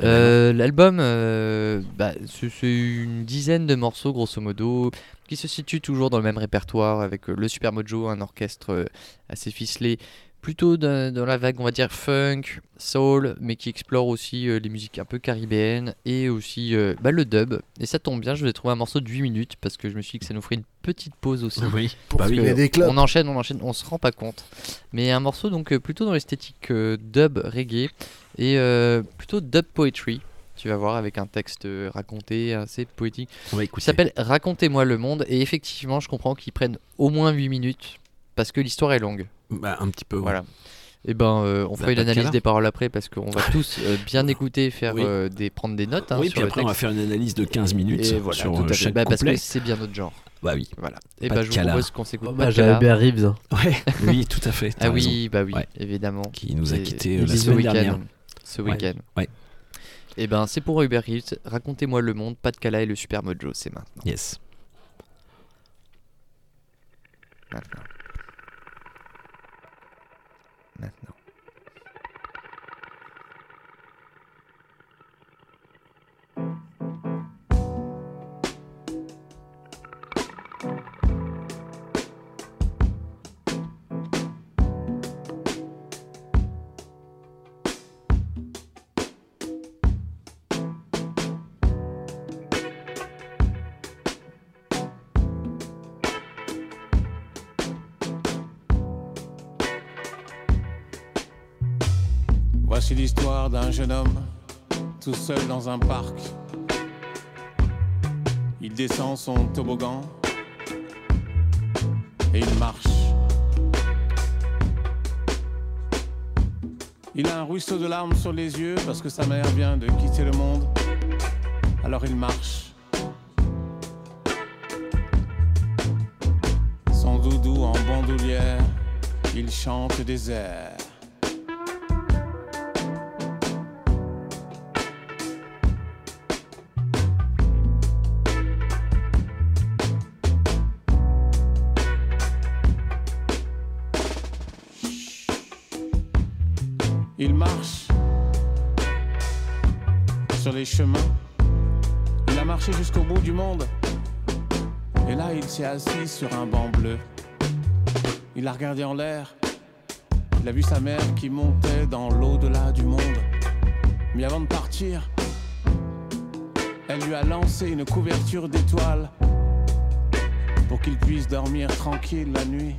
Euh, L'album, euh, bah, c'est une dizaine de morceaux grosso modo, qui se situent toujours dans le même répertoire avec euh, le Super Mojo, un orchestre assez ficelé, plutôt dans, dans la vague, on va dire funk, soul, mais qui explore aussi euh, les musiques un peu caribéennes et aussi euh, bah, le dub. Et ça tombe bien, je vous ai trouvé un morceau de 8 minutes parce que je me suis dit que ça nous ferait une petite pause aussi. Oui, Pour bah oui. des clopes. On enchaîne, on enchaîne, on se rend pas compte. Mais un morceau donc euh, plutôt dans l'esthétique euh, dub reggae et euh, plutôt dub poetry. Tu vas voir avec un texte raconté assez poétique. Écouter. s'appelle Racontez-moi le monde. Et effectivement, je comprends qu'ils prennent au moins 8 minutes parce que l'histoire est longue. Bah, un petit peu. ouais. Voilà. Et ben, euh, on Bah, fera une analyse des paroles après parce qu'on va tous euh, bien écouter, faire Oui. euh, des, prendre des notes. hein, oui, sur puis le après, on va faire une analyse de 15 minutes Et voilà, sur tout à chaque Bah, parce que c'est bien notre genre. Bah oui. Voilà. Et Pas bah, de je vous propose qu'on s'écoute. Bah, pas de j'avais cala. bien Reeves. hein. Ouais, oui, tout à fait. Ah raison. oui, bah oui, Ouais. évidemment. Qui nous a quittés la ce semaine week-end. dernière. Ce week-end. Ouais. Et ben c'est pour Uber Eats. Racontez-moi le monde, pas de cala et le Super Mojo, c'est maintenant. Yes. Maintenant. D'un jeune homme tout seul dans un parc. Il descend son toboggan et il marche. Il a un ruisseau de larmes sur les yeux parce que sa mère vient de quitter le monde. Alors il marche. Son doudou en bandoulière, il chante des airs. Assis sur un banc bleu. Il a regardé en l'air. Il a vu sa mère qui montait dans l'au-delà du monde. Mais avant de partir, elle lui a lancé une couverture d'étoiles pour qu'il puisse dormir tranquille la nuit.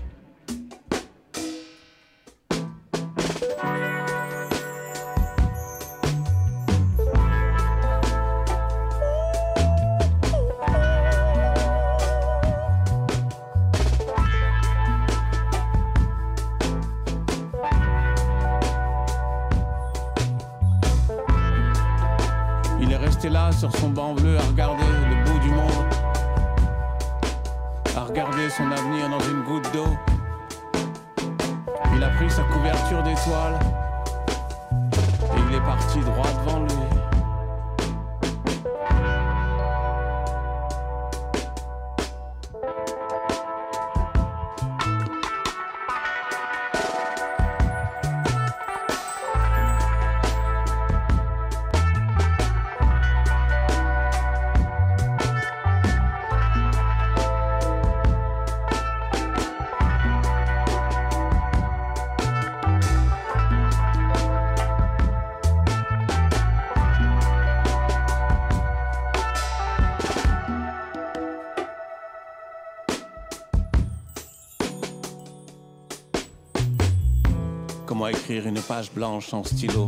Une page blanche en stylo.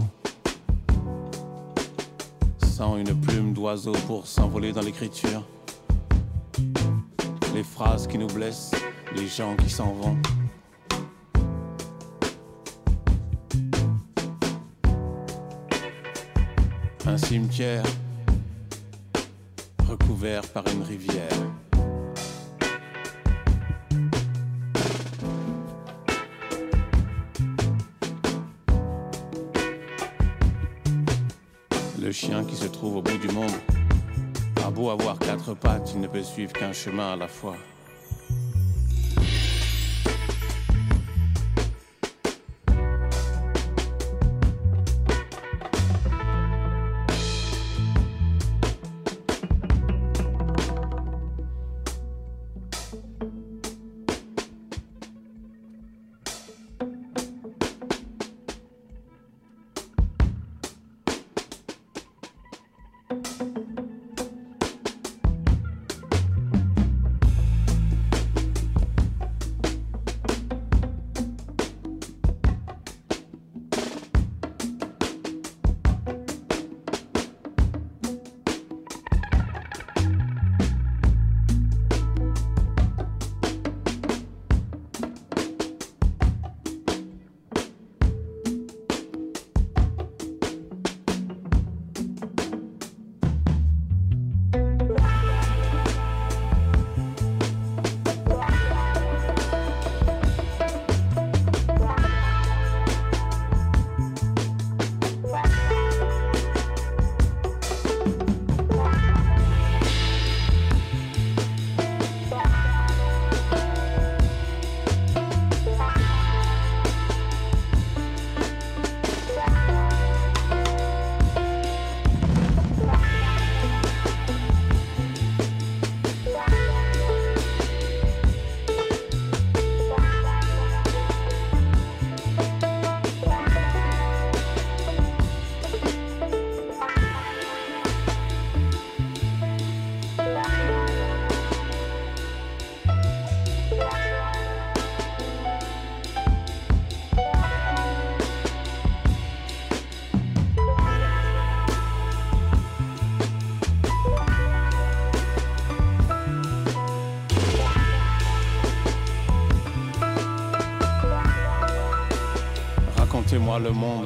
Sans une plume d'oiseau pour s'envoler dans l'écriture. Les phrases qui nous blessent, les gens qui s'en vont suivre qu'un chemin à la fois. Le monde.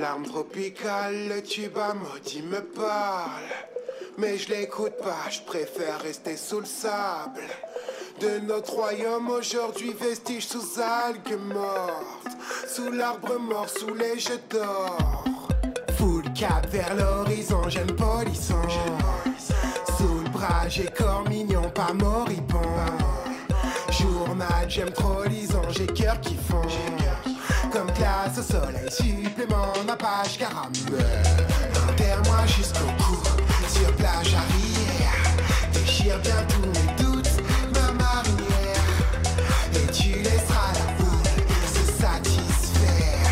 L'arme tropicale, le tuba maudit me parle. Mais je l'écoute pas, je préfère rester sous le sable. De notre royaume aujourd'hui, vestige sous algues mortes. Sous l'arbre mort, sous les jeux d'or. Full cap vers l'horizon, jeune polisson. Sous le bras, j'ai corps mignon, pas moribond. Journal, j'aime trop lison, j'ai cœur qui fond. Comme glace au soleil, supplément, ma page caramel. Enterre-moi jusqu'au cou, sur plage arrière. Déchire bien tous mes doutes, ma marinière. Et tu laisseras la foule se satisfaire.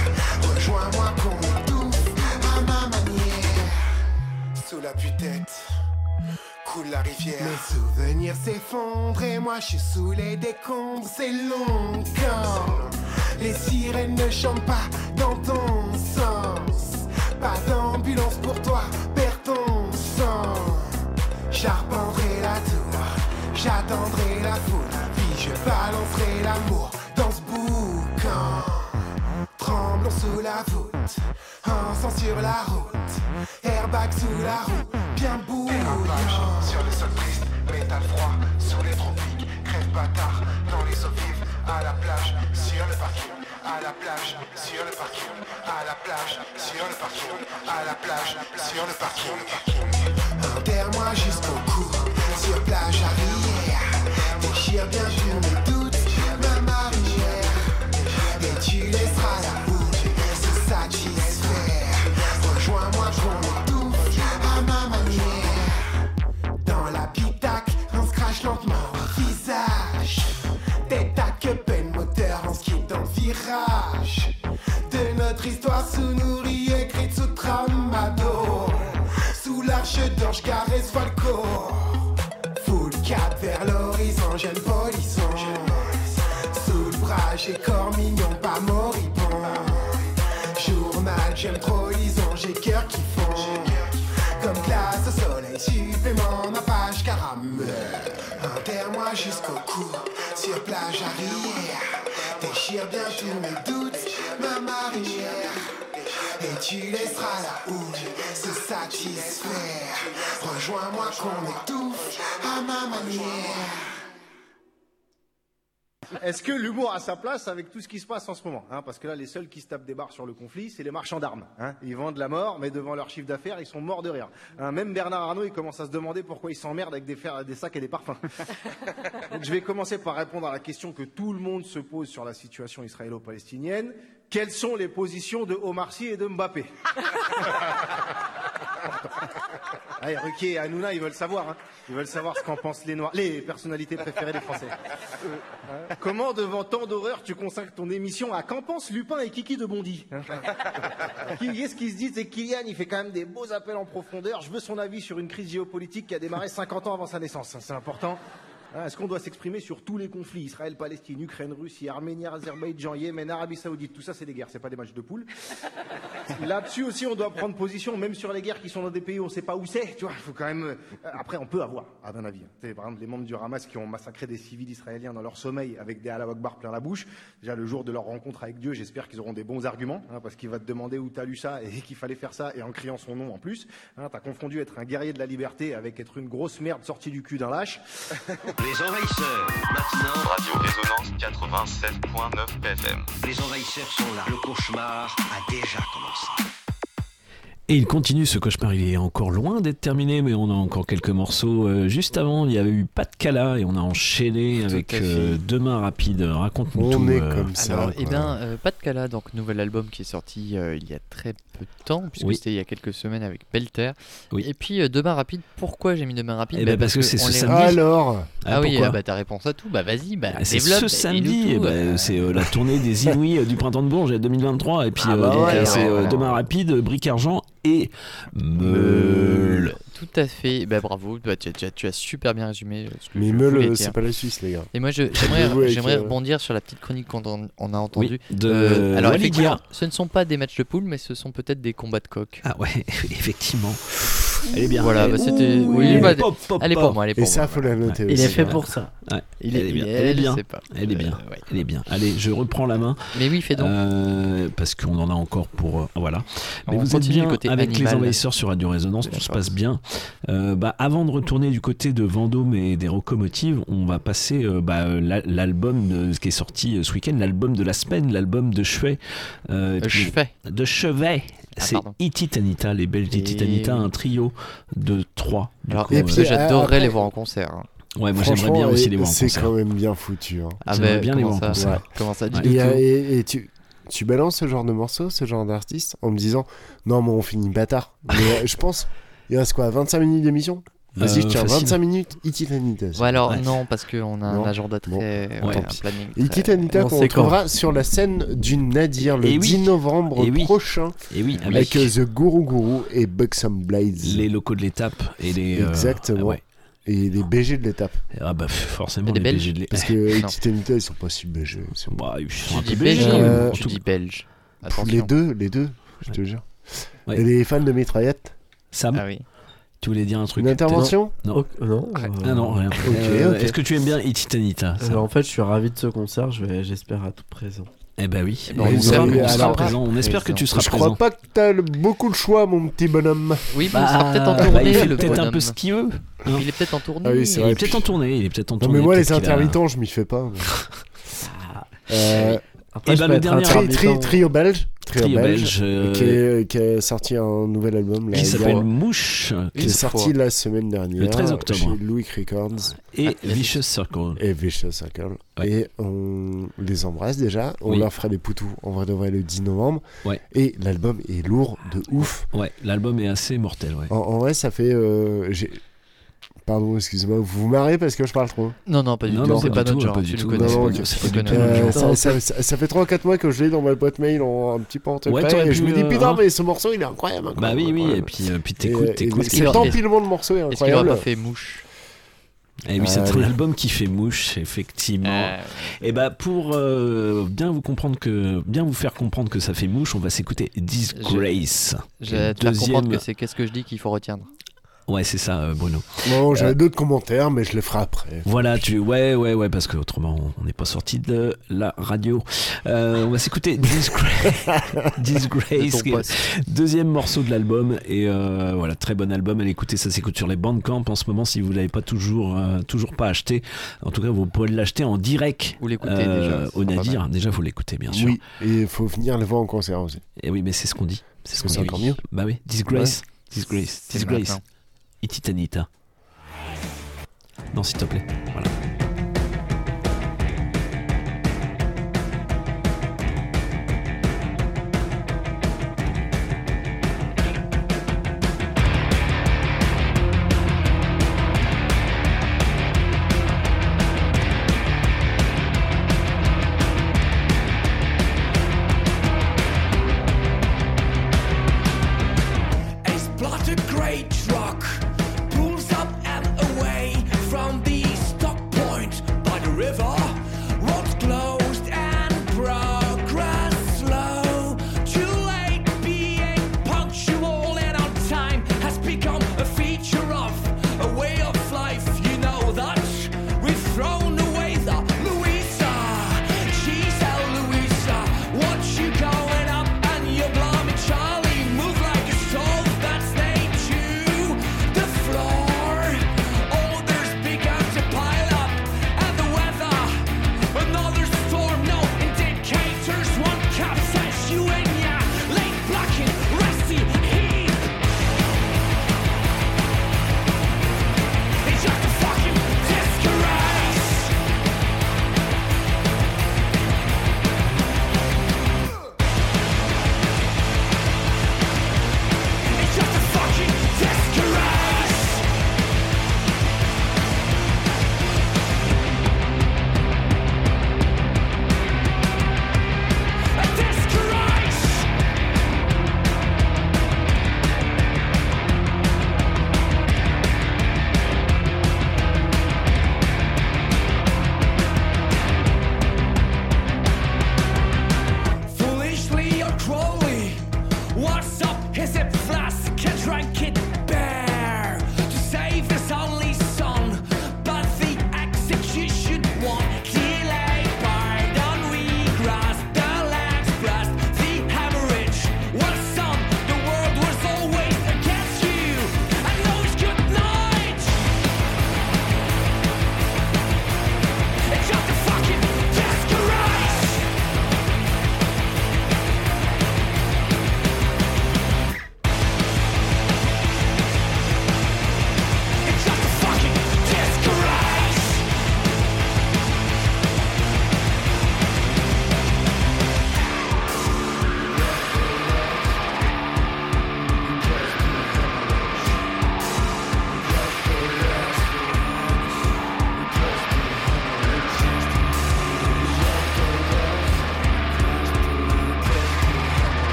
Rejoins-moi qu'on étouffe à ma manière. Sous la tête coule la rivière. Mes souvenirs s'effondrent et moi je suis sous les décombres. C'est long les sirènes ne chantent pas dans ton sens. Pas d'ambulance pour toi, perds ton sang. J'arpenterai la tour, j'attendrai la foule, puis je balancerai l'amour dans ce boucan. Tremblons sous la voûte, encens sur la route, airbag sous la roue, bien bouillant. Sur le sol triste, métal froid, sous les tropiques, bâtard, dans les eaux vives, à la plage, sur le parking, à la plage, sur le parking, à la plage, sur le parking, à la plage, sur le parking. Enterre-moi jusqu'au cou, sur plage arrière. Déchire bien sûr mes doutes, ma marinière. Et tu laisseras la boule se satisfaire. Rejoins-moi qu'on étouffe à ma manière. Dans la pitac, on se crache lentement. Tête à que peine moteur en ski dans le virage. De notre histoire sous-nourrie, écrite sous tramadol. Sous l'arche d'ange, caresse Falco. Full cap vers l'horizon, jeune polisson. Sous le bras, j'ai corps mignon, pas moribond. Journal, j'aime trop lison, j'ai cœur qui fond. Comme glace au soleil, supplément, arrière. Déchire bien tous mes doutes, ma marinière. Et tu laisseras la houle se satisfaire. Rejoins-moi qu'on étouffe à ma manière. Est-ce que l'humour a sa place avec tout ce qui se passe en ce moment hein Parce que là, les seuls qui se tapent des barres sur le conflit, c'est les marchands d'armes. hein. ils vendent la mort, mais devant leur chiffre d'affaires, ils sont morts de rire. Hein, même Bernard Arnault, il commence à se demander pourquoi il s'emmerde avec des, fer- des sacs et des parfums. Donc je vais commencer par répondre à la question que tout le monde se pose sur la situation israélo-palestinienne. Quelles sont les positions de Omar Sy et de Mbappé Allez, Ruquier et Hanouna, ils veulent savoir. hein. Ils veulent savoir ce qu'en pensent les Noirs, les personnalités préférées des Français. Euh, Comment, devant tant d'horreur, tu consacres ton émission à qu'en pensent Lupin et Kiki de Bondy hein Qui Qu'est-ce qu'ils se disent C'est Kylian, il fait quand même des beaux appels en profondeur. Je veux son avis sur une crise géopolitique qui a démarré 50 ans avant sa naissance. C'est important. Hein, Est-ce qu'on doit s'exprimer sur tous les conflits Israël, Palestine, Ukraine, Russie, Arménie, Azerbaïdjan, Yémen, Arabie Saoudite, tout ça c'est des guerres, c'est pas des matchs de poule. Là-dessus aussi, on doit prendre position, même sur les guerres qui sont dans des pays où on sait pas où c'est. Tu vois, faut quand même. euh, Après, on peut avoir, à mon avis. Par exemple, les membres du Hamas qui ont massacré des civils israéliens dans leur sommeil avec des Allah Akbar plein la bouche. Déjà, le jour de leur rencontre avec Dieu, j'espère qu'ils auront des bons arguments, hein, parce qu'il va te demander où t'as lu ça et qu'il fallait faire ça et en criant son nom en plus. Hein, t'as confondu être un guerrier de la liberté avec être une grosse merde sortie du cul d'un lâche. Les envahisseurs, maintenant. Radio Résonance 87.9 FM. Les envahisseurs sont là. Le cauchemar a déjà commencé. Et il continue ce cauchemar, il est encore loin d'être terminé, mais on a encore quelques morceaux. Euh, juste avant, il y avait eu Pas de Cala et on a enchaîné avec euh, Demain Rapide. Raconte-nous On tout. est euh, comme ça. Alors, eh quoi. ben, euh, pas de Cala, donc nouvel album qui est sorti euh, il y a très peu de temps, puisque Oui. c'était il y a quelques semaines avec Belter. Oui. Et puis euh, Demain Rapide, pourquoi j'ai mis Demain Rapide Eh Bah, ben, parce que c'est on ce samedi. Alors Ah, Ah, oui, ah bah t'as réponse à tout, bah vas-y, bah Ah, C'est ce samedi, eh ben, euh. c'est euh, la tournée des Inouïs du Printemps de Bourges 2023. Et puis Ah bah ouais, c'est. Demain Rapide, Bric Argent et Meul. Tout à fait, bah bravo, bah, tu, as- tu as, tu as super bien résumé euh, ce que Mais je Meul, euh, c'est pas la Suisse, les gars. Et moi, j'aimerais euh, rebondir sur la petite chronique qu'on en- on a entendue. de Euh, alors, effectivement, ce ne sont pas des matchs de poule, mais ce sont peut-être des combats de coq. Ah ouais, effectivement. Elle est bien. Voilà, Elle- bah, c'était. Oui, elle est bah, pop, pop, elle est pour moi, elle est Et pour ça, moi. faut la noter Il est fait pour ça. Ouais, Il elle est- bien. Elle est bien. Elle est bien. Elle est bien. Allez, je reprends la main. Mais oui, fais donc. Euh, parce qu'on en a encore pour. euh, voilà. Mais On vous êtes continue bien du côté avec les animal. envahisseurs sur Radio Résonance, tout se passe bien. Euh, bah, avant de retourner du côté de Vendôme et des locomotives, on va passer euh, bah, la- l'album de- qui est sorti euh, ce week-end, l'album de la semaine, l'album de Chevet. Et Chevet. De Chevet. Ah, C'est. Ititanita, les Belges d'Ititanita, un trio de trois. du Alors, coup, et euh, puis, j'adorerais après- les voir en concert. hein. ouais, moi j'aimerais bien aussi les voir en C'est concert. quand même bien foutu. hein. Ah, J'aimerais bah, bien les voir en concert. Comment ça, Ouais. Et, euh, tout. et- tu, tu balances ce genre de morceau, ce genre d'artiste, en me disant Non, mais on finit bâtard. Mais euh, je pense, il reste quoi 25 minutes d'émission? Vas-y, Euh, je tiens facile. 25 minutes. Ititanita. Ouais, alors Ouais. non, parce qu'on a un agenda très. Bon. ouais, un planning. très- Ititanita On qu'on retrouvera sur la scène du Nadir le Et oui. 10 novembre Et oui. prochain Et oui, avec, avec euh, The Guru Guru et Buxom Blades. les locaux de l'étape et les. euh, Exactement. ah ouais. Et les BG de l'étape. Ah bah forcément les BG de l'é- Parce que Non. Ititanita, ils sont pas si BG. ils sont- Bah, ils sont un peu BG, Euh, tu dis belge Les Attention. deux, les deux, je te jure. Et les fans de Mitraillette Sam, Ah oui. Tu voulais dire un truc Une intervention Non. Oh, non. euh, Ah non, rien. Ok, Euh, ok. Est-ce que tu aimes bien Ititanita euh, en fait, je suis ravi de ce concert. Je vais, j'espère à tout présent. Eh ben oui, ben, on, on sera, on alors- présent. On espère que tu seras Je présent. crois pas que t'as le- beaucoup de choix, mon petit bonhomme. Oui, mais il sera peut-être en bah, tournée, il fait le peut-être un bonhomme. peu ce qu'il veut. hein. Il est peut-être en tournée. Ah oui, c'est Il vrai. est peut-être en tournée. Il est peut-être en Non, tournée. mais moi, les peut-être qu'il a- intermittents, je m'y fais pas. mais- Euh, Après, Eh je ben, le dernier- tri- intermittent. tri- trio belge. Trio, Trio belge. belge, euh, Qui, est- qui a sorti un nouvel album. Là, qui s'appelle Mouche, qui est sorti la semaine dernière. Le 13 octobre. Chez Louis Records et Vicious Circle. et Vicious Circle. Ouais. Et on les embrasse déjà. On Oui. leur fera des poutous en vrai de vrai le 10 novembre. Ouais. Et l'album est lourd de ouf. Ouais, l'album est assez mortel. Ouais. En, en vrai, ça fait. euh, Pardon, excusez-moi, vous vous marrez parce que je parle trop? Non, non, pas du Non, tout. C'est pas pas du notre tout, genre. pas Tu du le tout. connais. Euh, ça, fait 3-4 mois que je l'ai dans ma boîte mail en un petit peu en Ouais, je me dis euh, putain hein. mais ce morceau il est incroyable, Bah incroyable, oui, oui. incroyable. Et puis, euh, puis t'écoutes, t'écoutes. cet empilement de morceaux est Est-ce qu'il incroyable. pas fait mouche? Et oui, c'est Ah, un album qui fait mouche, effectivement. Euh, Et bah pour euh, bien vous comprendre que bien vous faire comprendre que ça fait mouche, on va s'écouter Disgrace. Je vais faire comprendre que c'est qu'est-ce que je dis qu'il faut retenir. Ouais, c'est ça, euh, Bruno. Bon, j'avais Euh, d'autres commentaires, mais je les ferai après. Voilà, tu. Ouais, ouais, ouais, parce que autrement, on n'est pas sorti de la radio. Euh, on va s'écouter Disgrace. Disgrace, qui est deuxième morceau de l'album. Et euh, voilà, très bon album. Allez écouter, ça s'écoute sur les Bandcamp en ce moment si vous l'avez pas toujours, euh, toujours pas acheté. En tout cas, vous pouvez l'acheter en direct. Vous l'écoutez euh, déjà, Au Nadir. Déjà, faut l'écouter, bien sûr. Oui, et il faut venir le voir en concert aussi. Et oui, mais c'est ce qu'on dit. C'est ce qu'on dit. encore mieux. Bah oui, Disgrace. Disgrace. C'est Disgrace. Et Titanita. Non, s'il te plaît. Voilà.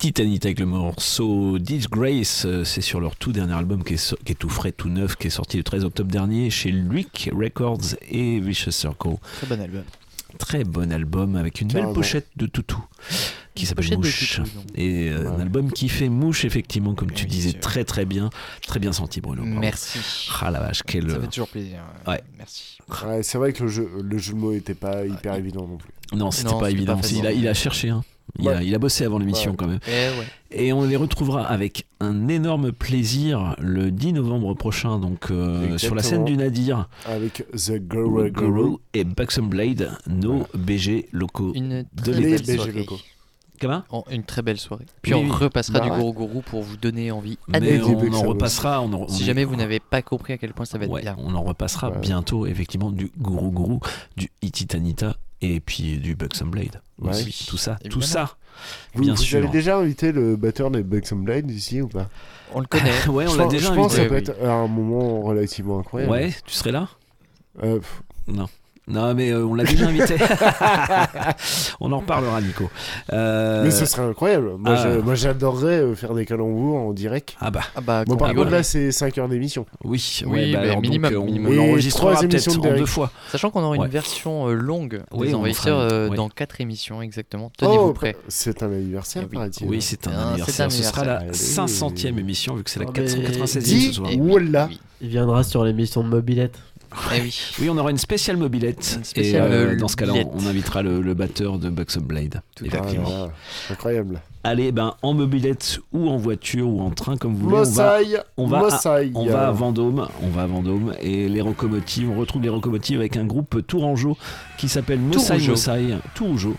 Et Titanita avec le morceau Disgrace, euh, c'est sur leur tout dernier album qui est, so- qui est tout frais, tout neuf, qui est sorti le 13 octobre dernier chez Luik Records et Vicious Circle. Très bon album. Très bon album avec une belle pochette de toutou qui s'appelle Mouche. toutou. Et euh, un album qui fait mouche, effectivement, comme tu disais, sûr. très très bien. Très bien senti, Bruno. Merci. Ah la vache, quel. Ça fait toujours plaisir. Ouais. Merci. Ouais, c'est vrai que le jeu, le jeu de mots était pas hyper évident non plus. Non, c'était pas évident. pas il, a, il a cherché. hein. Il, a, Ouais. il a bossé avant l'émission Ouais. quand même. Eh ouais. Et on les retrouvera avec un énorme plaisir le 10 novembre prochain, donc euh, sur la scène du Nadir. Avec The Guru Guru. Guru et Buxom Blade, nos BG locaux Une de l'été. BG soirée. locaux. Comment? En- Une très belle soirée. Puis Oui, on oui. repassera Bah du. Gourou Gourou pour vous donner envie. à Mais des on en repassera. On en- on Si est- jamais vous n'avez pas compris à quel point ça va être Ouais, bien. on en repassera Ouais. bientôt, effectivement, du Guru Guru, du Ititanita et puis du Buxom Blade. Ouais. aussi. Oui, Tout ça, tout ça. Vous, Bien vous sûr. avez déjà invité le batteur des Buxom Blade ici ou pas? On le connaît. ouais, on Je l'a déjà Je pense que ça invité. peut être un moment relativement incroyable. Ouais, tu serais là? Euh, Non. Non, mais euh, on l'a déjà invité. on en reparlera, Nico. Euh, Mais ce serait incroyable. Moi, ah. j'adorerais euh, faire des calembours en direct. Ah bah, Ah bah, Bon, par contre, là, c'est 5 heures d'émission. oui, Oui, bah, alors, donc, minimum, on minimum. Émissions peut-être de en deux fois. Sachant qu'on aura Ouais. une version longue Oui, des envahisseurs fera euh, dans 4 émissions exactement. Tenez-vous Oh, prêts. c'est un anniversaire, Eh oui. paraît-il. Oui, c'est un Ah, c'est anniversaire. un Ce sera la anniversaire. 500e émission, vu que c'est la Ah, mais 496e Dis, ce soir. Il viendra sur l'émission de Mobilette. Eh oui. Oui, on aura une spéciale mobilette. Une et spéciale, euh, euh, dans ce cas-là, on, on invitera le, le batteur de Buxom Blade. Tout Ah. Incroyable. Allez, ben, en mobilette ou en voiture ou en train, comme vous voulez. On va, Mosaï, on va, à, on va à Vendôme. On va à Vendôme. Et les locomotives, on retrouve les locomotives avec un groupe tourangeau qui s'appelle Mosaï. Mosaï. Tourougeau.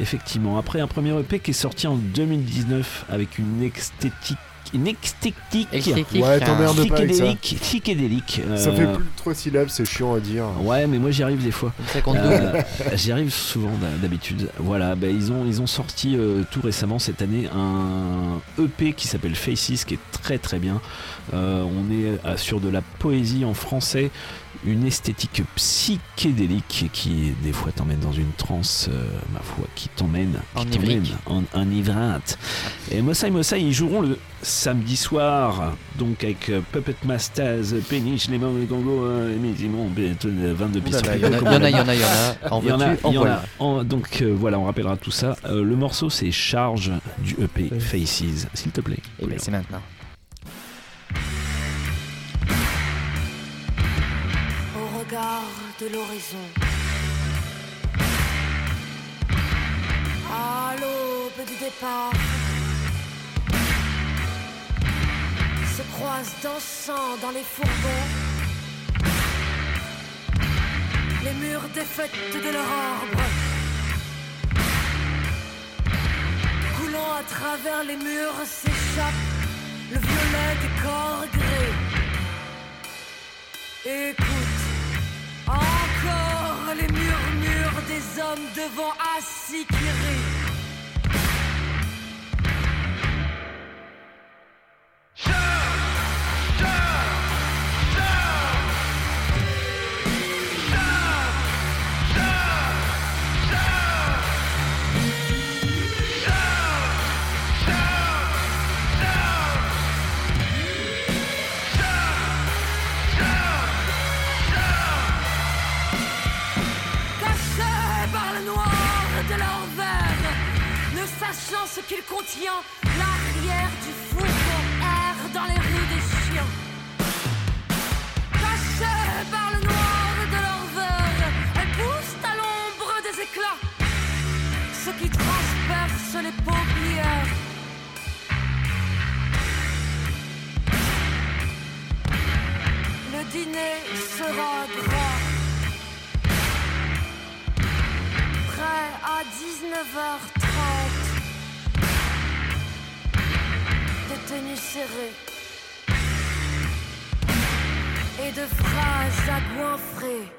Effectivement. Après un premier EP qui est sorti en 2019 avec une esthétique. Une esthétique. Esthétique. Ouais, t'emmerdes pas avec ça. Psychédélique. Psychédélique. Ça euh, fait plus de trois syllabes, c'est chiant à dire. Ouais, mais moi j'y arrive des fois. Euh, J'y arrive souvent d'ha- d'habitude. Voilà, ben, ils, ont, ils ont sorti euh, tout récemment cette année un EP qui s'appelle Faces, qui est très très bien. Euh, on est euh, sur de la poésie en français, une esthétique psychédélique qui des fois t'emmène dans une transe, euh, ma foi, qui t'emmène qui t'emmène Enivrante. en enivrante. Et Mossai Mossai, ils joueront le samedi soir, donc avec euh, Puppet Masters, Péniche, les membres des Congo, euh, Émile Simon, bientôt, euh, 22 Ouh là pistes. Il y en a, il y en a, il y en a, en. En en en en voilà. En- donc euh, voilà, on rappellera tout ça. Le morceau c'est Charge du EP. Faces, s'il te plaît. Et ben c'est maintenant. De l'horizon. À l'aube du départ. Se croisent dansant dans les fourgons. Les murs défaites de leur arbre. Coulant à travers les murs s'échappe le violet des corps gris. Écoute, encore les murmures des hommes devant assis qui ce qu'il contient, l'arrière du fourgon erre dans les rues des chiens. Cachés par le noir de leur verre, elles poussent à l'ombre des éclats, ce qui transperce les paupières. Le dîner sera gras. Prêt à 19h30. De tenues serrées. Et de phrases à goinfrer.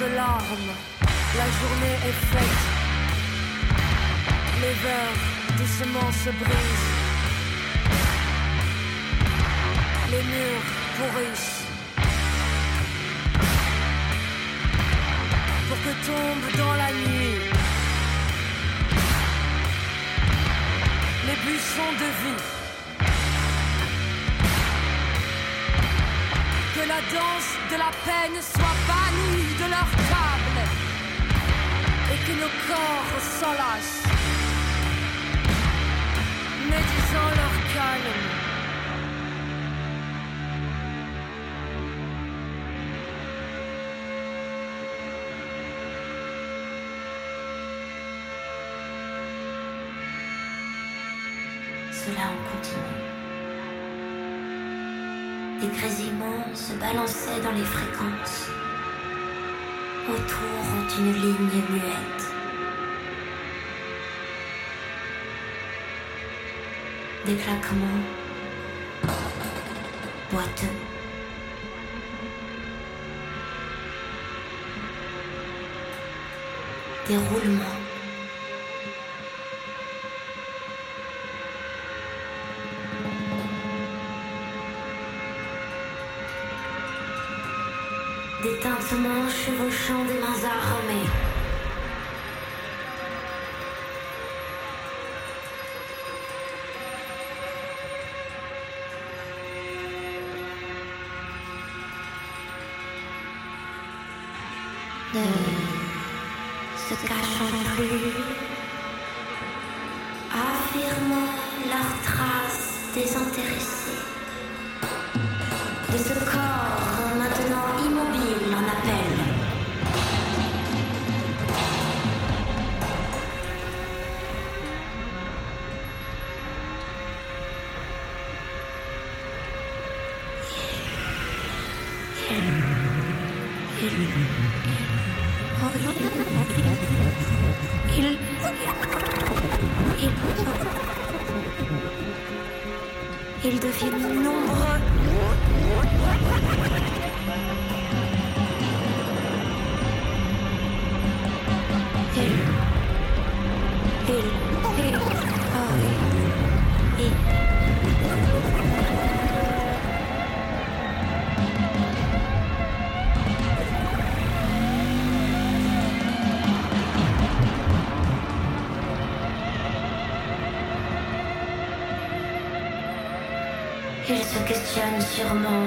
De larmes. La journée est faite. Les verres doucement se brisent. Les murs pourrissent. Pour que tombe dans la nuit les buissons de vie. Que la danse de la peine soit bannie et que nos corps s'enlacent, médisant leur calme. Cela en continue. Des grésillements se balançaient dans les fréquences. Autour d'une ligne muette. Des claquements boiteux. Des roulements. Des tintements chevauchant des mains armées. Ne se cachant plus, affirmant leurs traces désintéressées. Deviennent nombreux. Sûrement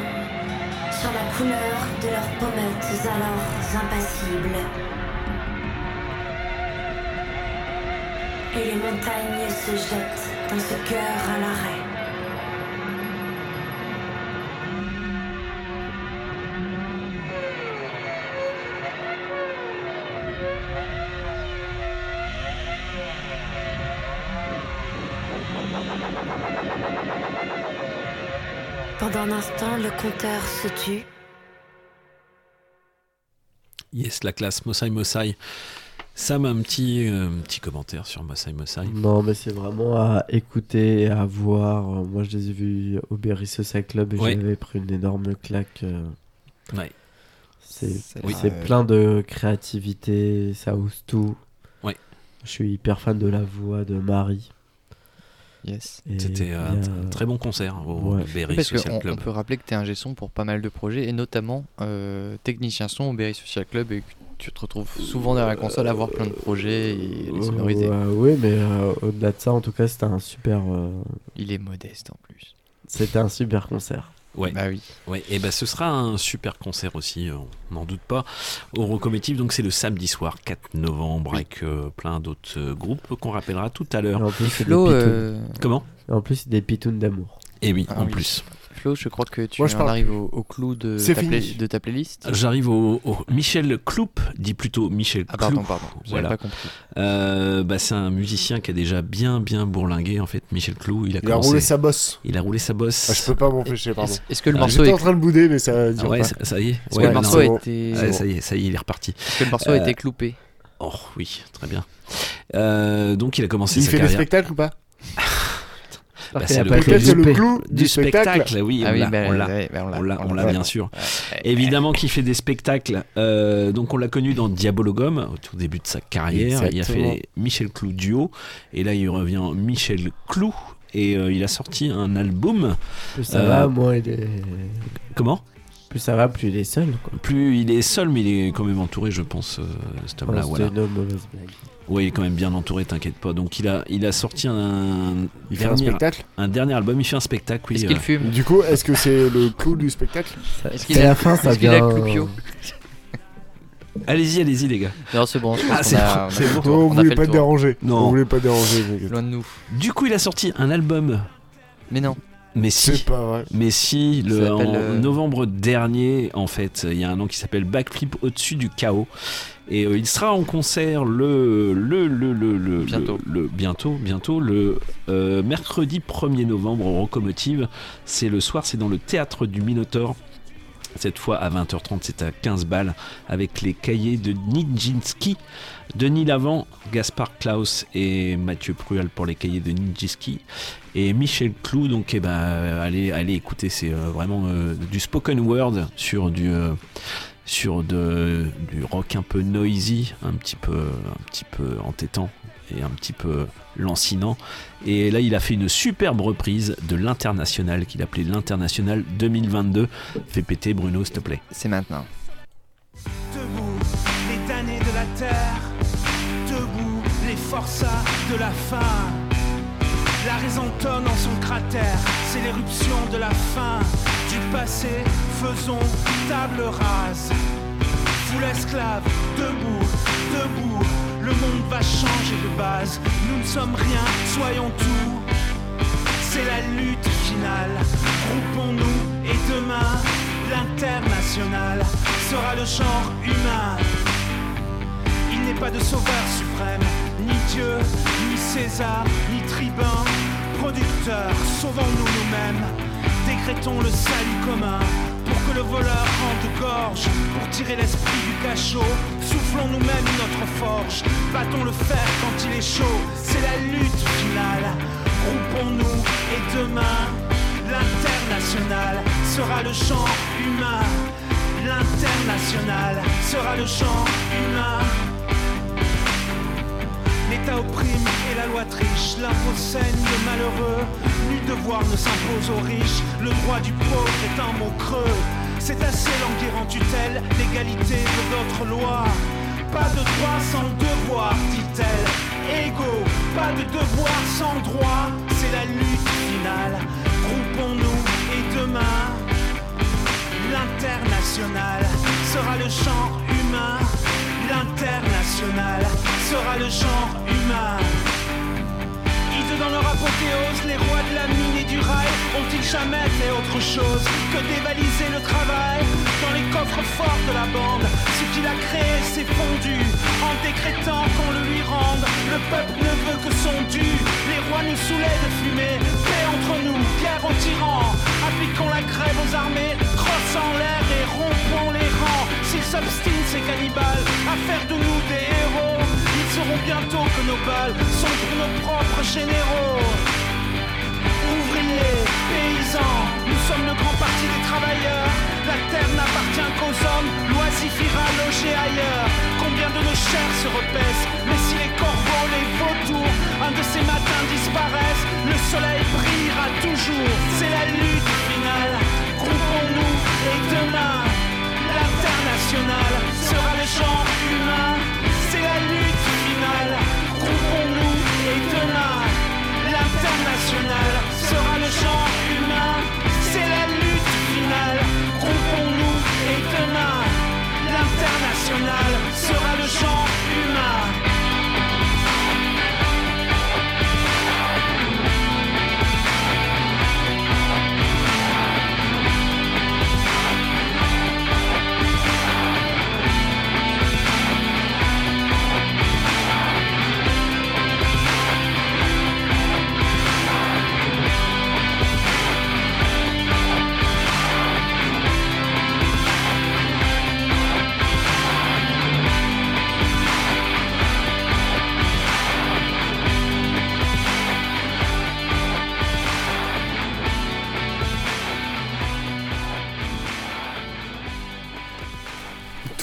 sur la couleur de leurs pommettes alors impassibles. Et les montagnes se jettent dans ce cœur à l'arrêt. Un instant, le compteur se tue. Yes, la classe Mosai Mosai. Sam, un petit, euh, petit commentaire sur Mosai Mosai. Non, mais c'est vraiment à écouter et à voir. Moi, je les ai vus au Berry Social Club et Ouais. j'avais pris une énorme claque. euh. Ouais. C'est C'est- Oui. c'est plein de créativité, ça ose tout. Ouais. Je suis hyper fan de la voix de Marie. Yes. C'était euh, un très bon concert au Ouais. Berry Parce Social qu'on Club. on peut rappeler que tu es un son pour pas mal de projets, et notamment euh, technicien son au Berry Social Club, et que tu te retrouves souvent derrière la console à voir plein de projets et les sonoriser. Ouais, oui, mais euh, au-delà de ça, en tout cas, c'était un super. euh, Il est modeste en plus. C'était un super concert. Ouais. Bah oui. Ouais, et ben ce sera un super concert aussi, on n'en doute pas, au Rocomotive. Donc c'est le samedi soir 4 novembre avec euh, plein d'autres euh, groupes qu'on rappellera tout à l'heure. En plus, Flo, des euh, pitounes. Comment? Et En plus, c'est des pitounes d'amour. Et oui, Ah en oui. plus. Flo, je crois que tu Moi, je en parle arrives plus. au, au clou de C'est ta, fini. play- de ta playlist. J'arrive au, au Michel Cloup, dit plutôt Michel Ah Cloup. pardon, pardon, j'avais Voilà. pas compris. Euh, bah, c'est un musicien qui a déjà bien bien bourlingué en fait. Michel Clou, il a Il a commencé- roulé sa bosse. Il a roulé sa bosse. Ah, je peux pas m'empêcher, pardon. Est-ce est-ce que le Ah, morceau J'étais est... en train de bouder, mais ça Ah dure ouais, pas. ça, ça y est. Est-ce Ouais, le non, morceau c'est a bon. été... Ouais, ça y est, ça y est, il est reparti. Est-ce que le morceau a Euh, été cloupé? Oh oui, très bien. Euh, donc il a commencé Il sa fait des carrière. spectacles ou pas? Bah, c'est le pas clou du, du spectacle. Oui, Ah on oui, l'a, on l'a, bien sûr. Ouais, Évidemment qu'il fait des spectacles. euh, donc on l'a connu dans Diabologum au tout début de sa carrière. Il a fait Michel Clou duo et là il revient Michel Clou et euh, il a sorti un album. Plus ça Euh, va, moins il est. Comment? Plus ça va, plus il est seul. Quoi. Plus il est seul, mais il est quand même entouré, je pense, euh, cet homme-là. Oh, voilà. Une mauvaise blague. Oui, il est quand même bien entouré, t'inquiète pas. Donc il a, il a sorti un, Il fait un dernier, spectacle un dernier album. Il fait un spectacle, oui. Est-ce qu'il euh, fume? Du coup, est-ce que c'est le clou du spectacle? Est-ce qu'il à la fin, ça qu'il vient- cloupio Allez-y, allez-y, les gars. Non, c'est bon, je pense Ah, c'est a, bon, on bon. On vous a voulez fait pas te déranger. Non. Vous voulez pas déranger. les gars. Loin de nous. Du coup, il a sorti un album. Mais non. Mais si. C'est pas vrai. Mais si, le, en euh, novembre dernier, en fait, il y a un nom qui s'appelle Backflip au-dessus du chaos. Et euh, il sera en concert le, le, le, le, le- Bientôt. le- le- bientôt, bientôt, le euh, mercredi 1er novembre au Rocomotive. C'est le soir, c'est dans le théâtre du Minotaure. Cette fois à 20h30, c'est à 15 balles avec les cahiers de Nijinsky, Denis Lavant, Gaspard Klaus et Mathieu Pruel pour les cahiers de Nijinsky et Michel Clou. Donc, eh ben, allez, allez écouter, c'est euh, vraiment euh, du spoken word sur du. euh, sur de, du rock un peu noisy, un petit peu, un petit peu entêtant et un petit peu lancinant. Et là, il a fait une superbe reprise de l'international qu'il appelait l'international 2022. Fais péter Bruno, s'il te plaît. C'est maintenant. Debout, les damnés de la terre. Forçats de la faim. La raison tonne en son cratère, c'est l'éruption de la fin. Du passé, faisons table rase. Foule esclave, debout, debout. Le monde va changer de base. Nous ne sommes rien, soyons tout. C'est la lutte finale. Groupons-nous et demain, l'international sera le genre humain. Il n'est pas de sauveur suprême, ni Dieu, ni César, ni tribun. Producteur, sauvons-nous nous-mêmes. Décrétons le salut commun pour que le voleur rende gorge. Pour tirer l'esprit du cachot, soufflons nous-mêmes notre forge. Battons le fer quand il est chaud, c'est la lutte finale. Groupons-nous et demain, l'international sera le champ humain. L'international sera le champ humain. Loi triche, l'impôt saigne le malheureux, nul devoir ne s'impose aux riches, le droit du pauvre est un mot creux. C'est assez languir en tutelle, l'égalité de votre loi. Pas de droit sans devoir, dit-elle. Égaux, pas de devoir sans droit, c'est la lutte finale. Groupons-nous et demain, l'international sera le genre humain. L'international sera le genre humain. Dans leur apothéose, les rois de la mine et du rail ont-ils jamais fait autre chose que dévaliser le travail dans les coffres forts de la bande? Ce qu'il a créé s'est fondu en décrétant qu'on le lui rende. Le peuple ne veut que son dû. Les rois nous saoulaient de fumer. Paix entre nous, guerre aux tyrans. Appliquons la grève aux armées, crosse en l'air et rompons les rangs. S'ils s'obstinent, ces cannibales, à faire de nous des héros, sauront bientôt que nos balles sont pour nos propres généraux. Ouvriers, paysans, nous sommes le grand parti des travailleurs. La terre n'appartient qu'aux hommes, l'oisif ira loger ailleurs. Combien de nos chairs se repaissent, mais si les corbeaux, les vautours, un de ces matins disparaissent, le soleil brillera toujours. C'est la lutte finale, groupons-nous et demain, l'international sera le champ humain. C'est la lutte finale, groupons-nous et demain, l'international sera le champ humain. C'est la lutte finale, groupons-nous et demain, l'international sera le champ humain.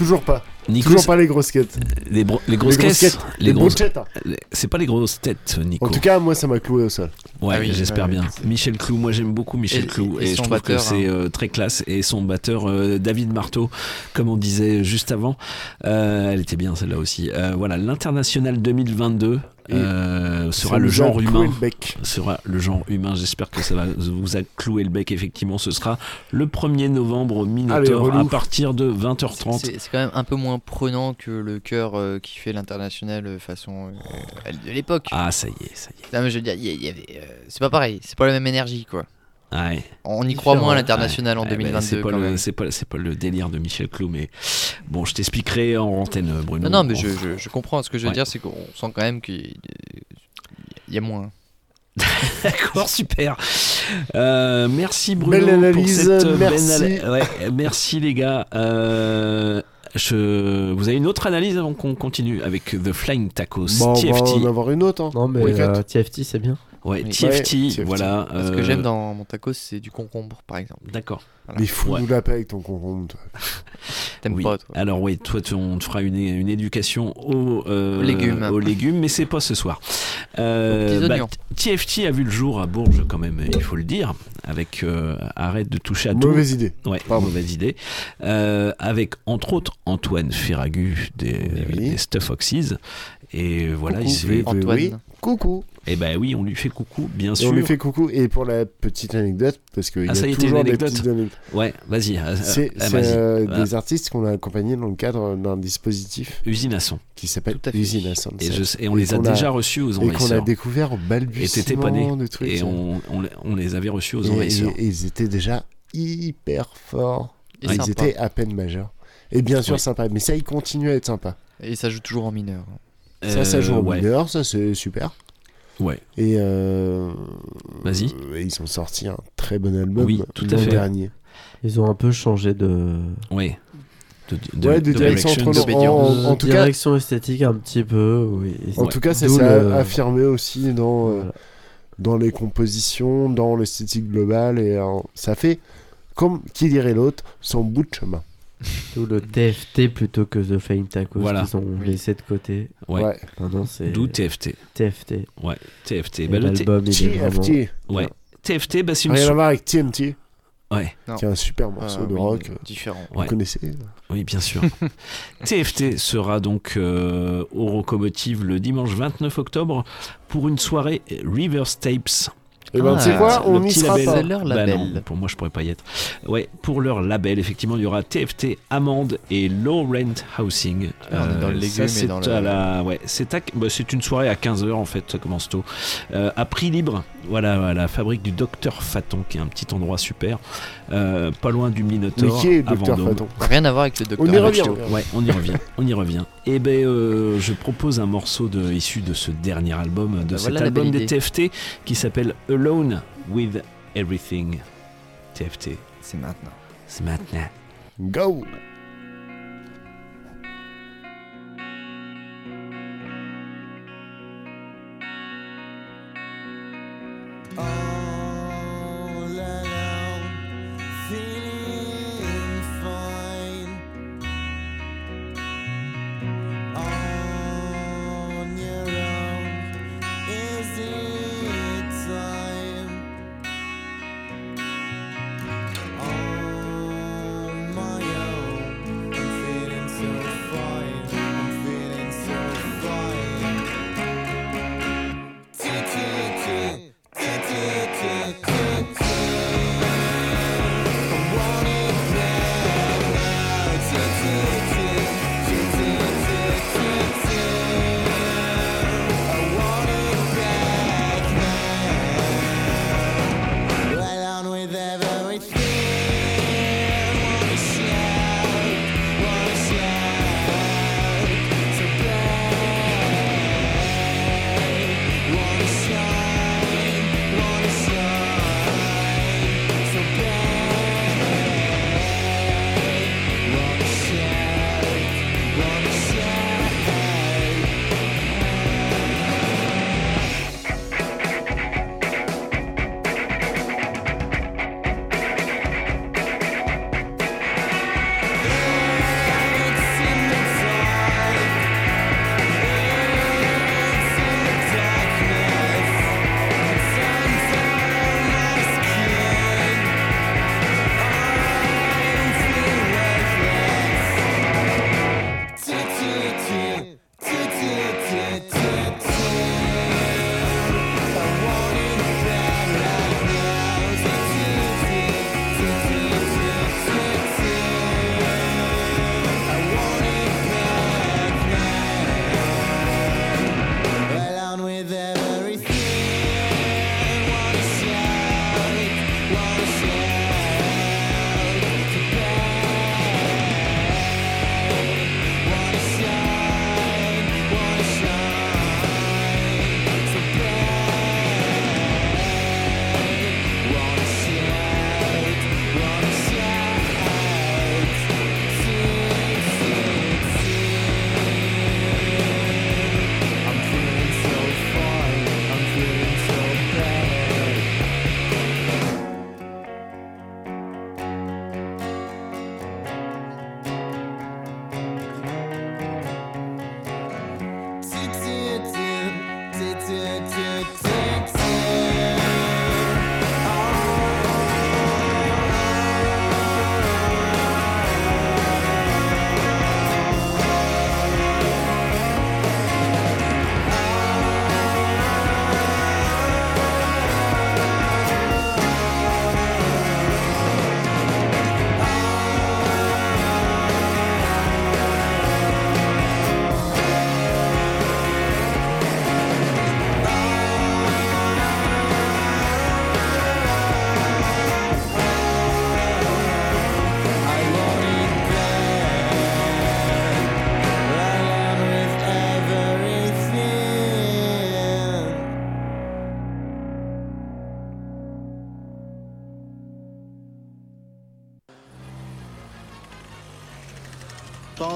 Toujours pas. Nico, Toujours pas les grosses quêtes. Les, bro- les grosses Les grosses quêtes. Les Les grosses brochettes. les- C'est pas les grosses têtes, Nico. En tout cas, moi, ça m'a cloué au sol. Ouais, Ah oui, j'espère ouais, bien. Michel Clou, moi j'aime beaucoup Michel Et- Clou et je trouve batteur, que c'est hein. euh, très classe et son batteur euh, David Marteau, comme on disait juste avant, euh, elle était bien celle-là aussi. Euh, voilà, l'international 2022 Et euh, sera le genre humain. le bec. Sera le genre humain. J'espère que ça va vous a cloué le bec. Effectivement, ce sera le 1er novembre au Minotaur à partir de 20h30. C'est c'est quand même un peu moins prenant que le cœur euh, qui fait l'international euh, façon euh, de l'époque. Ah, ça y est, ça y est. Non, mais je veux dire, il y a- il y avait, euh, c'est pas pareil, c'est pas la même énergie quoi. Ouais. On y croit moins à l'international en Ouais, bah, 2022 c'est pas pas, le délire de Michel Clou, mais bon, je t'expliquerai en antenne, Bruno. Non, non, mais je, je- je comprends. Ce que je veux Ouais. dire, c'est qu'on sent quand même qu'il y a moins. D'accord, super. Euh, merci Bruno Belle analyse, pour cette euh, merci. belle ana- ouais, merci les gars. Euh, je... Vous avez une autre analyse avant qu'on continue avec The Flying Tacos, Bon, on va TFT. en avoir une autre. Hein. Non, mais euh, TFT, c'est bien. Ouais, Oui. TFT, Ouais, TFT. voilà. Ce que euh, j'aime dans mon tacos, c'est du concombre par exemple. D'accord. Mais fous-nous Ouais. la paix avec ton concombre, toi. T'aimes Oui. pas toi Alors oui, toi tu- on te fera une, une éducation aux, euh, Aux légumes. aux légumes, mais c'est pas ce soir. Euh, bah, TFT a vu le jour à Bourges quand même, il faut le dire, avec euh, arrête de toucher à tout. Mauvaise idée. Ouais, Pardon. mauvaise idée. Avec entre autres Antoine Ferragu des, Oui. des Stuff Foxes. Et voilà, Coucou, il se fait. Antoine. oui. Coucou. Et ben oui, on lui fait coucou, bien Et sûr. on lui fait coucou. Et pour la petite anecdote, parce qu'il y Ah, a ça y est, t'as toujours une des anecdote petites anecdotes. Ouais, vas-y. euh, C'est euh, euh, Voilà. des artistes qu'on a accompagnés dans le cadre d'un dispositif Usine à son. qui s'appelle Tout à fait. Usine à Sunset. Et, je- et on les a qu'on déjà reçus aux Et qu'on a envahisseurs. découvert au Et balbutiement t'étais pas né. de trucs. Et on, on, on les avait reçus aux Et- envahisseurs. et- et ils étaient déjà hyper forts. Et ils sympa. étaient à peine majeurs. Et bien sûr sympa. Mais ça, il continue à être sympa. Et ça joue toujours en mineur. Ça, ça joue Euh, en ouais. mineur, ça c'est super. Ouais. Et euh, Vas-y. euh, ils ont sorti un très bon album Oui, tout à fait. dernier. Ils ont un peu changé de. Oui. De, Ouais, de direction longue. En, en de tout cas, direction esthétique un petit peu, oui. en tout cas, s'est le- affirmé aussi dans, euh, Voilà. dans les compositions, dans l'esthétique globale. Et euh, ça fait, comme qui dirait l'autre, son bout de chemin. D'où le TFT plutôt que The Flying Tacos Voilà. qu'ils ont laissé de côté. Ouais. Ouais. Maintenant, c'est D'où TFT. TFT. Ouais, TFT. Bah, l'album, il est vraiment... TFT. Ouais. TFT, bah, c'est une. Rien à voir avec TNT, Ouais. Qui est un super morceau Ah, de oui, rock. euh, différent. Vous Ouais. connaissez Oui, bien sûr. TFT sera donc euh, au Rocomotive le dimanche 29 octobre pour une soirée Reverse Tapes. Et ben, Ah, tu sais quoi, on petit sera label. pas. Leur Bah label. non, pour moi, je pourrais pas y être. Ouais, pour leur label, effectivement, il y aura TFT, Amande et Low Rent Housing. Ah, dans le légume et c'est dans le- la... ouais, c'est à- bah, une soirée à 15h en fait, ça commence tôt. Euh, à prix libre, voilà, à la fabrique du Docteur Faton, qui est un petit endroit super, euh, pas loin du Mais Minotaur. qui est à Docteur Vendôme. Faton Rien à voir avec le docteur. On y revient. Macho. Ouais, on y revient, on y revient. Et ben, euh, je propose un morceau de, issu de ce dernier album, de Bah, cet voilà album des. TFT, qui s'appelle Alone with Everything. TFT, C'est maintenant. c'est maintenant. Go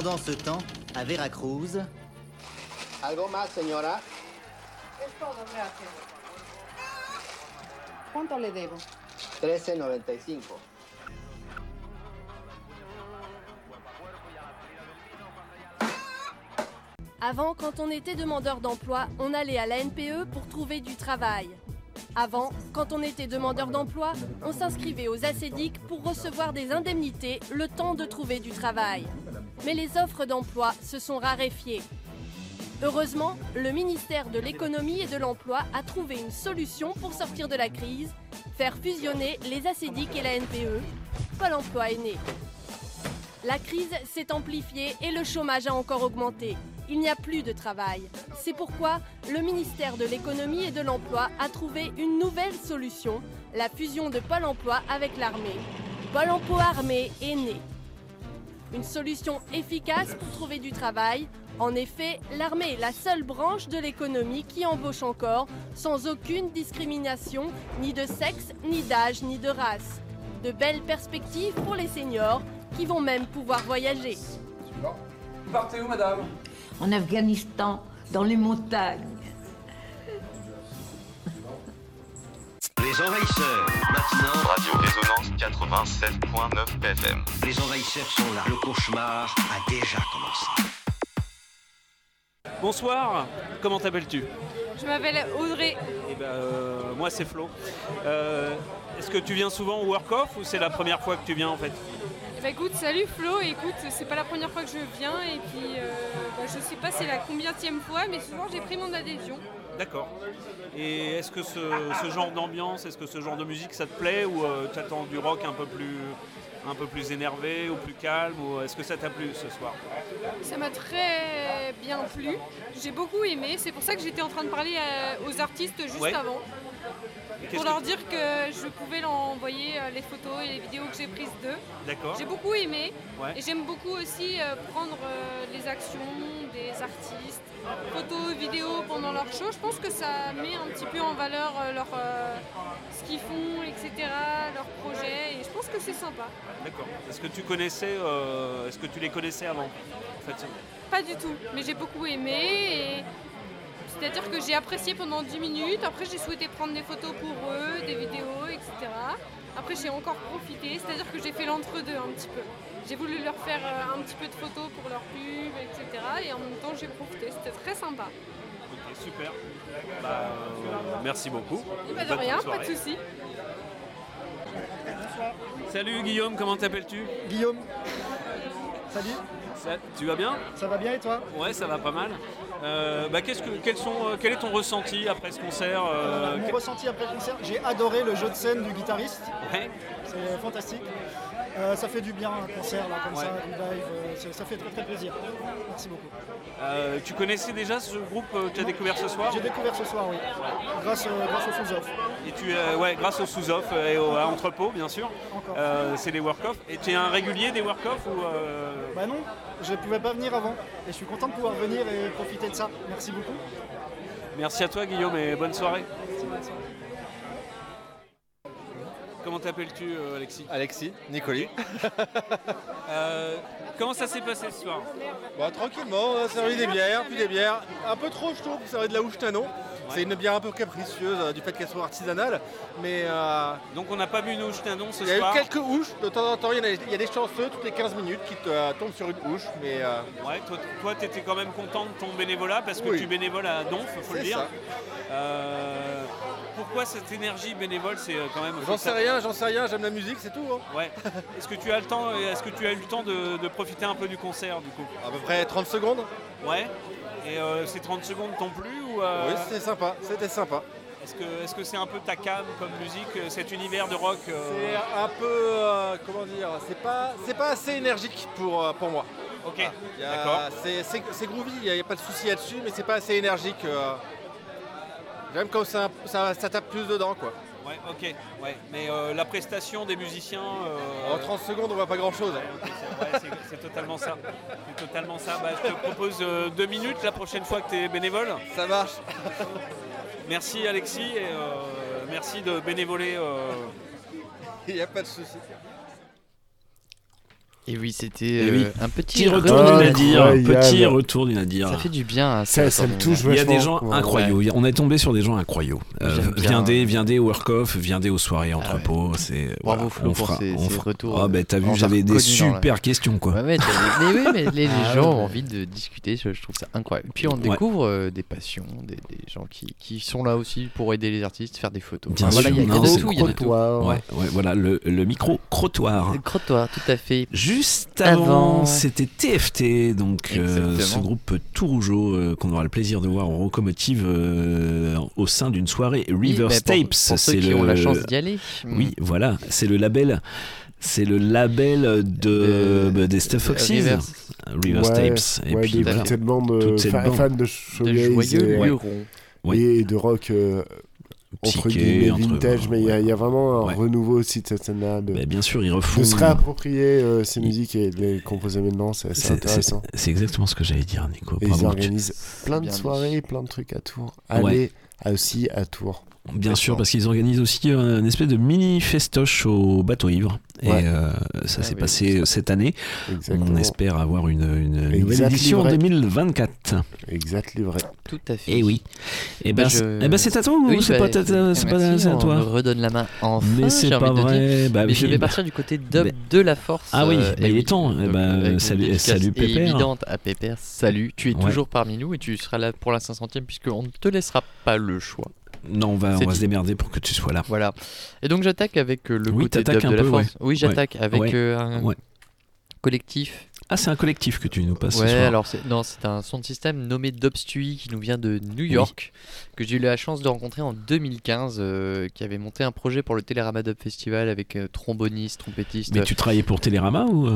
Pendant ce temps, à Veracruz, ¿Algo más, señora? Es todo, gracias. ¿Cuánto le debo? 13.95. Avant, quand on était demandeur d'emploi, on allait à la NPE pour trouver du travail. Avant, quand on était demandeur d'emploi, on s'inscrivait aux ACEDIC pour recevoir des indemnités le temps de trouver du travail. Mais les offres d'emploi se sont raréfiées. Heureusement, le ministère de l'économie et de l'emploi a trouvé une solution pour sortir de la crise, faire fusionner les ACEDIC et la NPE. Pôle emploi est né. La crise s'est amplifiée et le chômage a encore augmenté. Il n'y a plus de travail. C'est pourquoi le ministère de l'économie et de l'emploi a trouvé une nouvelle solution, la fusion de Pôle emploi avec l'armée. Pôle emploi armée est né. Une solution efficace pour trouver du travail. En effet, l'armée est la seule branche de l'économie qui embauche encore sans aucune discrimination, ni de sexe, ni d'âge, ni de race. De belles perspectives pour les seniors qui vont même pouvoir voyager. Vous partez où, madame? En Afghanistan, dans les montagnes. Les envahisseurs, maintenant. Radio Résonance 87.9 FM. Les envahisseurs sont là. Le cauchemar a déjà commencé. Bonsoir, comment t'appelles-tu? Je m'appelle Audrey. Eh ben, euh, moi c'est Flo. Euh, Est-ce que tu viens souvent au Work Off ou c'est la première fois que tu viens en fait? Ben, écoute, salut Flo. Écoute, c'est pas la première fois que je viens et puis euh, bah, je sais pas c'est la combienième fois, mais soir j'ai pris mon adhésion. D'accord. Et est-ce que ce, ce genre d'ambiance, est-ce que ce genre de musique ça te plaît ou tu attends du rock un peu plus un peu plus énervé ou plus calme ou est-ce que ça t'a plu ce soir? Ça m'a très bien plu. J'ai beaucoup aimé. C'est pour ça que j'étais en train de parler euh, aux artistes juste Ouais. avant. Pour leur dire que je pouvais leur envoyer euh, les photos et les vidéos que j'ai prises d'eux. D'accord. J'ai beaucoup aimé. Ouais. Et j'aime beaucoup aussi euh, prendre euh, les actions des artistes, photos, vidéos pendant leur show. Je pense que ça met un petit peu en valeur euh, leur, euh, ce qu'ils font, etc., leurs projets. Et je pense que c'est sympa. D'accord. Est-ce que tu connaissais, euh, est-ce que tu les connaissais avant en fait, Pas du tout, mais j'ai beaucoup aimé. Et... C'est-à-dire que j'ai apprécié pendant 10 minutes. Après, j'ai souhaité prendre des photos pour eux, des vidéos, etc. Après, j'ai encore profité. C'est-à-dire que j'ai fait l'entre-deux un petit peu. J'ai voulu leur faire euh, un petit peu de photos pour leur pub, etc. Et en même temps, j'ai profité. C'était très sympa. Ok, super. Bah, euh, merci beaucoup. Et bah, de rien, pas de soucis. Salut Guillaume, comment t'appelles-tu? Guillaume. Salut. Ça- tu vas bien? Ça va bien et toi? Ouais, ça va pas mal. Euh, bah, qu'est-ce que, quels sont, euh, quel est ton ressenti après ce concert euh, Mon ressenti après le concert, j'ai adoré le jeu de scène du guitariste. Ouais. C'est fantastique. Euh, ça fait du bien un concert là comme Ouais. ça, du live, euh, ça fait très très plaisir. Merci beaucoup. euh, tu connaissais déjà ce groupe que tu as découvert ce soir J'ai découvert ce soir, oui. Grâce, grâce au sous-off. Et tu, ouais, grâce au sous-off et au à entrepôt, bien sûr. Encore. C'est les work-off. Et tu es un régulier des work-off ou Bah non, je pouvais pas venir avant. Et je suis content de pouvoir venir et profiter de ça. Merci beaucoup. Merci à toi Guillaume et bonne soirée. Merci, bonne soirée. Comment t'appelles-tu euh, Alexis Alexis, Nicoli. Euh, comment ça s'est passé ce soir Bah, tranquillement, on a servi des bières, puis des bières. Un peu trop, je trouve, pour servir de la houche Tano. C'est une bière un peu capricieuse euh, du fait qu'elle soit artisanale. Mais. euh, Donc on n'a pas bu une houche Tano ce Il y a eu soir quelques houches, de temps en temps, il y, a, il y a des chanceux toutes les 15 minutes qui te euh, tombent sur une houche. Mais. euh, Ouais, toi, tu étais quand même content de ton bénévolat parce que Oui. tu bénévoles à Donf, faut le dire. ça. Euh, pourquoi cette énergie bénévole C'est euh, quand même. J'en sais rien, j'en sais rien, j'aime la musique, c'est tout. hein. Ouais. Est-ce que tu as le temps Est-ce que tu as eu le temps de, de profiter un peu du concert du coup? À peu près 30 secondes. Ouais. Et euh, ces 30 secondes t'ont plu ou euh, Oui, c'était sympa, c'était sympa. Est-ce que c'est un peu ta cam comme musique, euh, cet univers de rock euh, C'est un peu. euh, comment dire C'est pas, assez énergique pour, euh, pour moi. Ok, Il y a- d'accord. C'est, groovy, il n'y a, pas de souci là-dessus, mais c'est pas assez énergique. J'aime quand ça, ça, ça tape plus dedans, quoi. Ouais, ok. Ouais. Mais euh, la prestation des musiciens. euh, En 30 secondes, on voit pas grand-chose. Ouais, c'est- c'est totalement ça. C'est totalement ça. Bah, je te propose euh, deux minutes la prochaine fois que tu es bénévole. Ça marche. merci Alexis et merci de bénévoler. Il n'y a pas de souci. Et oui, c'était Eh euh, oui. un petit, Petit retour du Nadir, incroyable. petit retour du Nadir. Ça fait du bien. à Ça- ça me touche Il y a des gens Ouais. incroyables. On est tombé sur des gens incroyables. Euh, viendez, viendez au work-off, viendez aux soirées entrepôt. Voilà, Flo, on fera, ces- on ces fera. retours, Ah, bah, t'as vu, j'avais des super questions quoi. Ouais, ouais, mais oui, mais les, les Ah, gens ouais. ont envie de discuter, je, je trouve ça incroyable. Puis on Ouais. découvre euh, des passions, des, des gens qui, qui sont là aussi pour aider les artistes, faire des photos. Bien voilà, sûr, il y a, non, de tout, il y a de tout. Ouais, ouais, voilà le, le micro crottoir. Le crottoir, tout à fait. Juste avant, Avant. c'était TFT, donc euh, ce groupe tout rougeau euh, qu'on aura le plaisir de voir en locomotive euh, au sein d'une soirée River bah, pour- Tapes. pour ceux c'est qui le... ont la chance d'y aller. Oui, voilà, c'est le label. C'est le label de, bah, des Stuff Foxes, Ouais, Tapes. Et ouais, puis de voilà. cette bande Toute de de joyeux et. Oui. de rock euh, entre guillemets entre- vintage, mais il y, a- il y a vraiment un Ouais. renouveau aussi de cette scène-là. De, Bah, bien sûr, ils refont. de se réapproprier euh, ces musiques et de les composer maintenant, c'est assez intéressant. C'est exactement ce que j'allais dire, Nico. Et ils Bravo, tu- organisent plein de soirées, plein de trucs à Tours. Ouais. Allez aussi à Tours. Bien sûr, parce qu'ils organisent aussi un espèce de mini festoche au bateau ivre. Et euh, ça Ah s'est oui, passé cette année. Exactement. On espère avoir une, une nouvelle Exact édition en livret. 2024. Exact, livré. Tout à fait. Et oui. Et ben, Bah, c'est- je- eh ben, c'est à toi ou Oui, c'est bah, pas, c'est à on toi me redonne la main enfin, Mais c'est pas de vrai. Bah mais je vais bah- partir du côté dub Mais- de la force. Ah oui, euh, bah, et il est oui. temps. Eh Donc, ben, une salut- salut, Pépère. évidente à Pépère. Salut, tu es toujours parmi nous et tu seras là pour la 500ème puisqu'on ne te laissera pas le choix. Non, on va, on va se démerder pour que tu sois là. Voilà. Et donc j'attaque avec euh, le Oui, côté un de la peu, force. ouais. Oui, j'attaque avec Ouais. euh, un collectif. Ah, c'est un collectif que tu nous passes Ouais, ce soir. alors c'est non, c'est un son de système nommé Dubstui qui nous vient de New York, que j'ai eu la chance de rencontrer en 2015, euh, qui avait monté un projet pour le Télérama Dub Festival avec euh, tromboniste, trompettiste. Mais tu travaillais pour Télérama ou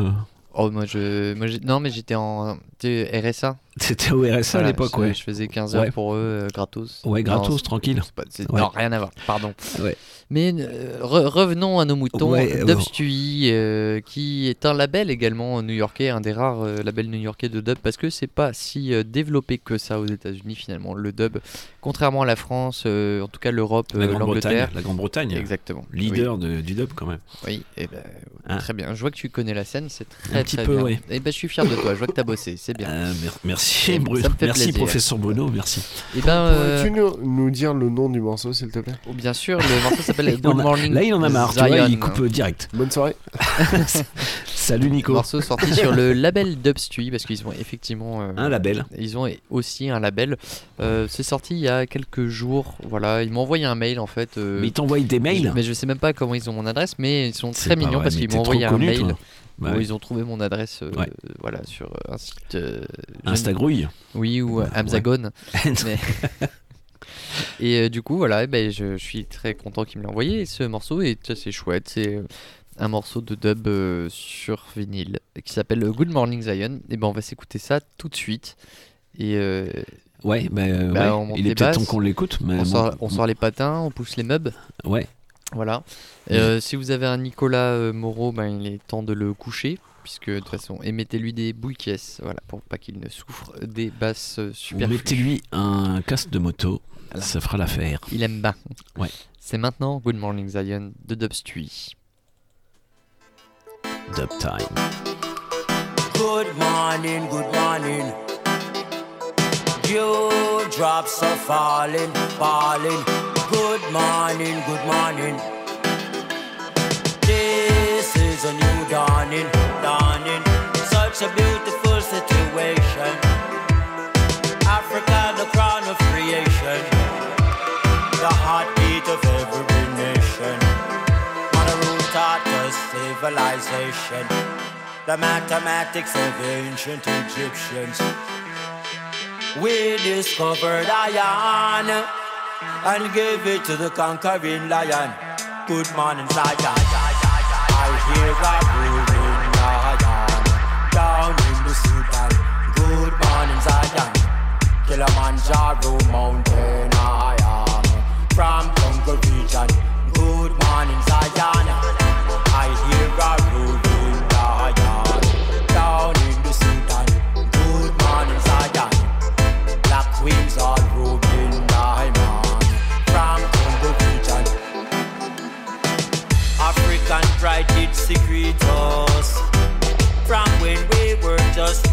Oh, moi je, moi non mais j'étais en RSA. C'était au RSA à l'époque, ouais. je faisais 15 heures Ouais. pour eux, euh, gratos. Ouais, gratos, tranquille. pas- Ouais. Non, rien à voir, pardon. Ouais. Mais euh, re- revenons à nos moutons. Euh, Dubstui, euh, qui est un label également new-yorkais, un des rares labels new-yorkais de dub, parce que c'est pas si développé que ça aux États-Unis finalement. Le dub, contrairement à la France, euh, en tout cas l'Europe, La euh, Grande-Bretagne, l'Angleterre. la Grande-Bretagne. Exactement. Leader de- du dub quand même. Oui, et ben, Hein très bien. Je vois que tu connais la scène, c'est très Un petit très peu, bien. ouais. Et ben, je suis fier de toi. Je vois que t'as bossé, c'est bien. Euh, mer- merci, Et Bruno. ça me fait Merci, plaisir. professeur Bruno, merci. Et ben, euh, Pourrais-tu nous, nous dire le nom du morceau, s'il te plaît? Oh, bien sûr, le morceau s'appelle Good a- Morning. Là, il en a marre, tu vois, il coupe direct. Bonne soirée. Salut Nico. Morceau sorti sur le label Dubstui parce qu'ils ont effectivement euh, Un label. Ils ont aussi un label. Euh, c'est sorti il y a quelques jours. Voilà, ils m'ont envoyé un mail en fait. euh, Mais ils t'envoient des mails Mais je sais même pas comment ils ont mon adresse, mais ils sont très mignons vrai, parce qu'ils m'ont envoyé un connu, mail. toi. Bah où ouais. ils ont trouvé mon adresse euh, Ouais. voilà sur un site euh, Instagrouille. oui ou Ouais. Amazon Mais- et euh, du coup voilà eh ben, je, je suis très content qu'il me l'ait envoyé ce morceau ça, c'est chouette c'est un morceau de dub euh, sur vinyle qui s'appelle Good Morning Zion et ben on va s'écouter ça tout de suite et euh, Ouais, bah, bah, ouais, il est peut-être temps qu'on l'écoute. Mais on, bon. sort, on sort les patins on pousse les meubles Ouais. voilà. Euh, si vous avez un Nicolas Moreau, ben, il est temps de le coucher. Puisque de toute façon, émettez-lui des boules caisses, voilà, pour pas qu'il ne souffre des basses super. Mettez-lui un casque de moto, ça fera l'affaire. Il aime bien. Ouais. C'est maintenant Good Morning Zion de Dubstui. Dub time. Good morning, good morning. Dewdrops are falling, falling. Good morning, good morning. This is a new dawning, dawning. Such a beautiful situation. Africa, the crown of creation. The heartbeat civilization. The mathematics of ancient Egyptians. We discovered iron and gave it to the conquering lion. Good morning, Zion. I hear a roaring lion down in the Sudan. Good morning, Zion. Kilimanjaro mountain, I am from Congo region. Good morning,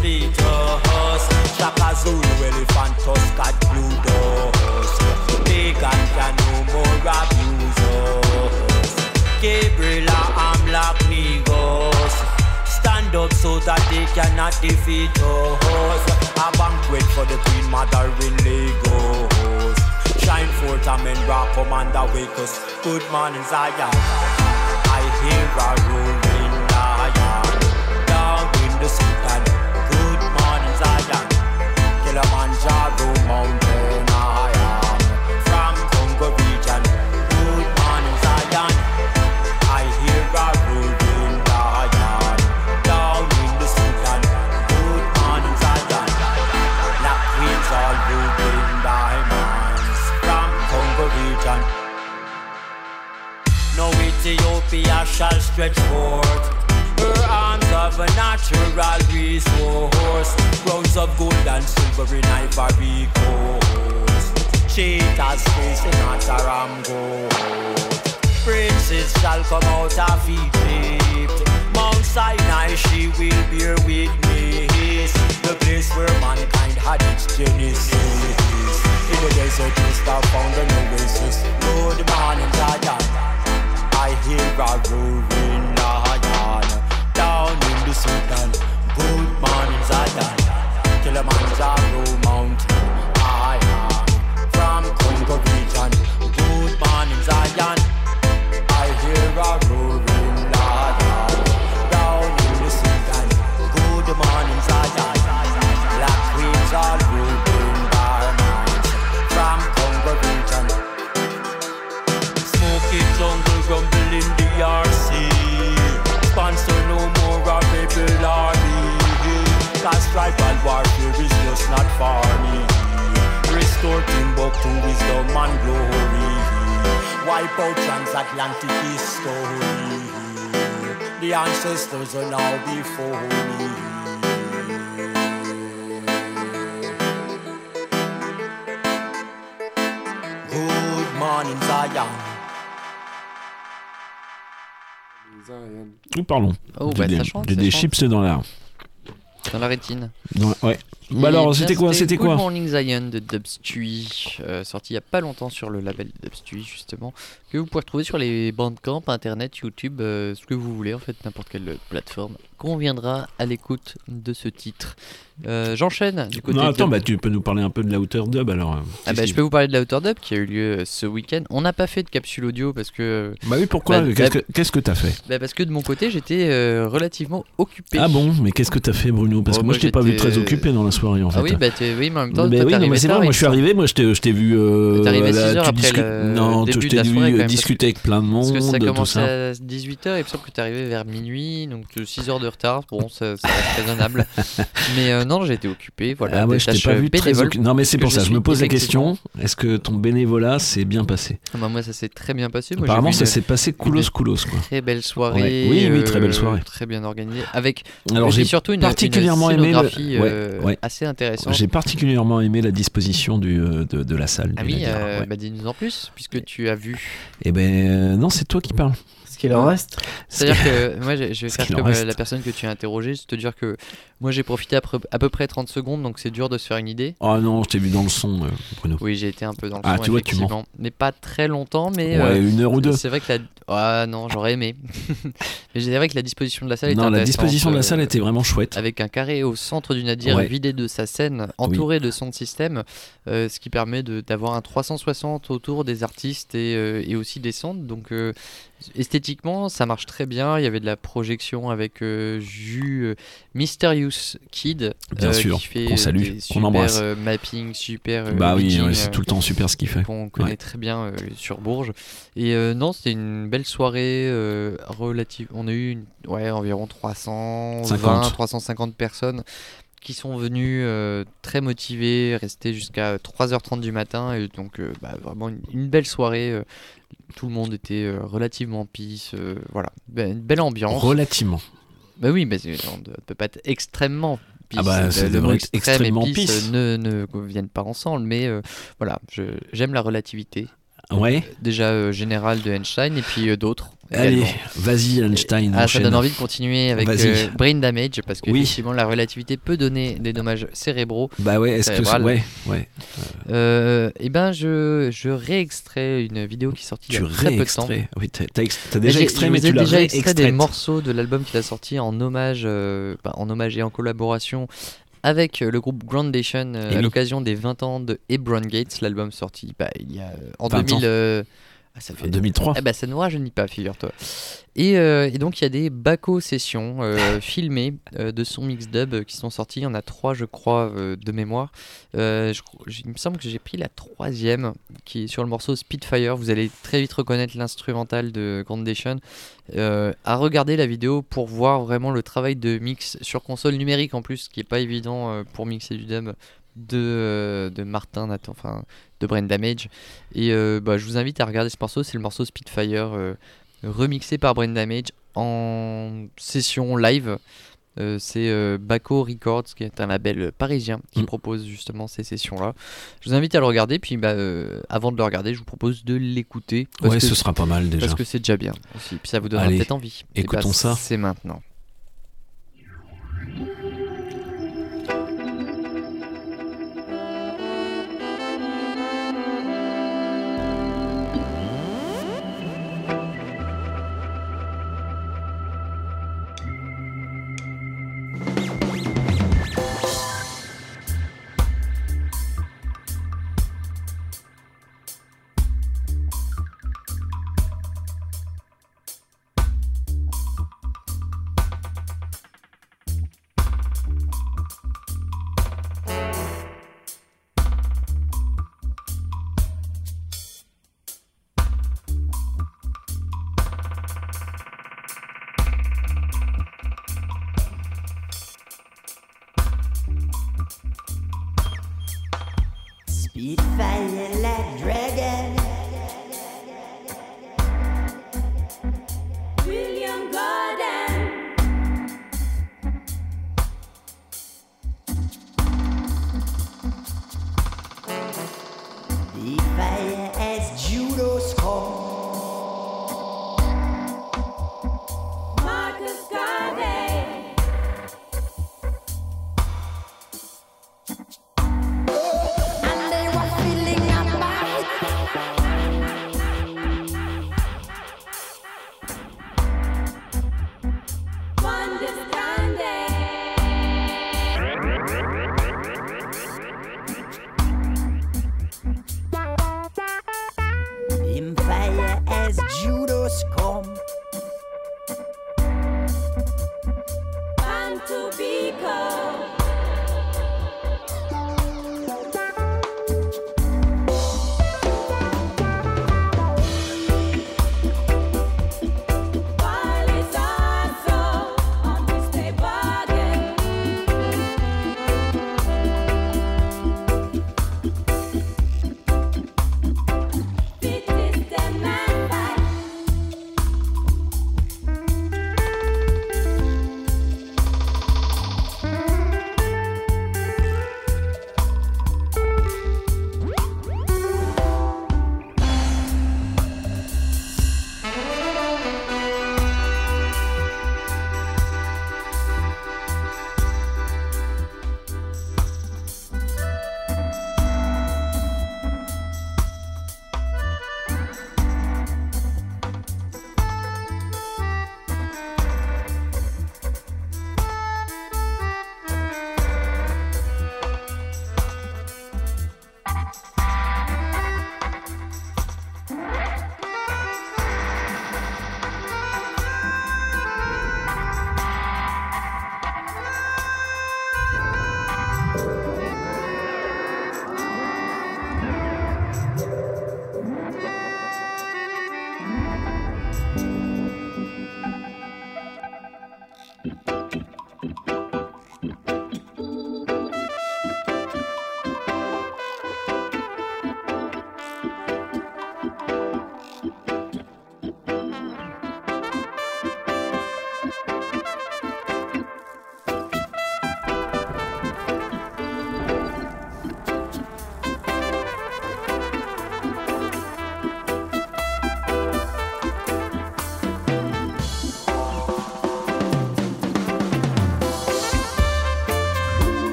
fetus. Shaka Zulu, elephant tusk, cat blue dust. Pagan can no more abuse oh, us. Gabriel and Black Negros. Stand up so that they cannot defeat oh, us. A banquet for the Queen Mother in Lagos. Shine forth, amen, rock, commander, wake us. Good morning, Zion. I hear a rolling Ethiopia shall stretch forth her arms of a natural resource. Crowns of gold and silver in ivory coast. Cheetahs facing at a ram goat. Princes shall come out of Egypt. Mount Sinai she will bear witness. The place where mankind had its genesis. In the desert the found an oasis. Good morning, Zion. I hear a roaring lion down in the Sudan. Good morning, Zion. Kilimanjaro mountain. I am from Congo region. Wipe out transatlantic history. The ancestors are now before me. Good morning, Zion. Nous parlons. Oh, J'ai bah, des, ça chante, j'ai ça des chips dans la. Dans la rétine. dans la- ouais. Bah alors, c'était quoi C'était Good quoi Morning Zion de Dubstui, euh, sorti il y a pas longtemps sur le label Dubstui justement, que vous pouvez retrouver sur les bandcamps, internet, YouTube, euh, ce que vous voulez en fait, n'importe quelle plateforme. Conviendra à l'écoute de ce titre. Euh, J'enchaîne du côté. Non, attends, de- bah, tu peux nous parler un peu de la hauteur dub alors. euh, Ah bah, je peux vous parler de la hauteur dub qui a eu lieu euh, ce week-end. On n'a pas fait de capsule audio parce que. Bah oui, pourquoi Bah, Qu'est-ce bah, que que t'as fait bah, Parce que de mon côté, j'étais euh, relativement occupé. Ah bon Mais qu'est-ce que t'as fait, Bruno? Parce Oh, que moi, moi, je t'ai pas vu très occupé dans la soirée en fait. Ah oui, bah oui, mais en même temps, toi, oui, c'est vrai, moi je suis arrivé, moi je t'ai vu. euh, T'es arrivé là, 6 heures tu après discu- le Non, début je de t'ai vu discuter avec plein de Parce que monde, ça ça. à 18h, il me semble que t'es arrivé vers minuit, donc 6 heures de retard. Bon, ça, ça reste raisonnable. mais euh, non, j'ai été occupé. Voilà, Ah ouais, je t'ai pas vu très occupé. Non, mais c'est pour ça, je me pose la question est-ce que ton bénévolat s'est bien passé? Ah bah, moi, ça s'est très bien passé. Moi, Apparemment, ça une- s'est passé coulos coulos quoi. Très belle soirée. Ouais. Oui, oui, très belle euh, soirée. Très bien organisée. Avec Alors, j'ai surtout une, particulièrement une aimé le- scénographie, euh, ouais. assez intéressante. J'ai particulièrement aimé la disposition du, de, de la salle. Ah oui, bah, dis-nous en plus, puisque tu as vu. Eh ben non, c'est toi qui parles. Ce qu'il en reste C'est-à-dire que moi, je je vais faire comme euh, la personne que tu as interrogée, c'est te dire que moi, j'ai profité à, peu- à peu près 30 secondes, donc c'est dur de se faire une idée. Oh non, je t'ai vu dans le son, euh, Bruno. Oui, j'ai été un peu dans le Ah, son, tu vois, tu mens. Mais pas très longtemps, mais. Ouais, une heure ou deux. C'est vrai que la. Ah non, j'aurais aimé. mais c'est vrai que la disposition de la salle était Non, la disposition de la salle était vraiment chouette. Avec un carré au centre du nadir Ouais. vidé de sa scène, entouré de son système, euh, ce qui permet d'avoir un 360 autour des artistes et, euh, et aussi des centres. Donc euh, esthétiquement, ça marche très bien. Il y avait de la projection avec Jus Mysterious Kid, Bien sûr, qu'on salue, qu'on super, embrasse. euh, mapping, super. Bah oui, ouais, c'est tout le temps super ce qu'il fait. qu'on connaît Ouais. très bien sur Bourges. Et non, c'était une belle soirée euh, relative. On a eu une- ouais, environ 320, 50. 350 personnes qui sont venues euh, très motivées, rester jusqu'à 3h30 du matin. Et donc, euh, bah, vraiment une, une belle soirée. euh, tout le monde était relativement peace. euh, voilà, Ben, une belle ambiance. Relativement. Bah oui, mais c'est- on ne peut pas être extrêmement peace. Ah bah, le mot extrême et extrêmement euh, ne, ne viennent pas ensemble, mais euh, voilà, j'aime la relativité. Ouais. Déjà euh, générale de Einstein et puis euh, d'autres. Allez, vas-y Einstein. Ah, ça donne envie de continuer avec euh, Brain Damage parce que Oui. effectivement la relativité peut donner des dommages cérébraux. Bah ouais, est-ce que ouais, ouais. Euh, et ben je, je réextrais une vidéo qui est sortie Tu il y a très peu de temps. Oui, t'as ex- déjà extrait, mais tu l'as déjà extrait des morceaux de l'album qu'il a sorti en hommage, euh, bah, en hommage et en collaboration avec euh, le groupe Groundation euh, à l'occasion des 20 ans de Hebron Gates, l'album sorti bah, il y a euh, en 20 ans. 2000. Ah, ça fait 2003. Eh ben, ça ne rajeunit pas, figure-toi. Et, euh, et donc, il y a des Baco sessions euh, filmées euh, de son mix dub qui sont sorties. Il y en a trois, je crois, de mémoire. Je il me semble que j'ai pris la troisième qui est sur le morceau Spitfire. Vous allez très vite reconnaître l'instrumental de Groundation. Euh, à regarder la vidéo pour voir vraiment le travail de mix sur console numérique en plus, qui est pas évident pour mixer du dub de, euh, de Martin, Nathan, enfin de Brain Damage. Et euh, bah, je vous invite à regarder ce morceau, c'est le morceau Spitfire euh, remixé par Brain Damage en session live. Euh, c'est Baco Records qui est un label parisien qui propose justement ces sessions-là. Je vous invite à le regarder, puis bah, avant de le regarder, je vous propose de l'écouter. Ouais, ce sera pas mal déjà. Parce que c'est déjà bien aussi, puis ça vous donnera peut-être envie. Et écoutons bah, ça. C'est maintenant.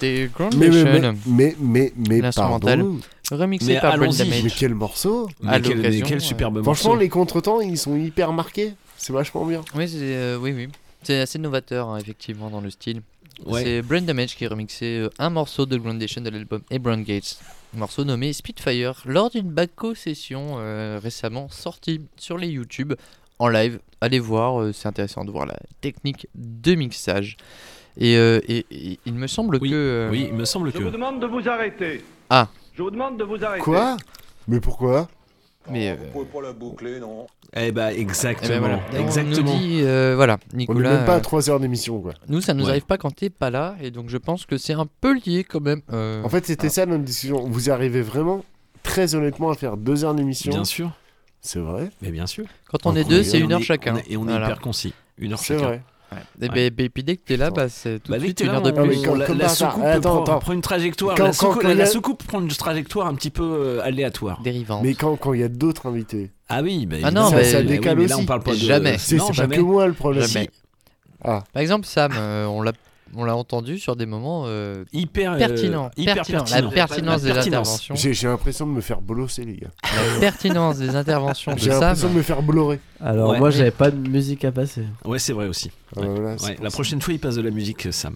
C'était Ground mais, mais, Nation. mais, mais, mais, pardon. Remixé Mais par allons-y. Damage. Mais quel morceau À Mais quel, mais l'occasion, quel superbe Franchement, morceau. les contretemps, ils sont hyper marqués. C'est vachement bien. Oui, c'est euh, oui, oui. C'est assez novateur, hein, effectivement, dans le style. Ouais. C'est Brain Damage qui a remixé euh, un morceau de Groundation de l'album Hebron Gates, un morceau nommé Spitfire, lors d'une Baco session euh, récemment sortie sur les YouTube en live. Allez voir, euh, c'est intéressant de voir la technique de mixage. Et, euh, et- et il me semble que. euh, Oui, il me semble Je vous que. demande de vous arrêter. Ah, Je vous demande de vous arrêter. Quoi? Mais pourquoi? Mais. euh, pouvez pas la boucler, non Eh bah, eh ben exactement. On exactement. nous dit, euh, voilà, On Nicolas. n'est même pas à euh, 3 heures d'émission, quoi. nous, ça nous Ouais. arrive pas quand t'es pas là, et donc je pense que c'est un peu lié quand même. euh, En fait, c'était ah. ça notre discussion. Vous arrivez vraiment, très honnêtement, à faire 2 heures d'émission Bien sûr. C'est vrai? Mais bien sûr. Quand on est deux, c'est une on heure est- chacun. on est- Et on est Voilà. hyper concis. Une heure C'est chacun. vrai. Ouais. Et Ouais. puis dès que t'es là, bah, c'est tout Bah, de suite une là, heure de Ah, plus. quand- la, soucoupe Attends, prend, attends. prend une trajectoire. Quand- la, quand- soucoupe, quand la- il y a- la soucoupe prend une trajectoire un petit peu euh, aléatoire. Dérivante. Mais quand quand il y a d'autres invités, Ah oui, bah, Ah non, évidemment. mais- ça Bah oui, décale mais là, aussi. on parle pas de. Jamais. c'est pas que moi le problème. Jamais. Ah, Par exemple, Sam, euh, on l'a on l'a entendu sur des moments euh, Hyper euh, pertinents. hyper pertinents. pertinent. La pertinence La des pertinence. interventions. j'ai l'impression de me faire bolosser, les gars. La pertinence des interventions de J'ai l'impression de me faire blorer. Alors Ouais. moi j'avais pas de musique à passer. Ouais, c'est vrai aussi. Ah, voilà, c'est Ouais, pour la prochaine fois, il passe de la musique, euh, Sam.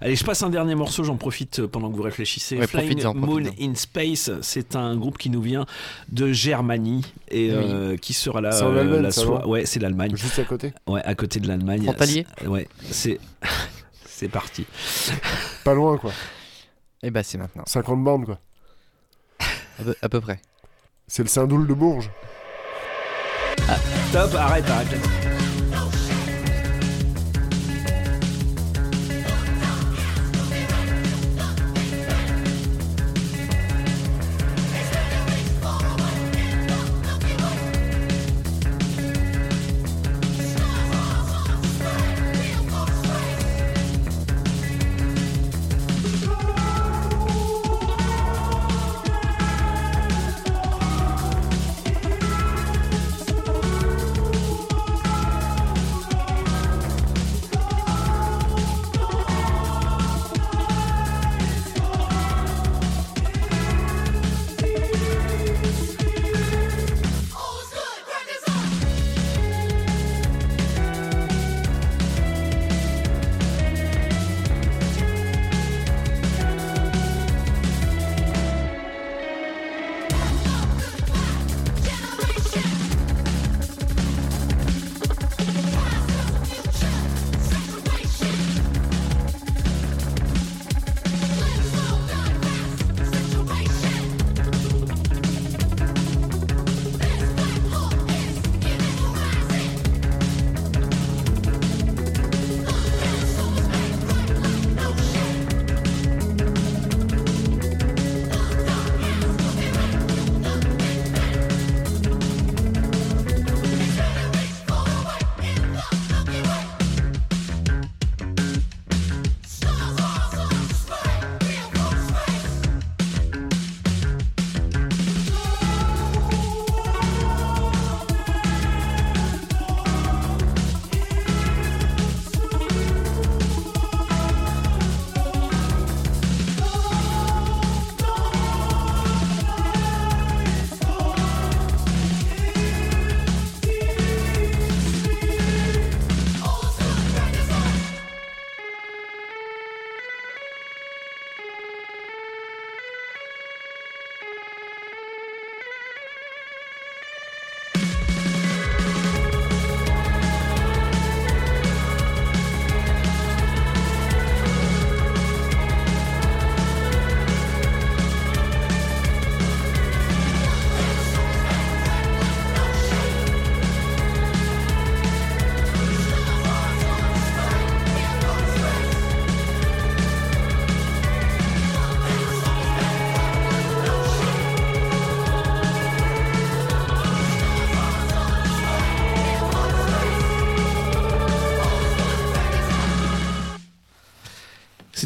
Allez, je passe un dernier morceau, j'en profite pendant que vous réfléchissez. Ouais, Flying Moon in Space, c'est un groupe qui nous vient de Germanie et Oui. euh, qui sera là C'est la non? Ouais, c'est l'Allemagne. Juste à côté? Ouais, à côté de l'Allemagne. Frontalier Ouais, c'est c'est parti. Pas loin, quoi. Et bah, c'est maintenant. 50 bornes, quoi. À peu, à peu près. C'est le Saint-Doul de Bourges. Stop, arrête, arrête.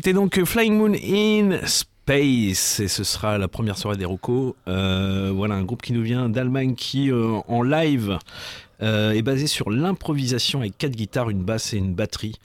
C'était donc Flying Moon in Space et ce sera la première soirée des Rocos. Euh, voilà un groupe qui nous vient d'Allemagne qui euh, en live euh, est basé sur l'improvisation avec quatre guitares, une basse et une batterie.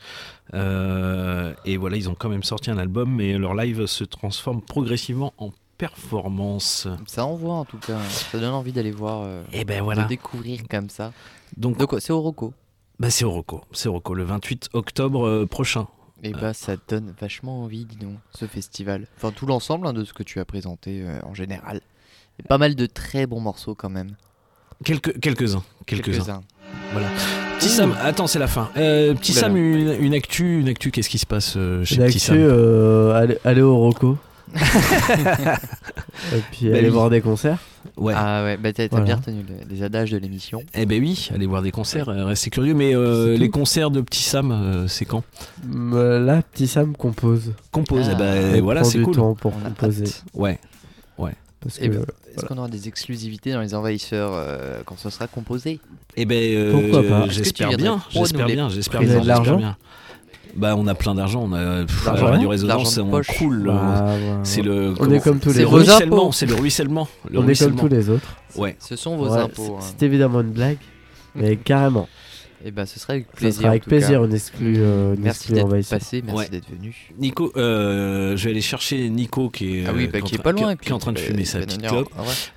Et voilà, ils ont quand même sorti un album, mais leur live se transforme progressivement en performance. Ça envoie en tout cas, ça donne envie d'aller voir, Et ben voilà. de découvrir comme ça. Donc, C'est au Rocco. bah, c'est au Rocco, c'est au Rocco, le 28 octobre prochain. Et bah ça donne vachement envie, dis donc, ce festival. Enfin tout l'ensemble hein, de ce que tu as présenté euh, en général. Et pas mal de très bons morceaux quand même. Quelques, quelques-uns, quelques-uns. Voilà. Petit Sam, attends, c'est la fin. Euh, petit Sam, une, une actu, une actu, qu'est-ce qui se passe euh, chez Petit Sam euh, aller, aller au Rocco. Et puis Bah aller oui. voir des concerts. Ouais. Ah ouais, bah t'as Voilà. bien retenu le- les adages de l'émission. Eh ben oui, allez voir des concerts, euh, restez curieux. Mais euh, les concerts de Petit Sam, euh, c'est quand? Euh, Là, petit Sam compose. Compose, Ah. eh ben Il voilà, prend c'est du cool. temps pour On composer. Ouais, ouais. Parce Et que, ben, euh, Est-ce voilà. qu'on aura des exclusivités dans les envahisseurs euh, quand ce sera composé? Eh ben, euh, J'espère bien, j'espère bien, j'espère Vous bien, j'espère l'argent? bien. Bah, on a plein d'argent, on a pff, L'argent, Radio Résonance, on poche. coule. Voilà. C'est le. On comment- est comme tous c'est les autres. ruissellement, impôts. c'est le ruissellement. Le On est comme tous les autres. Ouais. Ce sont vos Ouais, impôts. c'est- hein. C'est évidemment une blague, mais carrément. Et bah ce sera avec Ça plaisir. sera en avec tout plaisir cas. une exclue. euh, Merci d'être passé, merci Ouais. d'être venu. Nico, euh, je vais aller chercher Nico qui est, Ah oui, euh, bah, qui est est pas loin. et qui est en train de fumer sa petite clope.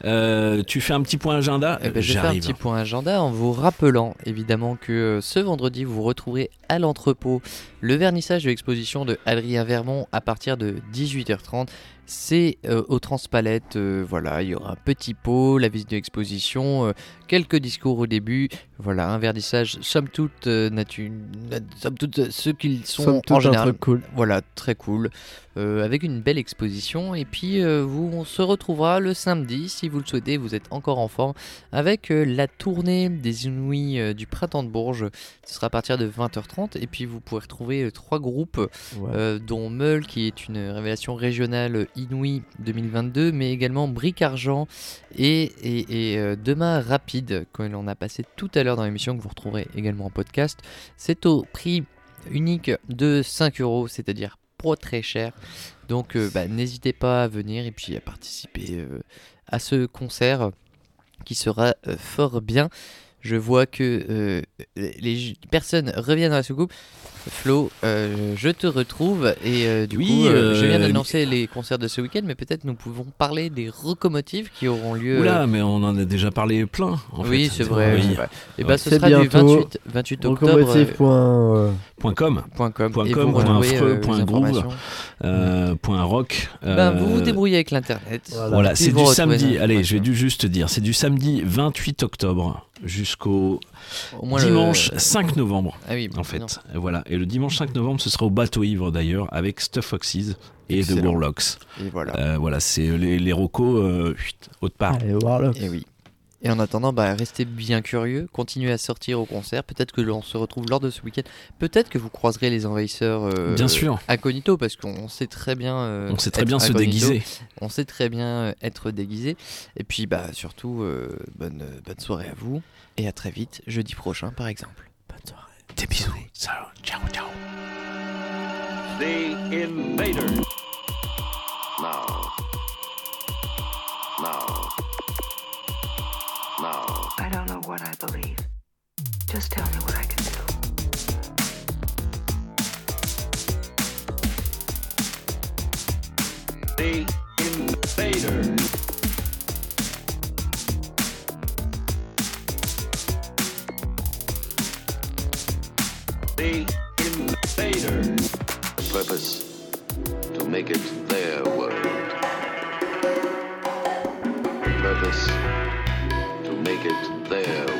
Euh, tu fais un petit point agenda. Eh ben, je vais faire un petit point agenda en vous rappelant évidemment que ce vendredi vous retrouverez à l'entrepôt le vernissage de l'exposition de Adrien Vermont à partir de 18h30. C'est euh, au Transpalette, euh, voilà, il y aura un petit pot, la visite de l'exposition, euh, quelques discours au début, voilà, un vernissage somme toute, euh, natu- na- somme toute ceux qu'ils sont Somme en général. cool. Voilà, très cool, euh, avec une belle exposition. Et puis, euh, vous, on se retrouvera le samedi, si vous le souhaitez, vous êtes encore en forme, avec euh, la tournée des Inouïs du Printemps de Bourges. Ce sera à partir de 20h30. Et puis, vous pourrez retrouver trois groupes, Ouais. dont Meul, qui est une révélation régionale Inouï 2022, mais également Bric Argent et, et, et, Demain Rapide, que l'on a passé tout à l'heure dans l'émission, que vous retrouverez également en podcast. C'est au prix unique de 5 euros, c'est-à-dire pas très cher. Donc euh, bah, n'hésitez pas à venir et puis à participer euh, à ce concert qui sera euh, fort bien. Je vois que les personnes reviennent dans la soucoupe. Flo, euh, je te retrouve et euh, du Oui, coup, euh, je viens euh, d'annoncer les concerts de ce week-end, mais peut-être nous pouvons parler des locomotives qui auront lieu. Oula, mais on en a déjà parlé plein. En oui, fait. c'est vrai. Oui. c'est vrai. Et bah, ce C'est sera du bientôt. 28, 28 octobre. point, Point com, point com, point com, vous point euh, groove, point rock. Ben, vous vous débrouillez avec l'internet. Voilà, c'est du samedi. Allez, je vais juste dire, c'est du samedi 28 octobre jusqu'au Au moins le- dimanche 5 novembre. Ah oui, en fait, non. voilà. Et le dimanche 5 novembre, ce sera au bateau ivre d'ailleurs, avec Stuff Foxes et The. Warlocks. Et voilà. Euh, voilà, c'est les, les rocos euh, haute part. Allez, Warlock. Et oui. Et en attendant, bah, restez bien curieux, continuez à sortir au concert. Peut-être que l'on se retrouve lors de ce week-end. Peut-être que vous croiserez les envahisseurs euh, Bien sûr. incognito, parce qu'on sait très bien. euh, On sait très bien se incognito. déguiser. On sait très bien euh, être déguisé. Et puis, bah, surtout, euh, bonne, bonne soirée à vous. Et à très vite, jeudi prochain, par exemple. Bonne soirée. Des bisous. Ciao, ciao, ciao. The Invaders. No. No. What I believe. Just tell me what I can do. The Invaders. The Invaders. Purpose to make it their world. Purpose to make it there.